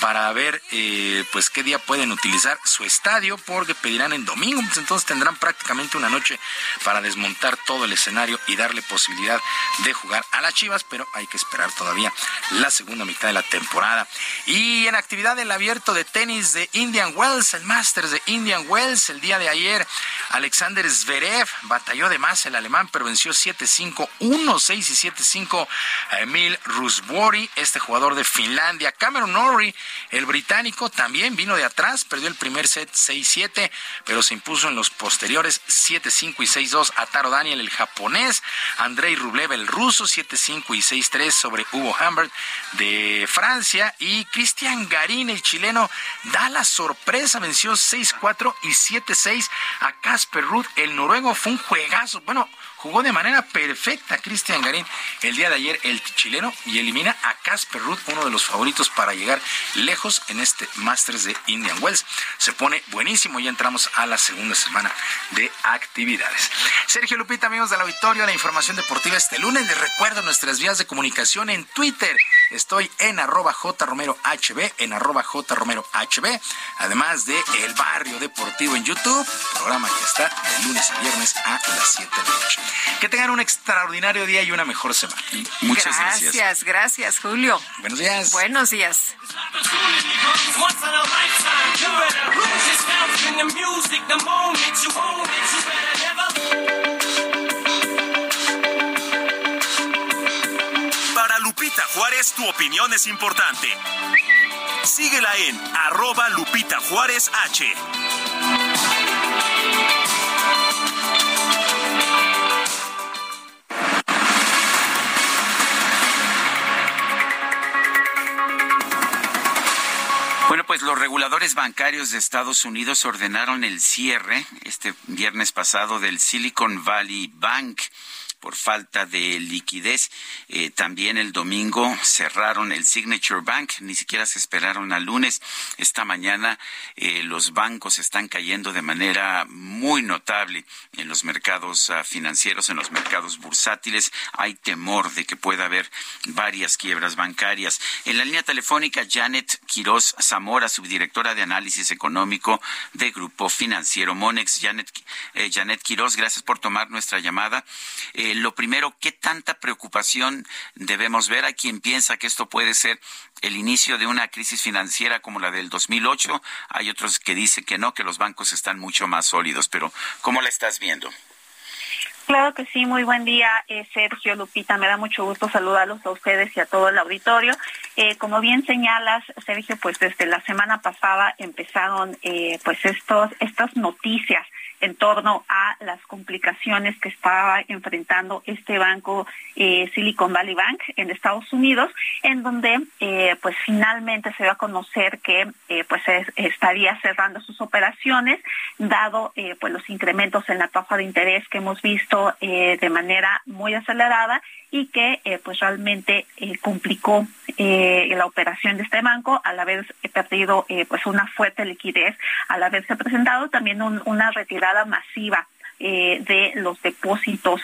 para ver, eh, pues qué día pueden utilizar su estadio, porque pedirán en domingo, pues entonces tendrán prácticamente una noche para desmontar todo el escenario y darle posibilidad de jugar a las Chivas pero hay que esperar todavía la segunda mitad de la temporada. Y en actividad del abierto de tenis de Indian Wells, el Masters de Indian Wells, el día de ayer, Alexander Zverev batalló de más el alemán, pero venció 7-5, 1-6 y 7-5 a Emil Rusbori, este jugador de Finlandia. Cameron Norrie, el británico, también vino de atrás, perdió el primer set 6-7, pero se impuso en los posteriores 7-5 y 6-2 a Taro Daniel, el japonés, Andrei Rublev, el ruso, 7-5 y 6-3 sobre Hugo Humbert de Francia y Cristian Garín, el chileno, da la sorpresa, venció 6-4 y 7-6 a Casper Ruth, el noruego, fue un juegazo, bueno, jugó de manera perfecta Cristian Garín el día de ayer el chileno y elimina a Casper Ruth, uno de los favoritos para llegar lejos en este Masters de Indian Wells. Se pone buenísimo, ya entramos a la segunda semana de actividades. Sergio Lupita, amigos del auditorio, la información deportiva este lunes. Les recuerdo nuestras vías de comunicación en Twitter. Estoy en arroba jromerohb, en arroba jromerohb, además de El Barrio Deportivo en YouTube, programa que está de lunes a viernes a las 7 de la noche. Que tengan un extraordinario día y una mejor semana. Muchas gracias. Gracias, gracias, Julio. Buenos días. Buenos días. Para Lupita Juárez, tu opinión es importante. Síguela en arroba Lupita Juárez H. Pues los reguladores bancarios de Estados Unidos ordenaron el cierre este viernes pasado del Silicon Valley Bank por falta de liquidez. Eh, también el domingo cerraron el Signature Bank, ni siquiera se esperaron al lunes. Esta mañana eh, los bancos están cayendo de manera muy notable en los mercados uh, financieros, en los mercados bursátiles. Hay temor de que pueda haber varias quiebras bancarias. En la línea telefónica, Janet Quiroz Zamora, subdirectora de análisis económico de Grupo Financiero Monex. Janet, eh, Janet Quiroz, gracias por tomar nuestra llamada. Eh, lo primero, ¿qué tanta preocupación debemos ver? a quien piensa que esto puede ser el inicio de una crisis financiera como la del 2008. Hay otros que dicen que no, que los bancos están mucho más sólidos. Pero, ¿cómo la estás viendo? Claro que sí, muy buen día, eh, Sergio Lupita. Me da mucho gusto saludarlos a ustedes y a todo el auditorio. Eh, como bien señalas, Sergio, pues desde la semana pasada empezaron eh, pues estos estas noticias en torno a las complicaciones que estaba enfrentando este banco eh, Silicon Valley Bank en Estados Unidos, en donde eh, pues finalmente se va a conocer que eh, pues estaría cerrando sus operaciones, dado pues los incrementos en la tasa de interés que hemos visto de manera muy acelerada y que pues realmente complicó la operación de este banco al haber perdido pues una fuerte liquidez, al haberse presentado también una retirada masiva de los depósitos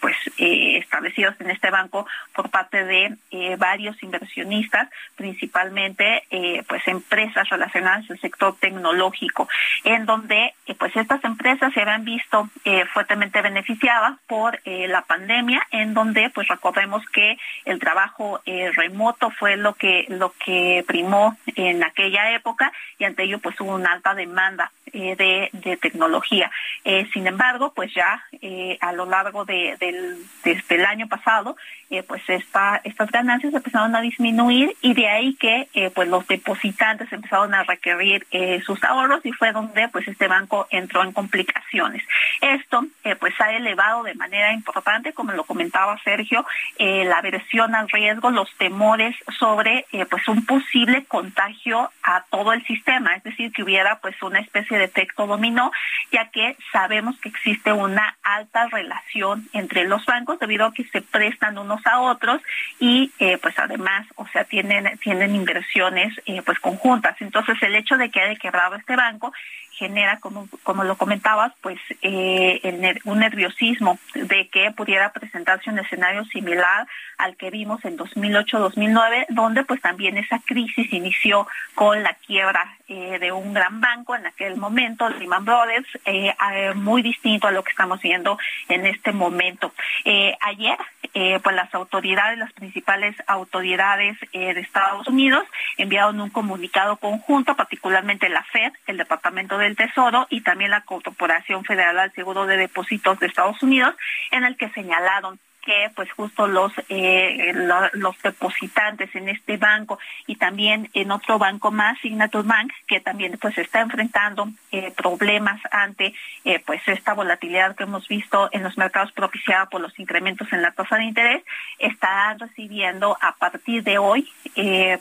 pues establecidos en este banco por parte de varios inversionistas, principalmente pues empresas relacionadas al sector tecnológico, en donde pues estas empresas se habían visto fuertemente beneficiadas por la pandemia, en donde pues recordemos que el trabajo remoto fue lo que lo que primó en aquella época y ante ello pues hubo una alta demanda eh, de, tecnología. Eh, sin embargo, pues ya eh, a lo largo de, del, desde el año pasado, pues esta, estas ganancias empezaron a disminuir y de ahí que pues los depositantes empezaron a requerir sus ahorros y fue donde pues este banco entró en complicaciones. Esto pues ha elevado de manera importante, como lo comentaba Sergio, la aversión al riesgo, los temores sobre pues un posible contagio a todo el sistema, es decir, que hubiera pues una especie de efecto dominó, ya que sabemos que existe una alta relación entre los bancos debido a que se prestan unos a otros y eh, pues además, o sea, tienen tienen inversiones eh, pues conjuntas. Entonces, el hecho de que haya quebrado este banco genera, como, como lo comentabas, pues eh, un nerviosismo de que pudiera presentarse un escenario similar al que vimos en 2008-2009, donde pues también esa crisis inició con la quiebra eh, de un gran banco en aquel momento, Lehman Brothers, eh, muy distinto a lo que estamos viendo en este momento. ayer, pues las autoridades, las principales autoridades de Estados Unidos enviaron un comunicado conjunto, particularmente la Fed, el Departamento de del Tesoro y también la Corporación Federal al Seguro de Depósitos de Estados Unidos, en el que señalaron que pues justo los eh, los depositantes en este banco y también en otro banco más Signature Bank que también pues está enfrentando eh, problemas ante eh, pues esta volatilidad que hemos visto en los mercados propiciada por los incrementos en la tasa de interés estarán recibiendo a partir de hoy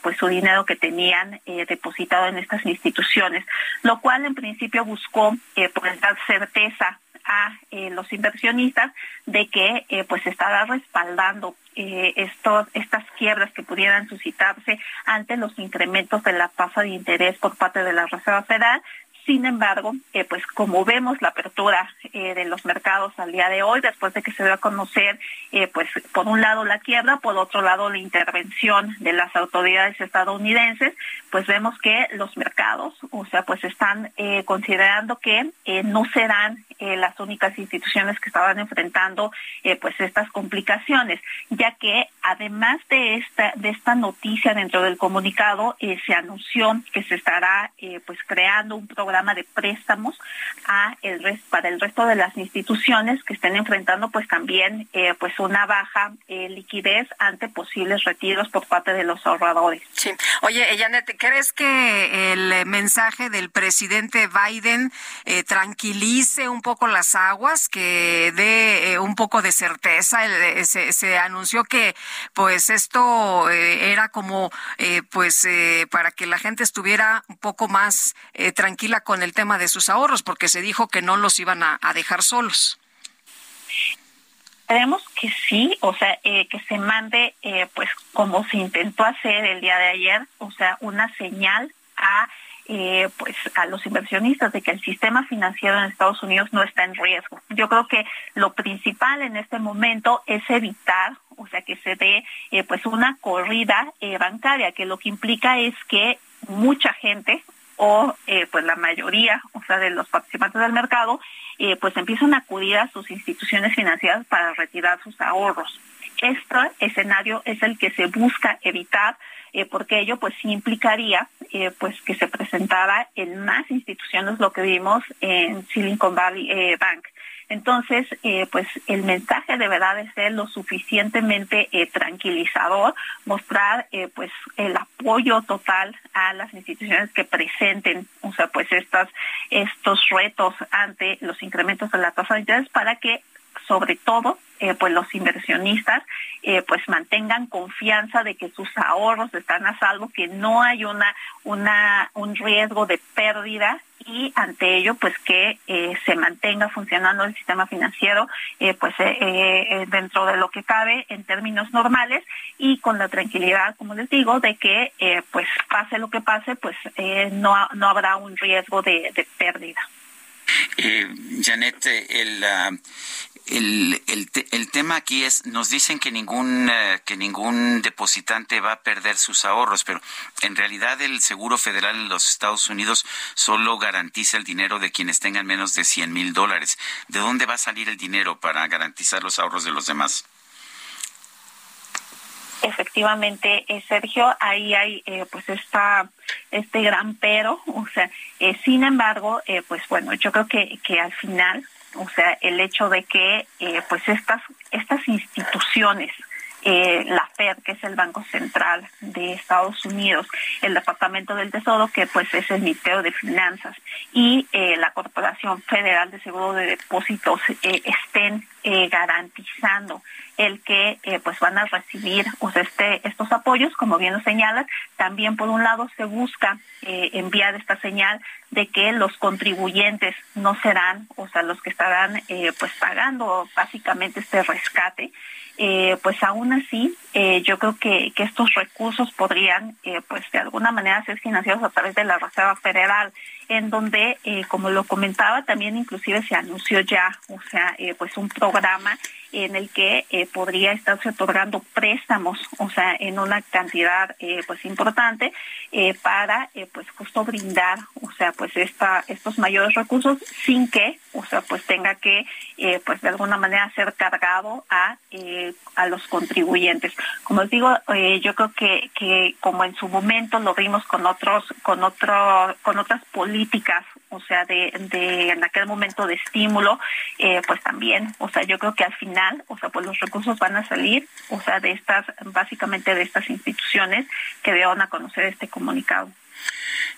pues su dinero que tenían depositado en estas instituciones lo cual en principio buscó pues dar certeza a eh, los inversionistas de que eh, pues estará respaldando eh, estos, estas quiebras que pudieran suscitarse ante los incrementos de la tasa de interés por parte de la Reserva Federal, sin embargo, eh, pues como vemos la apertura de los mercados al día de hoy, después de que se dio a conocer, pues por un lado la quiebra, por otro lado la intervención de las autoridades estadounidenses, pues vemos que los mercados, o sea, pues están considerando que no serán las únicas instituciones que estaban enfrentando pues estas complicaciones, ya que además de esta de esta noticia dentro del comunicado se anunció que se estará pues creando un programa de préstamos a el para el resto de las instituciones que estén enfrentando pues también eh, pues una baja eh, liquidez ante posibles retiros por parte de los ahorradores. Sí. Oye, Janet, ¿crees que el mensaje del presidente Biden eh, tranquilice un poco las aguas, que dé un poco de certeza? se, anunció que pues esto era como pues para que la gente estuviera un poco más tranquila con el tema de sus ahorros, porque se dijo que no los iban a, dejar solos. Creemos que sí, o sea, eh, que se mande, eh, pues como se intentó hacer el día de ayer, o sea, una señal a eh, pues a los inversionistas de que el sistema financiero en Estados Unidos no está en riesgo. Yo creo que lo principal en este momento es evitar, o sea, que se dé pues una corrida bancaria, que lo que implica es que mucha gente, o pues la mayoría, o sea, de los participantes del mercado, eh, pues empiezan a acudir a sus instituciones financieras para retirar sus ahorros. Este escenario es el que se busca evitar eh, porque ello pues sí implicaría pues que se presentara en más instituciones lo que vimos en Silicon Valley Bank. Entonces, eh, pues el mensaje deberá de ser lo suficientemente eh, tranquilizador, mostrar eh, pues el apoyo total a las instituciones que presenten, o sea, pues estos retos ante los incrementos de la tasa de interés para que sobre todo pues los inversionistas pues mantengan confianza de que sus ahorros están a salvo, que no hay una, una un riesgo de pérdida y ante ello pues que eh, se mantenga funcionando el sistema financiero eh, pues eh, dentro de lo que cabe en términos normales y con la tranquilidad como les digo de que pues pase lo que pase pues no, no habrá un riesgo de, pérdida. Eh, Janet, el, ah, el, el, el, tema aquí es, nos dicen que ningún, eh, que ningún depositante va a perder sus ahorros, pero en realidad el Seguro Federal en los Estados Unidos solo garantiza el dinero de quienes tengan menos de 100 mil dólares. ¿De dónde va a salir el dinero para garantizar los ahorros de los demás? Efectivamente, eh, Sergio, ahí hay eh, pues esta este gran pero, o sea, sin embargo, pues bueno, yo creo que, que al final o sea, el hecho de que eh, pues estas, estas instituciones, eh, la Fed, que es el Banco Central de Estados Unidos, el Departamento del Tesoro, que pues es el Ministerio de Finanzas, y eh, la Corporación Federal de Seguro de Depósitos estén garantizando el que pues van a recibir sea, este, estos apoyos, como bien lo señalas, también por un lado se busca enviar esta señal de que los contribuyentes no serán, o sea, los que estarán eh, pues pagando básicamente este rescate, eh, pues aún así eh, yo creo que, que, estos recursos podrían pues de alguna manera ser financiados a través de la Reserva Federal en donde, eh, como lo comentaba, también inclusive se anunció ya, o sea, eh, pues un programa en el que eh, podría estarse otorgando préstamos, o sea, en una cantidad pues importante para pues justo brindar, o sea, pues esta estos mayores recursos sin que, o sea, pues tenga que pues de alguna manera ser cargado a a los contribuyentes. Como les digo, yo creo que que como en su momento lo vimos con otros con otro con otras políticas políticas, o sea, de, de en aquel momento de estímulo, eh, pues también, o sea, yo creo que al final, o sea, pues los recursos van a salir, o sea, de estas, básicamente de estas instituciones que dieron a conocer este comunicado.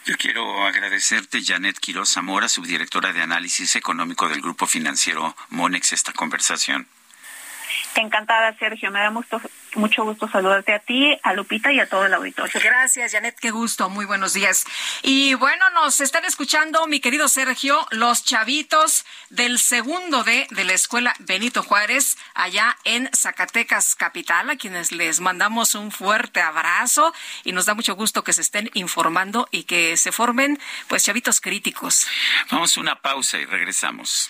Yo quiero agradecerte, Janet Quiroz Zamora, subdirectora de análisis económico del Grupo Financiero Monex, esta conversación. Encantada, Sergio. Me da mucho, mucho gusto saludarte a ti, a Lupita y a todo el auditorio. Gracias, Janet. Qué gusto. Muy buenos días. Y bueno, nos están escuchando, mi querido Sergio, los chavitos del segundo D de la Escuela Benito Juárez, allá en Zacatecas Capital, a quienes les mandamos un fuerte abrazo y nos da mucho gusto que se estén informando y que se formen, pues, chavitos críticos. Vamos a una pausa y regresamos.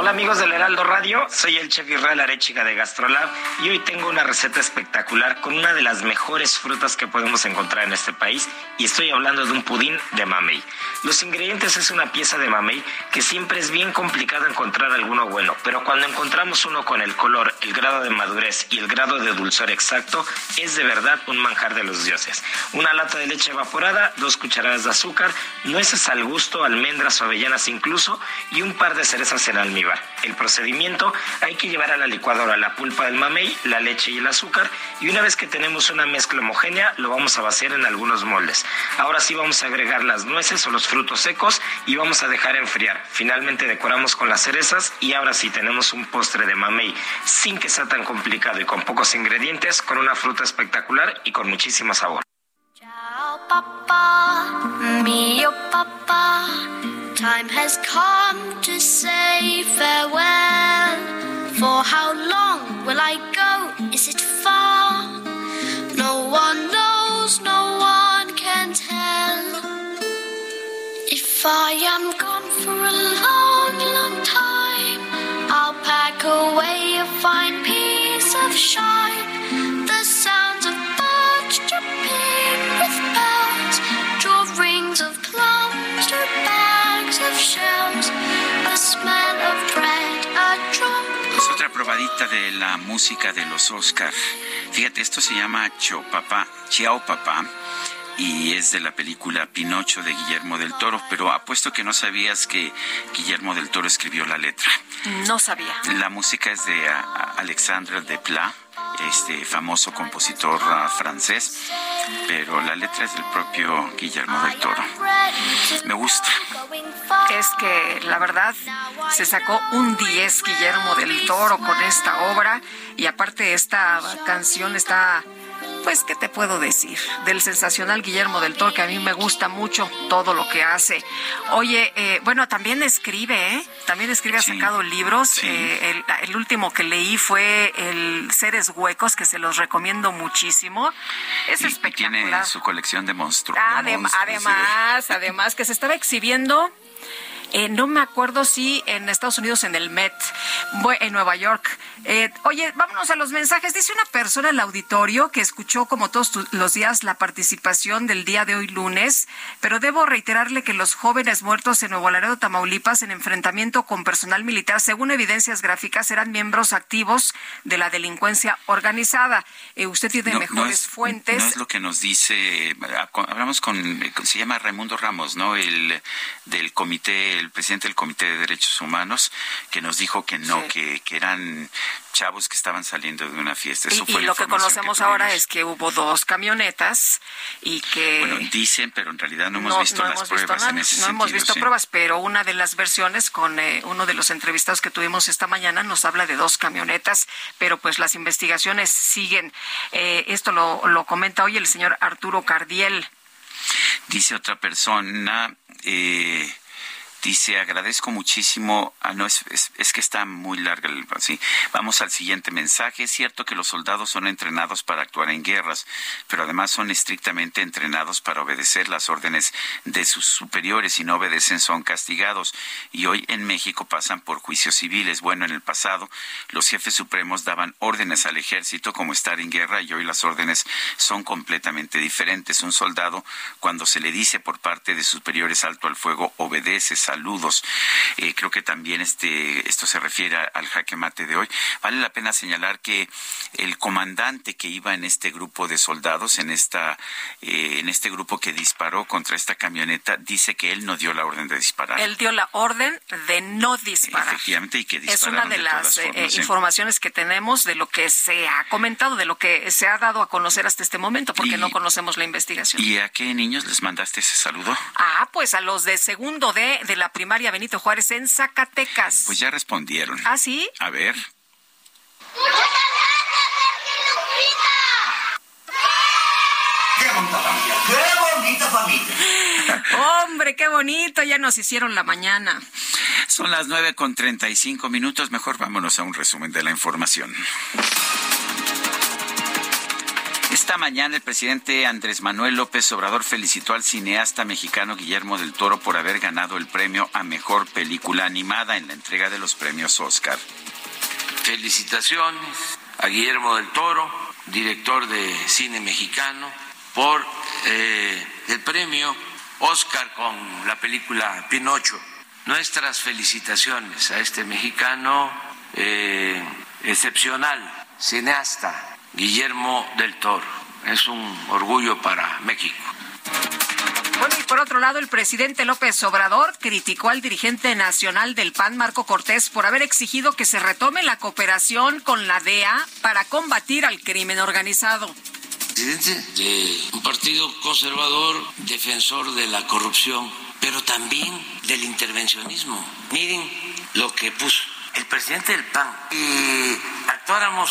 Hola amigos del Heraldo Radio, soy el chef Israel Arechiga de Gastrolab y hoy tengo una receta espectacular con una de las mejores frutas que podemos encontrar en este país y estoy hablando de un pudín de mamey. Los ingredientes es una pieza de mamey que siempre es bien complicado encontrar alguno bueno, pero cuando encontramos uno con el color, el grado de madurez y el grado de dulzor exacto, es de verdad un manjar de los dioses. Una lata de leche evaporada, dos cucharadas de azúcar, nueces al gusto, almendras o avellanas incluso y un par de cerezas en almíbar. El procedimiento, hay que llevar a la licuadora la pulpa del mamey, la leche y el azúcar y una vez que tenemos una mezcla homogénea lo vamos a vaciar en algunos moldes. Ahora sí vamos a agregar las nueces o los frutos secos y vamos a dejar enfriar. Finalmente decoramos con las cerezas y ahora sí tenemos un postre de mamey sin que sea tan complicado y con pocos ingredientes, con una fruta espectacular y con muchísimo sabor. Chao, papá, mío papá. Time has come to say farewell. For how long will I go? Is it far? No one knows, no one can tell. If I am gone for a long, long time, I'll pack away a fine piece of shine. Probadita de la música de los Oscar. Fíjate, esto se llama Chopapa, Chiao Papá y es de la película Pinocho de Guillermo del Toro, pero apuesto que no sabías que Guillermo del Toro escribió la letra. No sabía. La música es de Alexandre Desplat este famoso compositor uh, francés, pero la letra es del propio Guillermo del Toro. Me gusta. Es que la verdad se sacó un 10 Guillermo del Toro con esta obra y aparte esta canción está pues, ¿qué te puedo decir? Del sensacional Guillermo del Toro, que a mí me gusta mucho todo lo que hace. Oye, eh, bueno, también escribe, ¿eh? También escribe, ha sacado libros. Eh, el, último que leí fue el Seres Huecos, que se los recomiendo muchísimo. Es espectacular. Tiene su colección de monstruos. además, además, que se estaba exhibiendo eh, no me acuerdo si en Estados Unidos en el Met, en Nueva York. Eh, oye, vámonos a los mensajes. Dice una persona en el auditorio que escuchó como todos los días la participación del día de hoy lunes, pero debo reiterarle que los jóvenes muertos en Nuevo Laredo, Tamaulipas, en enfrentamiento con personal militar, según evidencias gráficas, eran miembros activos de la delincuencia organizada. Eh, usted tiene mejores fuentes. No es lo que nos dice, hablamos con, se llama Raimundo Ramos, ¿no? El del comité el presidente del Comité de Derechos Humanos, que nos dijo que no, que, que eran chavos que estaban saliendo de una fiesta. Eso y, lo que conocemos ahora es que hubo dos camionetas y que... Bueno, dicen, pero en realidad no hemos visto las pruebas en ese No hemos visto pruebas, pero una de las versiones con eh, uno de los entrevistados que tuvimos esta mañana nos habla de dos camionetas, pero pues las investigaciones siguen. Eh, esto lo, lo comenta hoy el señor Arturo Cardiel. Dice otra persona, eh, Dice, agradezco muchísimo. Ah, no, es, es, que está muy larga. El, sí. Vamos al siguiente mensaje. Es cierto que los soldados son entrenados para actuar en guerras, pero además son estrictamente entrenados para obedecer las órdenes de sus superiores. Si no obedecen, son castigados. Y hoy en México pasan por juicios civiles. Bueno, en el pasado, los jefes supremos daban órdenes al ejército como estar en guerra y hoy las órdenes son completamente diferentes. Un soldado, cuando se le dice por parte de superiores alto al fuego, obedece, saludos. Eh, creo que también este, esto se refiere al jaque mate de hoy. Vale la pena señalar que el comandante que iba en este grupo de soldados, en, esta, eh, en este grupo que disparó contra esta camioneta, dice que él no dio la orden de disparar. Él dio la orden de no disparar. Efectivamente, y que Es una de, las eh, informaciones que tenemos de lo que se ha comentado, de lo que se ha dado a conocer hasta este momento, porque no conocemos la investigación. ¿Y a qué niños les mandaste ese saludo? Ah, pues a los de segundo D de la primaria Benito Juárez en Zacatecas. Pues ya respondieron. ¿Ah, sí? A ver. Muchas gracias, ¡Qué bonita! ¡Qué bonita familia! Hombre, qué bonito, ya nos hicieron la mañana. Son las nueve con treinta y cinco minutos, mejor vámonos a un resumen de la información. Esta mañana el presidente Andrés Manuel López Obrador felicitó al cineasta mexicano Guillermo del Toro por haber ganado el premio a mejor película animada en la entrega de los premios Oscar. Felicitaciones a Guillermo del Toro, director de cine mexicano, por eh, el premio Oscar con la película Pinocho. Nuestras felicitaciones a este mexicano eh, excepcional, cineasta, Guillermo del Toro. Es un orgullo para México. Bueno, y por otro lado, el presidente López Obrador criticó al dirigente nacional del PAN, Marco Cortés, por haber exigido que se retome la cooperación con la DEA para combatir al crimen organizado. Presidente de un partido conservador, defensor de la corrupción, pero también del intervencionismo. Miren lo que puso el presidente del PAN. Y actuáramos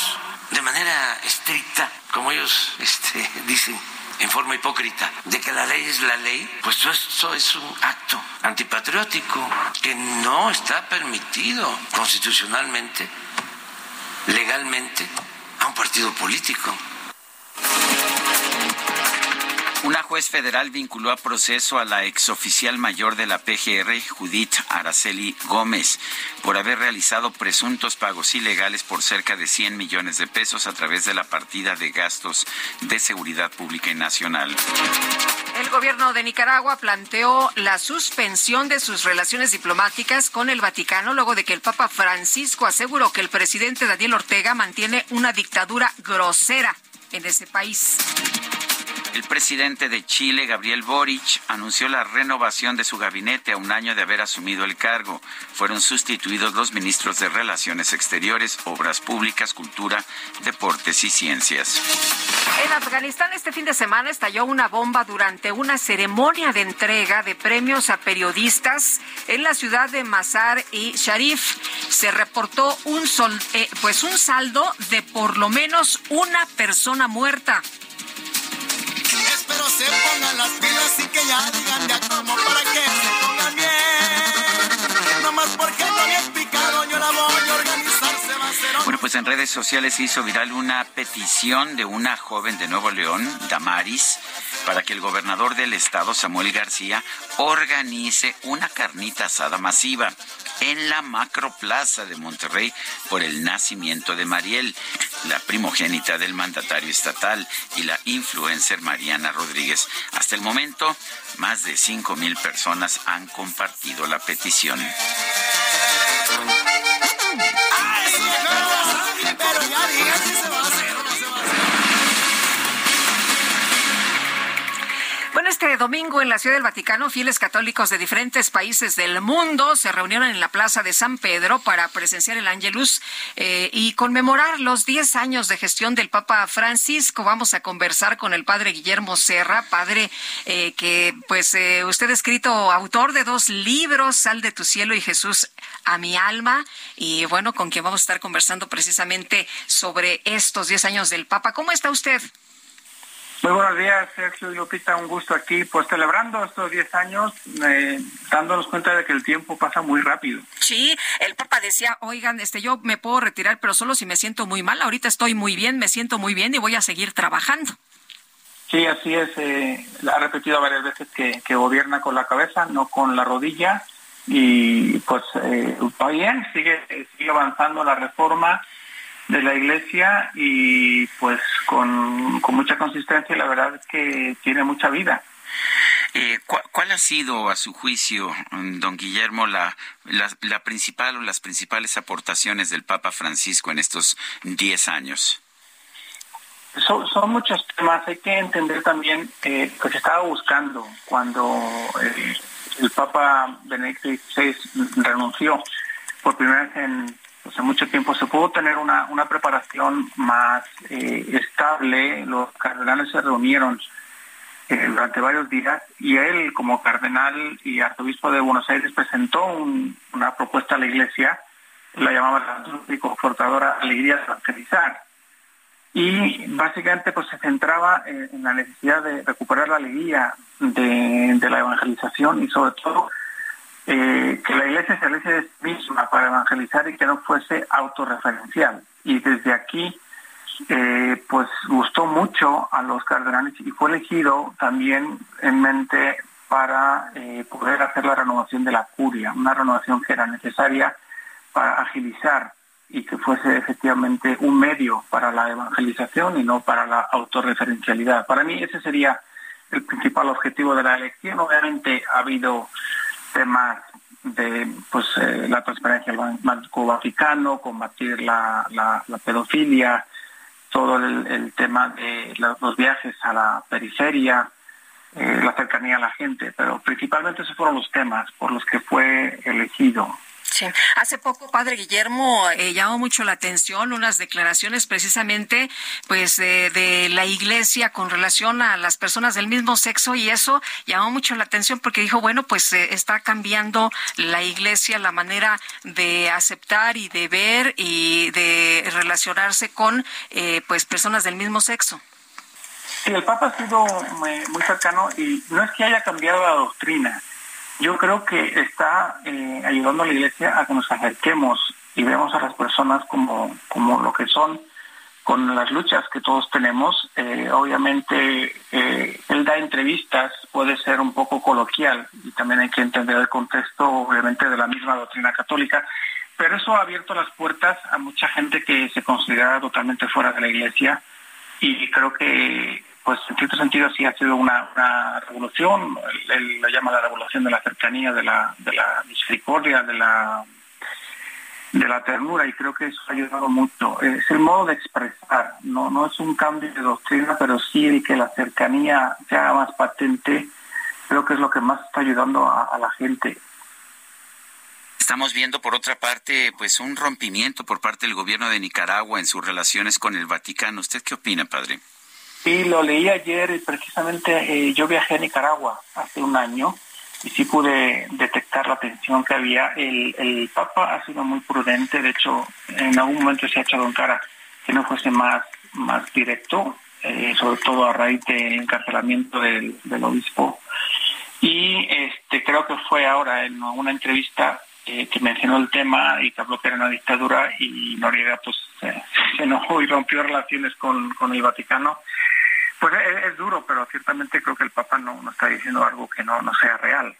de manera estricta, como ellos [LAUGHS] este, dicen, en forma hipócrita, de que la ley es la ley, pues eso es un acto antipatriótico que no está permitido constitucionalmente, legalmente, a un partido político. Una juez federal vinculó a proceso a la exoficial mayor de la PGR, Judith Araceli Gómez, por haber realizado presuntos pagos ilegales por cerca de 100 millones de pesos a través de la partida de gastos de seguridad pública y nacional. El gobierno de Nicaragua planteó la suspensión de sus relaciones diplomáticas con el Vaticano luego de que el Papa Francisco aseguró que el presidente Daniel Ortega mantiene una dictadura grosera en ese país. El presidente de Chile, Gabriel Boric, anunció la renovación de su gabinete a un año de haber asumido el cargo. Fueron sustituidos los ministros de Relaciones Exteriores, Obras Públicas, Cultura, Deportes y Ciencias. En Afganistán este fin de semana estalló una bomba durante una ceremonia de entrega de premios a periodistas en la ciudad de Mazar y Sharif. Se reportó un, eh, pues un saldo de por lo menos una persona muerta. Espero se pongan las pilas y que ya digan de como para que se pongan bien. No más porque no había explicado, yo la voy a organizar, se va a hacer. Bueno, pues en redes sociales se hizo viral una petición de una joven de Nuevo León, Damaris, para que el gobernador del estado, Samuel García, organice una carnita asada masiva en la macroplaza de Monterrey por el nacimiento de Mariel, la primogénita del mandatario estatal y la influencer Mariana Rodríguez. Hasta el momento, más de 5 mil personas han compartido la petición. Ya Bueno, este domingo en la Ciudad del Vaticano, fieles católicos de diferentes países del mundo se reunieron en la Plaza de San Pedro para presenciar el Ángelus eh, y conmemorar los 10 años de gestión del Papa Francisco. Vamos a conversar con el padre Guillermo Serra, padre eh, que, pues, eh, usted ha escrito, autor de dos libros, Sal de tu cielo y Jesús a mi alma, y bueno, con quien vamos a estar conversando precisamente sobre estos 10 años del Papa. ¿Cómo está usted? Muy buenos días, Sergio y Lupita, un gusto aquí, pues celebrando estos 10 años, eh, dándonos cuenta de que el tiempo pasa muy rápido. Sí, el Papa decía, oigan, este, yo me puedo retirar, pero solo si me siento muy mal. Ahorita estoy muy bien, me siento muy bien y voy a seguir trabajando. Sí, así es, eh, ha repetido varias veces que, que gobierna con la cabeza, no con la rodilla, y pues eh, va bien, sigue, sigue avanzando la reforma de la iglesia y pues con, con mucha consistencia y la verdad es que tiene mucha vida. Eh, ¿cuál, cuál ha sido, a su juicio, mm, don Guillermo, la, la, la principal o las principales aportaciones del Papa Francisco en estos 10 años? Son, son muchos temas, hay que entender también eh, que se estaba buscando cuando eh, el Papa Benedicto XVI renunció por primera vez en en mucho tiempo. Se pudo tener una, una preparación más eh, estable, los cardenales se reunieron eh, durante varios días y él como cardenal y arzobispo de Buenos Aires presentó un- una propuesta a la iglesia, la llamaba la confortadora alegría de evangelizar. Y básicamente pues se centraba en, en la necesidad de recuperar la alegría de la evangelización y sobre todo eh, que la iglesia se realice de sí misma para evangelizar y que no fuese autorreferencial. Y desde aquí, eh, pues gustó mucho a los cardenales y fue elegido también en mente para eh, poder hacer la renovación de la curia, una renovación que era necesaria para agilizar y que fuese efectivamente un medio para la evangelización y no para la autorreferencialidad. Para mí ese sería el principal objetivo de la elección. Obviamente ha habido temas de pues eh, la transparencia del Banco Vaticano, combatir la, la, pedofilia, todo el, tema de los viajes a la periferia, eh, la cercanía a la gente, pero principalmente esos fueron los temas por los que fue elegido. Hace poco, padre Guillermo, eh, llamó mucho la atención unas declaraciones precisamente, pues, de, de la Iglesia con relación a las personas del mismo sexo y eso llamó mucho la atención porque dijo, bueno, pues eh, está cambiando la Iglesia la manera de aceptar y de ver y de relacionarse con, eh, pues, personas del mismo sexo. Sí, el Papa ha sido muy, muy cercano y no es que haya cambiado la doctrina. Yo creo que está eh, ayudando a la Iglesia a que nos acerquemos y vemos a las personas como, como lo que son, con las luchas que todos tenemos. Eh, obviamente, eh, él da entrevistas, puede ser un poco coloquial y también hay que entender el contexto, obviamente, de la misma doctrina católica, pero eso ha abierto las puertas a mucha gente que se considera totalmente fuera de la iglesia y creo que pues en cierto sentido sí ha sido una, revolución, él, lo llama la revolución de la cercanía, de la, de la misericordia, de la de la ternura y creo que eso ha ayudado mucho. Es el modo de expresar, no, no es un cambio de doctrina, pero sí de que la cercanía sea más patente, creo que es lo que más está ayudando a, la gente. Estamos viendo, por otra parte, pues un rompimiento por parte del gobierno de Nicaragua en sus relaciones con el Vaticano. ¿Usted qué opina, padre? Sí, lo leí ayer precisamente eh, yo viajé a Nicaragua hace un año y sí pude detectar la tensión que había. El, Papa ha sido muy prudente, de hecho, en algún momento se ha echado en cara que no fuese más, más directo, eh, sobre todo a raíz del encarcelamiento del, obispo. Y este creo que fue ahora en una entrevista que mencionó el tema y que habló que era una dictadura y Noriega pues se enojó y rompió relaciones con, con el Vaticano pues es, duro, pero ciertamente creo que el Papa no, no está diciendo algo que no, no sea real.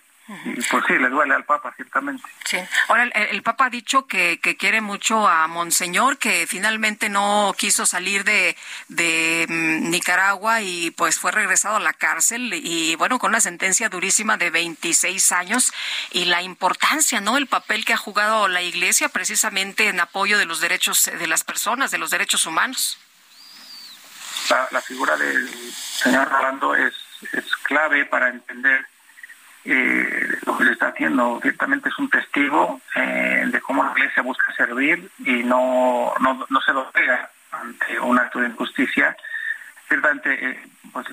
Y pues sí, le duele al Papa, ciertamente. Sí. Ahora, el, Papa ha dicho que, que, quiere mucho a Monseñor, que finalmente no quiso salir de, de mm, Nicaragua y pues fue regresado a la cárcel y bueno, con una sentencia durísima de 26 años y la importancia, ¿no? El papel que ha jugado la Iglesia precisamente en apoyo de los derechos de las personas, de los derechos humanos la, figura del señor Rolando es, es clave para entender eh, lo que se está haciendo. Ciertamente es un testigo eh, de cómo la Iglesia busca servir y no, no, no se pega ante un acto de injusticia. Ciertamente, eh, pues,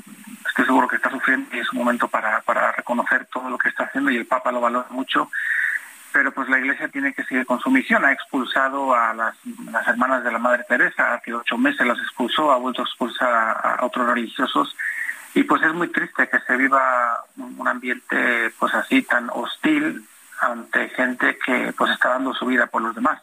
estoy seguro que está sufriendo y es un momento para, para reconocer todo lo que está haciendo y el Papa lo valora mucho pero pues la Iglesia tiene que seguir con su misión. Ha expulsado a las, hermanas de la Madre Teresa, hace ocho meses las expulsó, ha vuelto a expulsar a, otros religiosos y pues es muy triste que se viva un, ambiente pues así tan hostil ante gente que pues está dando su vida por los demás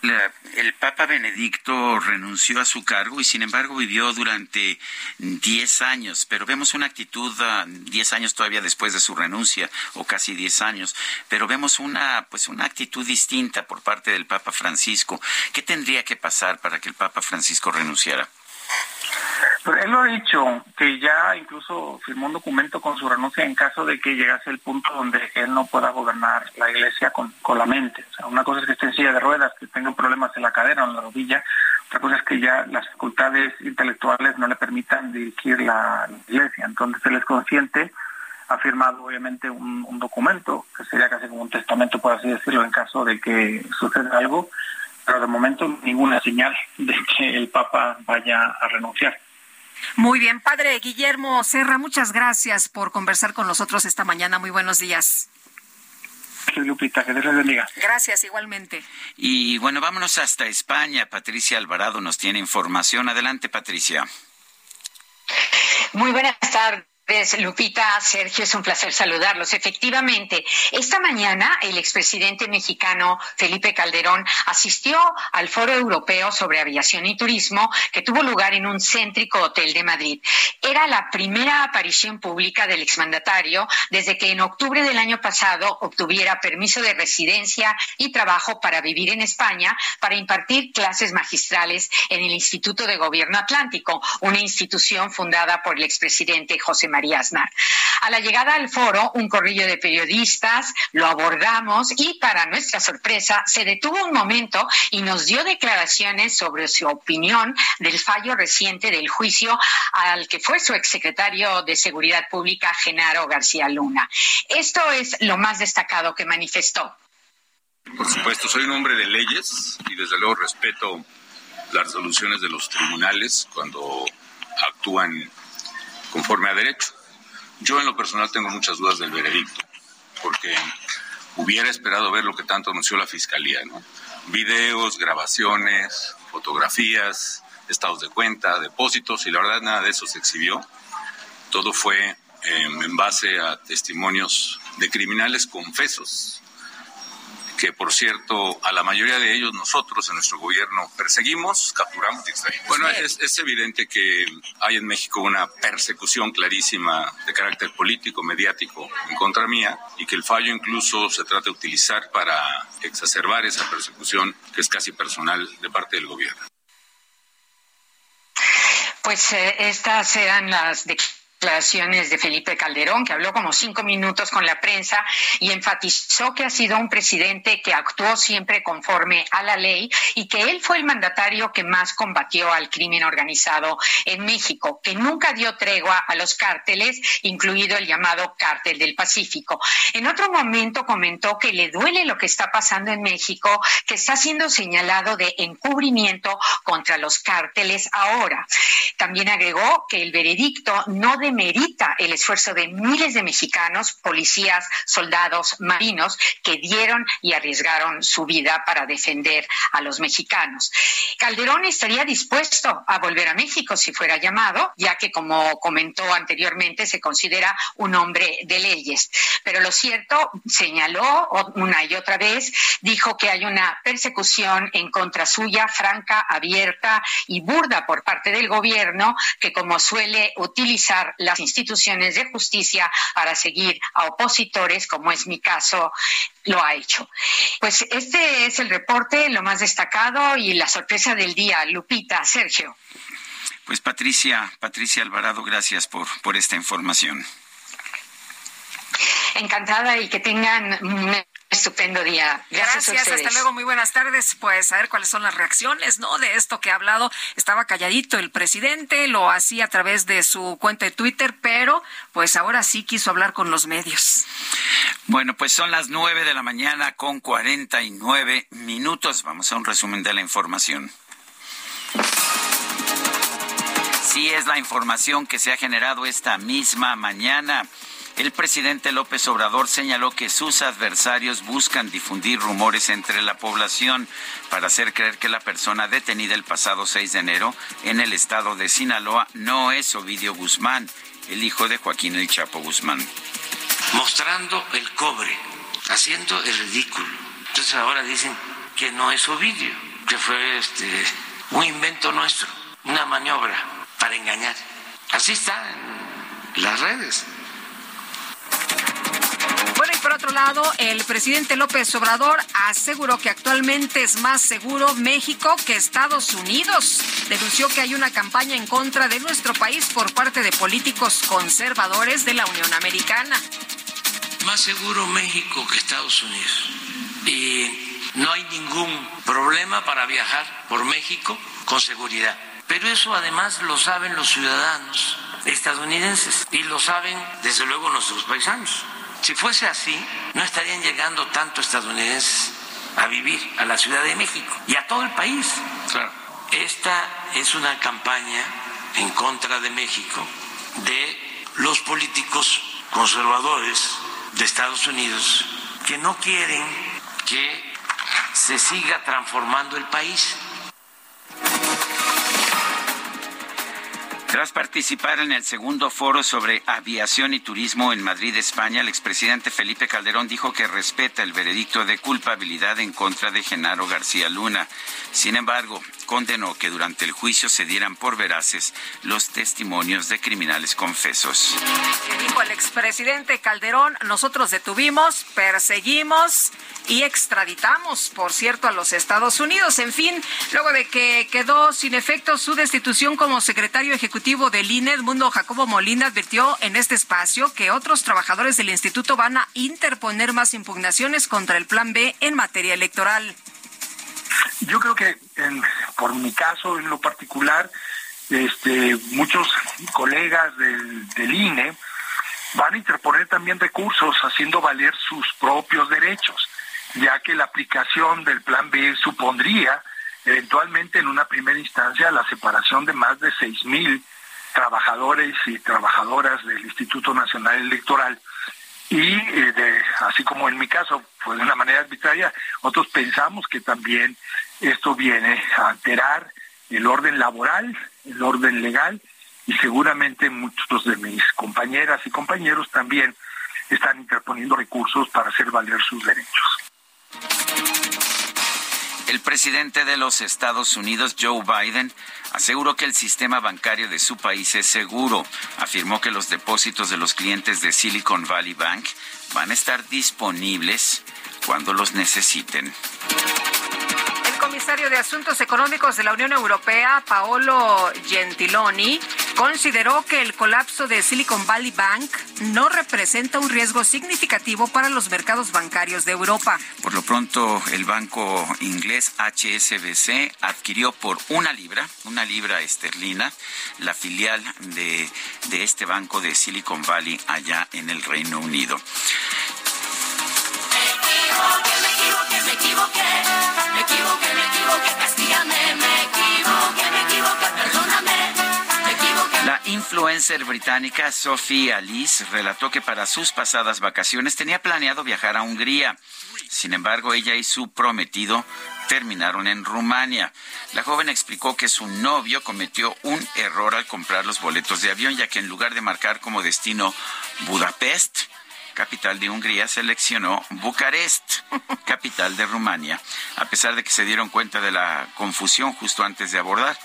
el Papa Benedicto renunció a su cargo y sin embargo vivió durante 10 años, pero vemos una actitud, 10 ah, años todavía después de su renuncia, o casi 10 años, pero vemos una, pues una actitud distinta por parte del Papa Francisco. ¿Qué tendría que pasar para que el Papa Francisco renunciara? Pero él lo ha dicho, que ya incluso firmó un documento con su renuncia en caso de que llegase el punto donde él no pueda gobernar la iglesia con, con la mente. O sea, una cosa es que esté en silla de ruedas, que tenga problemas en la cadera o en la rodilla, otra cosa es que ya las facultades intelectuales no le permitan dirigir la, iglesia. Entonces él es consciente, ha firmado obviamente un documento, que sería casi como un testamento, por así decirlo, en caso de que suceda algo, pero de momento ninguna señal de que el Papa vaya a renunciar. Muy bien, padre Guillermo Serra, muchas gracias por conversar con nosotros esta mañana. Muy buenos días. Lupita, que Dios les bendiga. Gracias, igualmente. Y bueno, vámonos hasta España. Patricia Alvarado nos tiene información. Adelante, Patricia. Muy buenas tardes. Lupita, Sergio, es un placer saludarlos. Efectivamente, esta mañana el expresidente mexicano Felipe Calderón asistió al Foro Europeo sobre Aviación y Turismo que tuvo lugar en un céntrico hotel de Madrid. Era la primera aparición pública del exmandatario desde que en octubre del año pasado obtuviera permiso de residencia y trabajo para vivir en España para impartir clases magistrales en el Instituto de Gobierno Atlántico, una institución fundada por el expresidente José María María A la llegada al foro, un corrillo de periodistas lo abordamos y para nuestra sorpresa se detuvo un momento y nos dio declaraciones sobre su opinión del fallo reciente del juicio al que fue su exsecretario de Seguridad Pública, Genaro García Luna. Esto es lo más destacado que manifestó. Por supuesto, soy un hombre de leyes y desde luego respeto las resoluciones de los tribunales cuando actúan conforme a derecho. Yo en lo personal tengo muchas dudas del veredicto, porque hubiera esperado ver lo que tanto anunció la Fiscalía, ¿no? Videos, grabaciones, fotografías, estados de cuenta, depósitos, y la verdad nada de eso se exhibió. Todo fue em, en base a testimonios de criminales confesos que por cierto a la mayoría de ellos nosotros en nuestro gobierno perseguimos, capturamos y extraditamos. Bueno, es, es evidente que hay en México una persecución clarísima de carácter político, mediático en contra mía y que el fallo incluso se trata de utilizar para exacerbar esa persecución que es casi personal de parte del gobierno. Pues eh, estas eran las declaraciones de Felipe Calderón, que habló como cinco minutos con la prensa y enfatizó que ha sido un presidente que actuó siempre conforme a la ley y que él fue el mandatario que más combatió al crimen organizado en México, que nunca dio tregua a los cárteles, incluido el llamado cártel del Pacífico. En otro momento comentó que le duele lo que está pasando en México, que está siendo señalado de encubrimiento contra los cárteles ahora. También agregó que el veredicto no demerita el esfuerzo de miles de mexicanos, policías, soldados, marinos, que dieron y arriesgaron su vida para defender a los mexicanos. Calderón estaría dispuesto a volver a México si fuera llamado, ya que, como comentó anteriormente, se considera un hombre de leyes. Pero lo cierto, señaló una y otra vez, dijo que hay una persecución en contra suya, franca, abierta y burda por parte del gobierno, que como suele utilizar las instituciones de justicia para seguir a opositores, como es mi caso, lo ha hecho. Pues este es el reporte, lo más destacado y la sorpresa del día. Lupita, Sergio. Pues Patricia, Patricia Alvarado, gracias por, por esta información. Encantada y que tengan estupendo día. Gracias, Gracias hasta luego, muy buenas tardes. Pues a ver cuáles son las reacciones, ¿no? De esto que ha hablado. Estaba calladito el presidente, lo hacía a través de su cuenta de Twitter, pero pues ahora sí quiso hablar con los medios. Bueno, pues son las nueve de la mañana con cuarenta y nueve minutos. Vamos a un resumen de la información. Sí es la información que se ha generado esta misma mañana. El presidente López Obrador señaló que sus adversarios buscan difundir rumores entre la población para hacer creer que la persona detenida el pasado 6 de enero en el estado de Sinaloa no es Ovidio Guzmán, el hijo de Joaquín El Chapo Guzmán. Mostrando el cobre, haciendo el ridículo. Entonces ahora dicen que no es Ovidio, que fue este, un invento nuestro, una maniobra para engañar. Así está en las redes. Bueno, y por otro lado, el presidente López Obrador aseguró que actualmente es más seguro México que Estados Unidos. Denunció que hay una campaña en contra de nuestro país por parte de políticos conservadores de la Unión Americana. Más seguro México que Estados Unidos. Y no hay ningún problema para viajar por México con seguridad. Pero eso además lo saben los ciudadanos estadounidenses y lo saben desde luego nuestros paisanos. Si fuese así, no estarían llegando tanto estadounidenses a vivir a la Ciudad de México y a todo el país. Esta es una campaña en contra de México de los políticos conservadores de Estados Unidos que no quieren que se siga transformando el país. Tras participar en el segundo foro sobre aviación y turismo en Madrid, España, el expresidente Felipe Calderón dijo que respeta el veredicto de culpabilidad en contra de Genaro García Luna. Sin embargo, condenó que durante el juicio se dieran por veraces los testimonios de criminales confesos. Dijo el expresidente Calderón, nosotros detuvimos, perseguimos y extraditamos, por cierto, a los Estados Unidos. En fin, luego de que quedó sin efecto su destitución como secretario ejecutivo del INE, Edmundo Jacobo Molina advirtió en este espacio que otros trabajadores del instituto van a interponer más impugnaciones contra el Plan B en materia electoral. Yo creo que en, por mi caso en lo particular, este, muchos colegas del, del INE van a interponer también recursos haciendo valer sus propios derechos, ya que la aplicación del Plan B supondría eventualmente en una primera instancia la separación de más de seis mil trabajadores y trabajadoras del Instituto Nacional Electoral y eh, así como en mi caso fue de una manera arbitraria, nosotros pensamos que también esto viene a alterar el orden laboral, el orden legal y seguramente muchos de mis compañeras y compañeros también están interponiendo recursos para hacer valer sus derechos. El presidente de los Estados Unidos, Joe Biden, aseguró que el sistema bancario de su país es seguro. Afirmó que los depósitos de los clientes de Silicon Valley Bank van a estar disponibles cuando los necesiten comisario de Asuntos Económicos de la Unión Europea, Paolo Gentiloni, consideró que el colapso de Silicon Valley Bank no representa un riesgo significativo para los mercados bancarios de Europa. Por lo pronto, el banco inglés HSBC adquirió por una libra, una libra esterlina, la filial de, de este banco de Silicon Valley allá en el Reino Unido. Me equivoqué, me equivoqué, me equivoqué, La influencer británica Sophie Alice relató que para sus pasadas vacaciones tenía planeado viajar a Hungría. Sin embargo, ella y su prometido terminaron en Rumania. La joven explicó que su novio cometió un error al comprar los boletos de avión, ya que en lugar de marcar como destino Budapest, capital de Hungría, seleccionó Bucarest, capital de Rumania. A pesar de que se dieron cuenta de la confusión justo antes de abordar,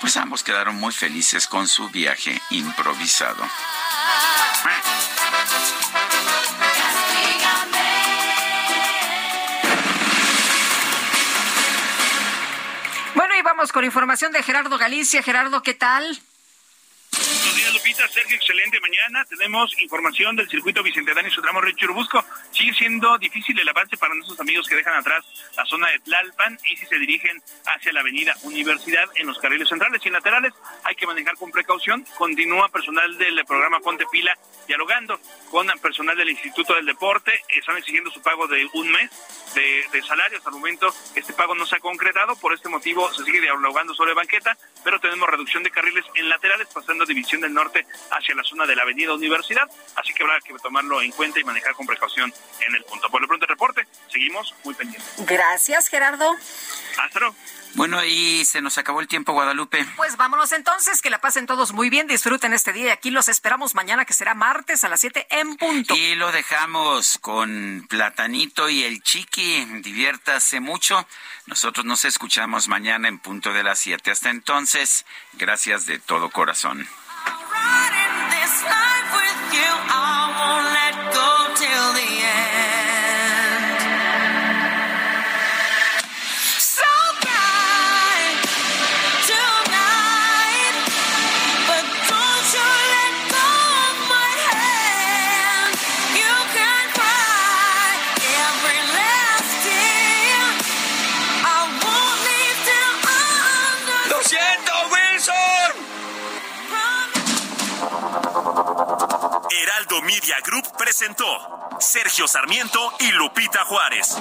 pues ambos quedaron muy felices con su viaje improvisado. Bueno, y vamos con información de Gerardo Galicia. Gerardo, ¿qué tal? Buenos días, Lupita. Sergio, excelente mañana. Tenemos información del circuito Bicentenario y su tramo Río Churubusco. Sigue siendo difícil el avance para nuestros amigos que dejan atrás la zona de Tlalpan y si se dirigen hacia la avenida Universidad en los carriles centrales y laterales. Hay que manejar con precaución. Continúa personal del programa Ponte Pila dialogando con personal del Instituto del Deporte. Están exigiendo su pago de un mes de, de salario. Hasta el momento este pago no se ha concretado. Por este motivo se sigue dialogando sobre banqueta, pero tenemos reducción de carriles en laterales pasando División del Norte hacia la zona de la Avenida Universidad, así que habrá que tomarlo en cuenta y manejar con precaución en el punto. Por lo pronto el reporte, seguimos muy pendientes. Gracias, Gerardo. Hasta luego. Bueno, y se nos acabó el tiempo, Guadalupe. Pues vámonos entonces, que la pasen todos muy bien, disfruten este día y aquí los esperamos mañana, que será martes a las 7 en punto. Y lo dejamos con Platanito y el Chiqui, diviértase mucho. Nosotros nos escuchamos mañana en punto de las 7. Hasta entonces, gracias de todo corazón. Media Group presentó Sergio Sarmiento y Lupita Juárez.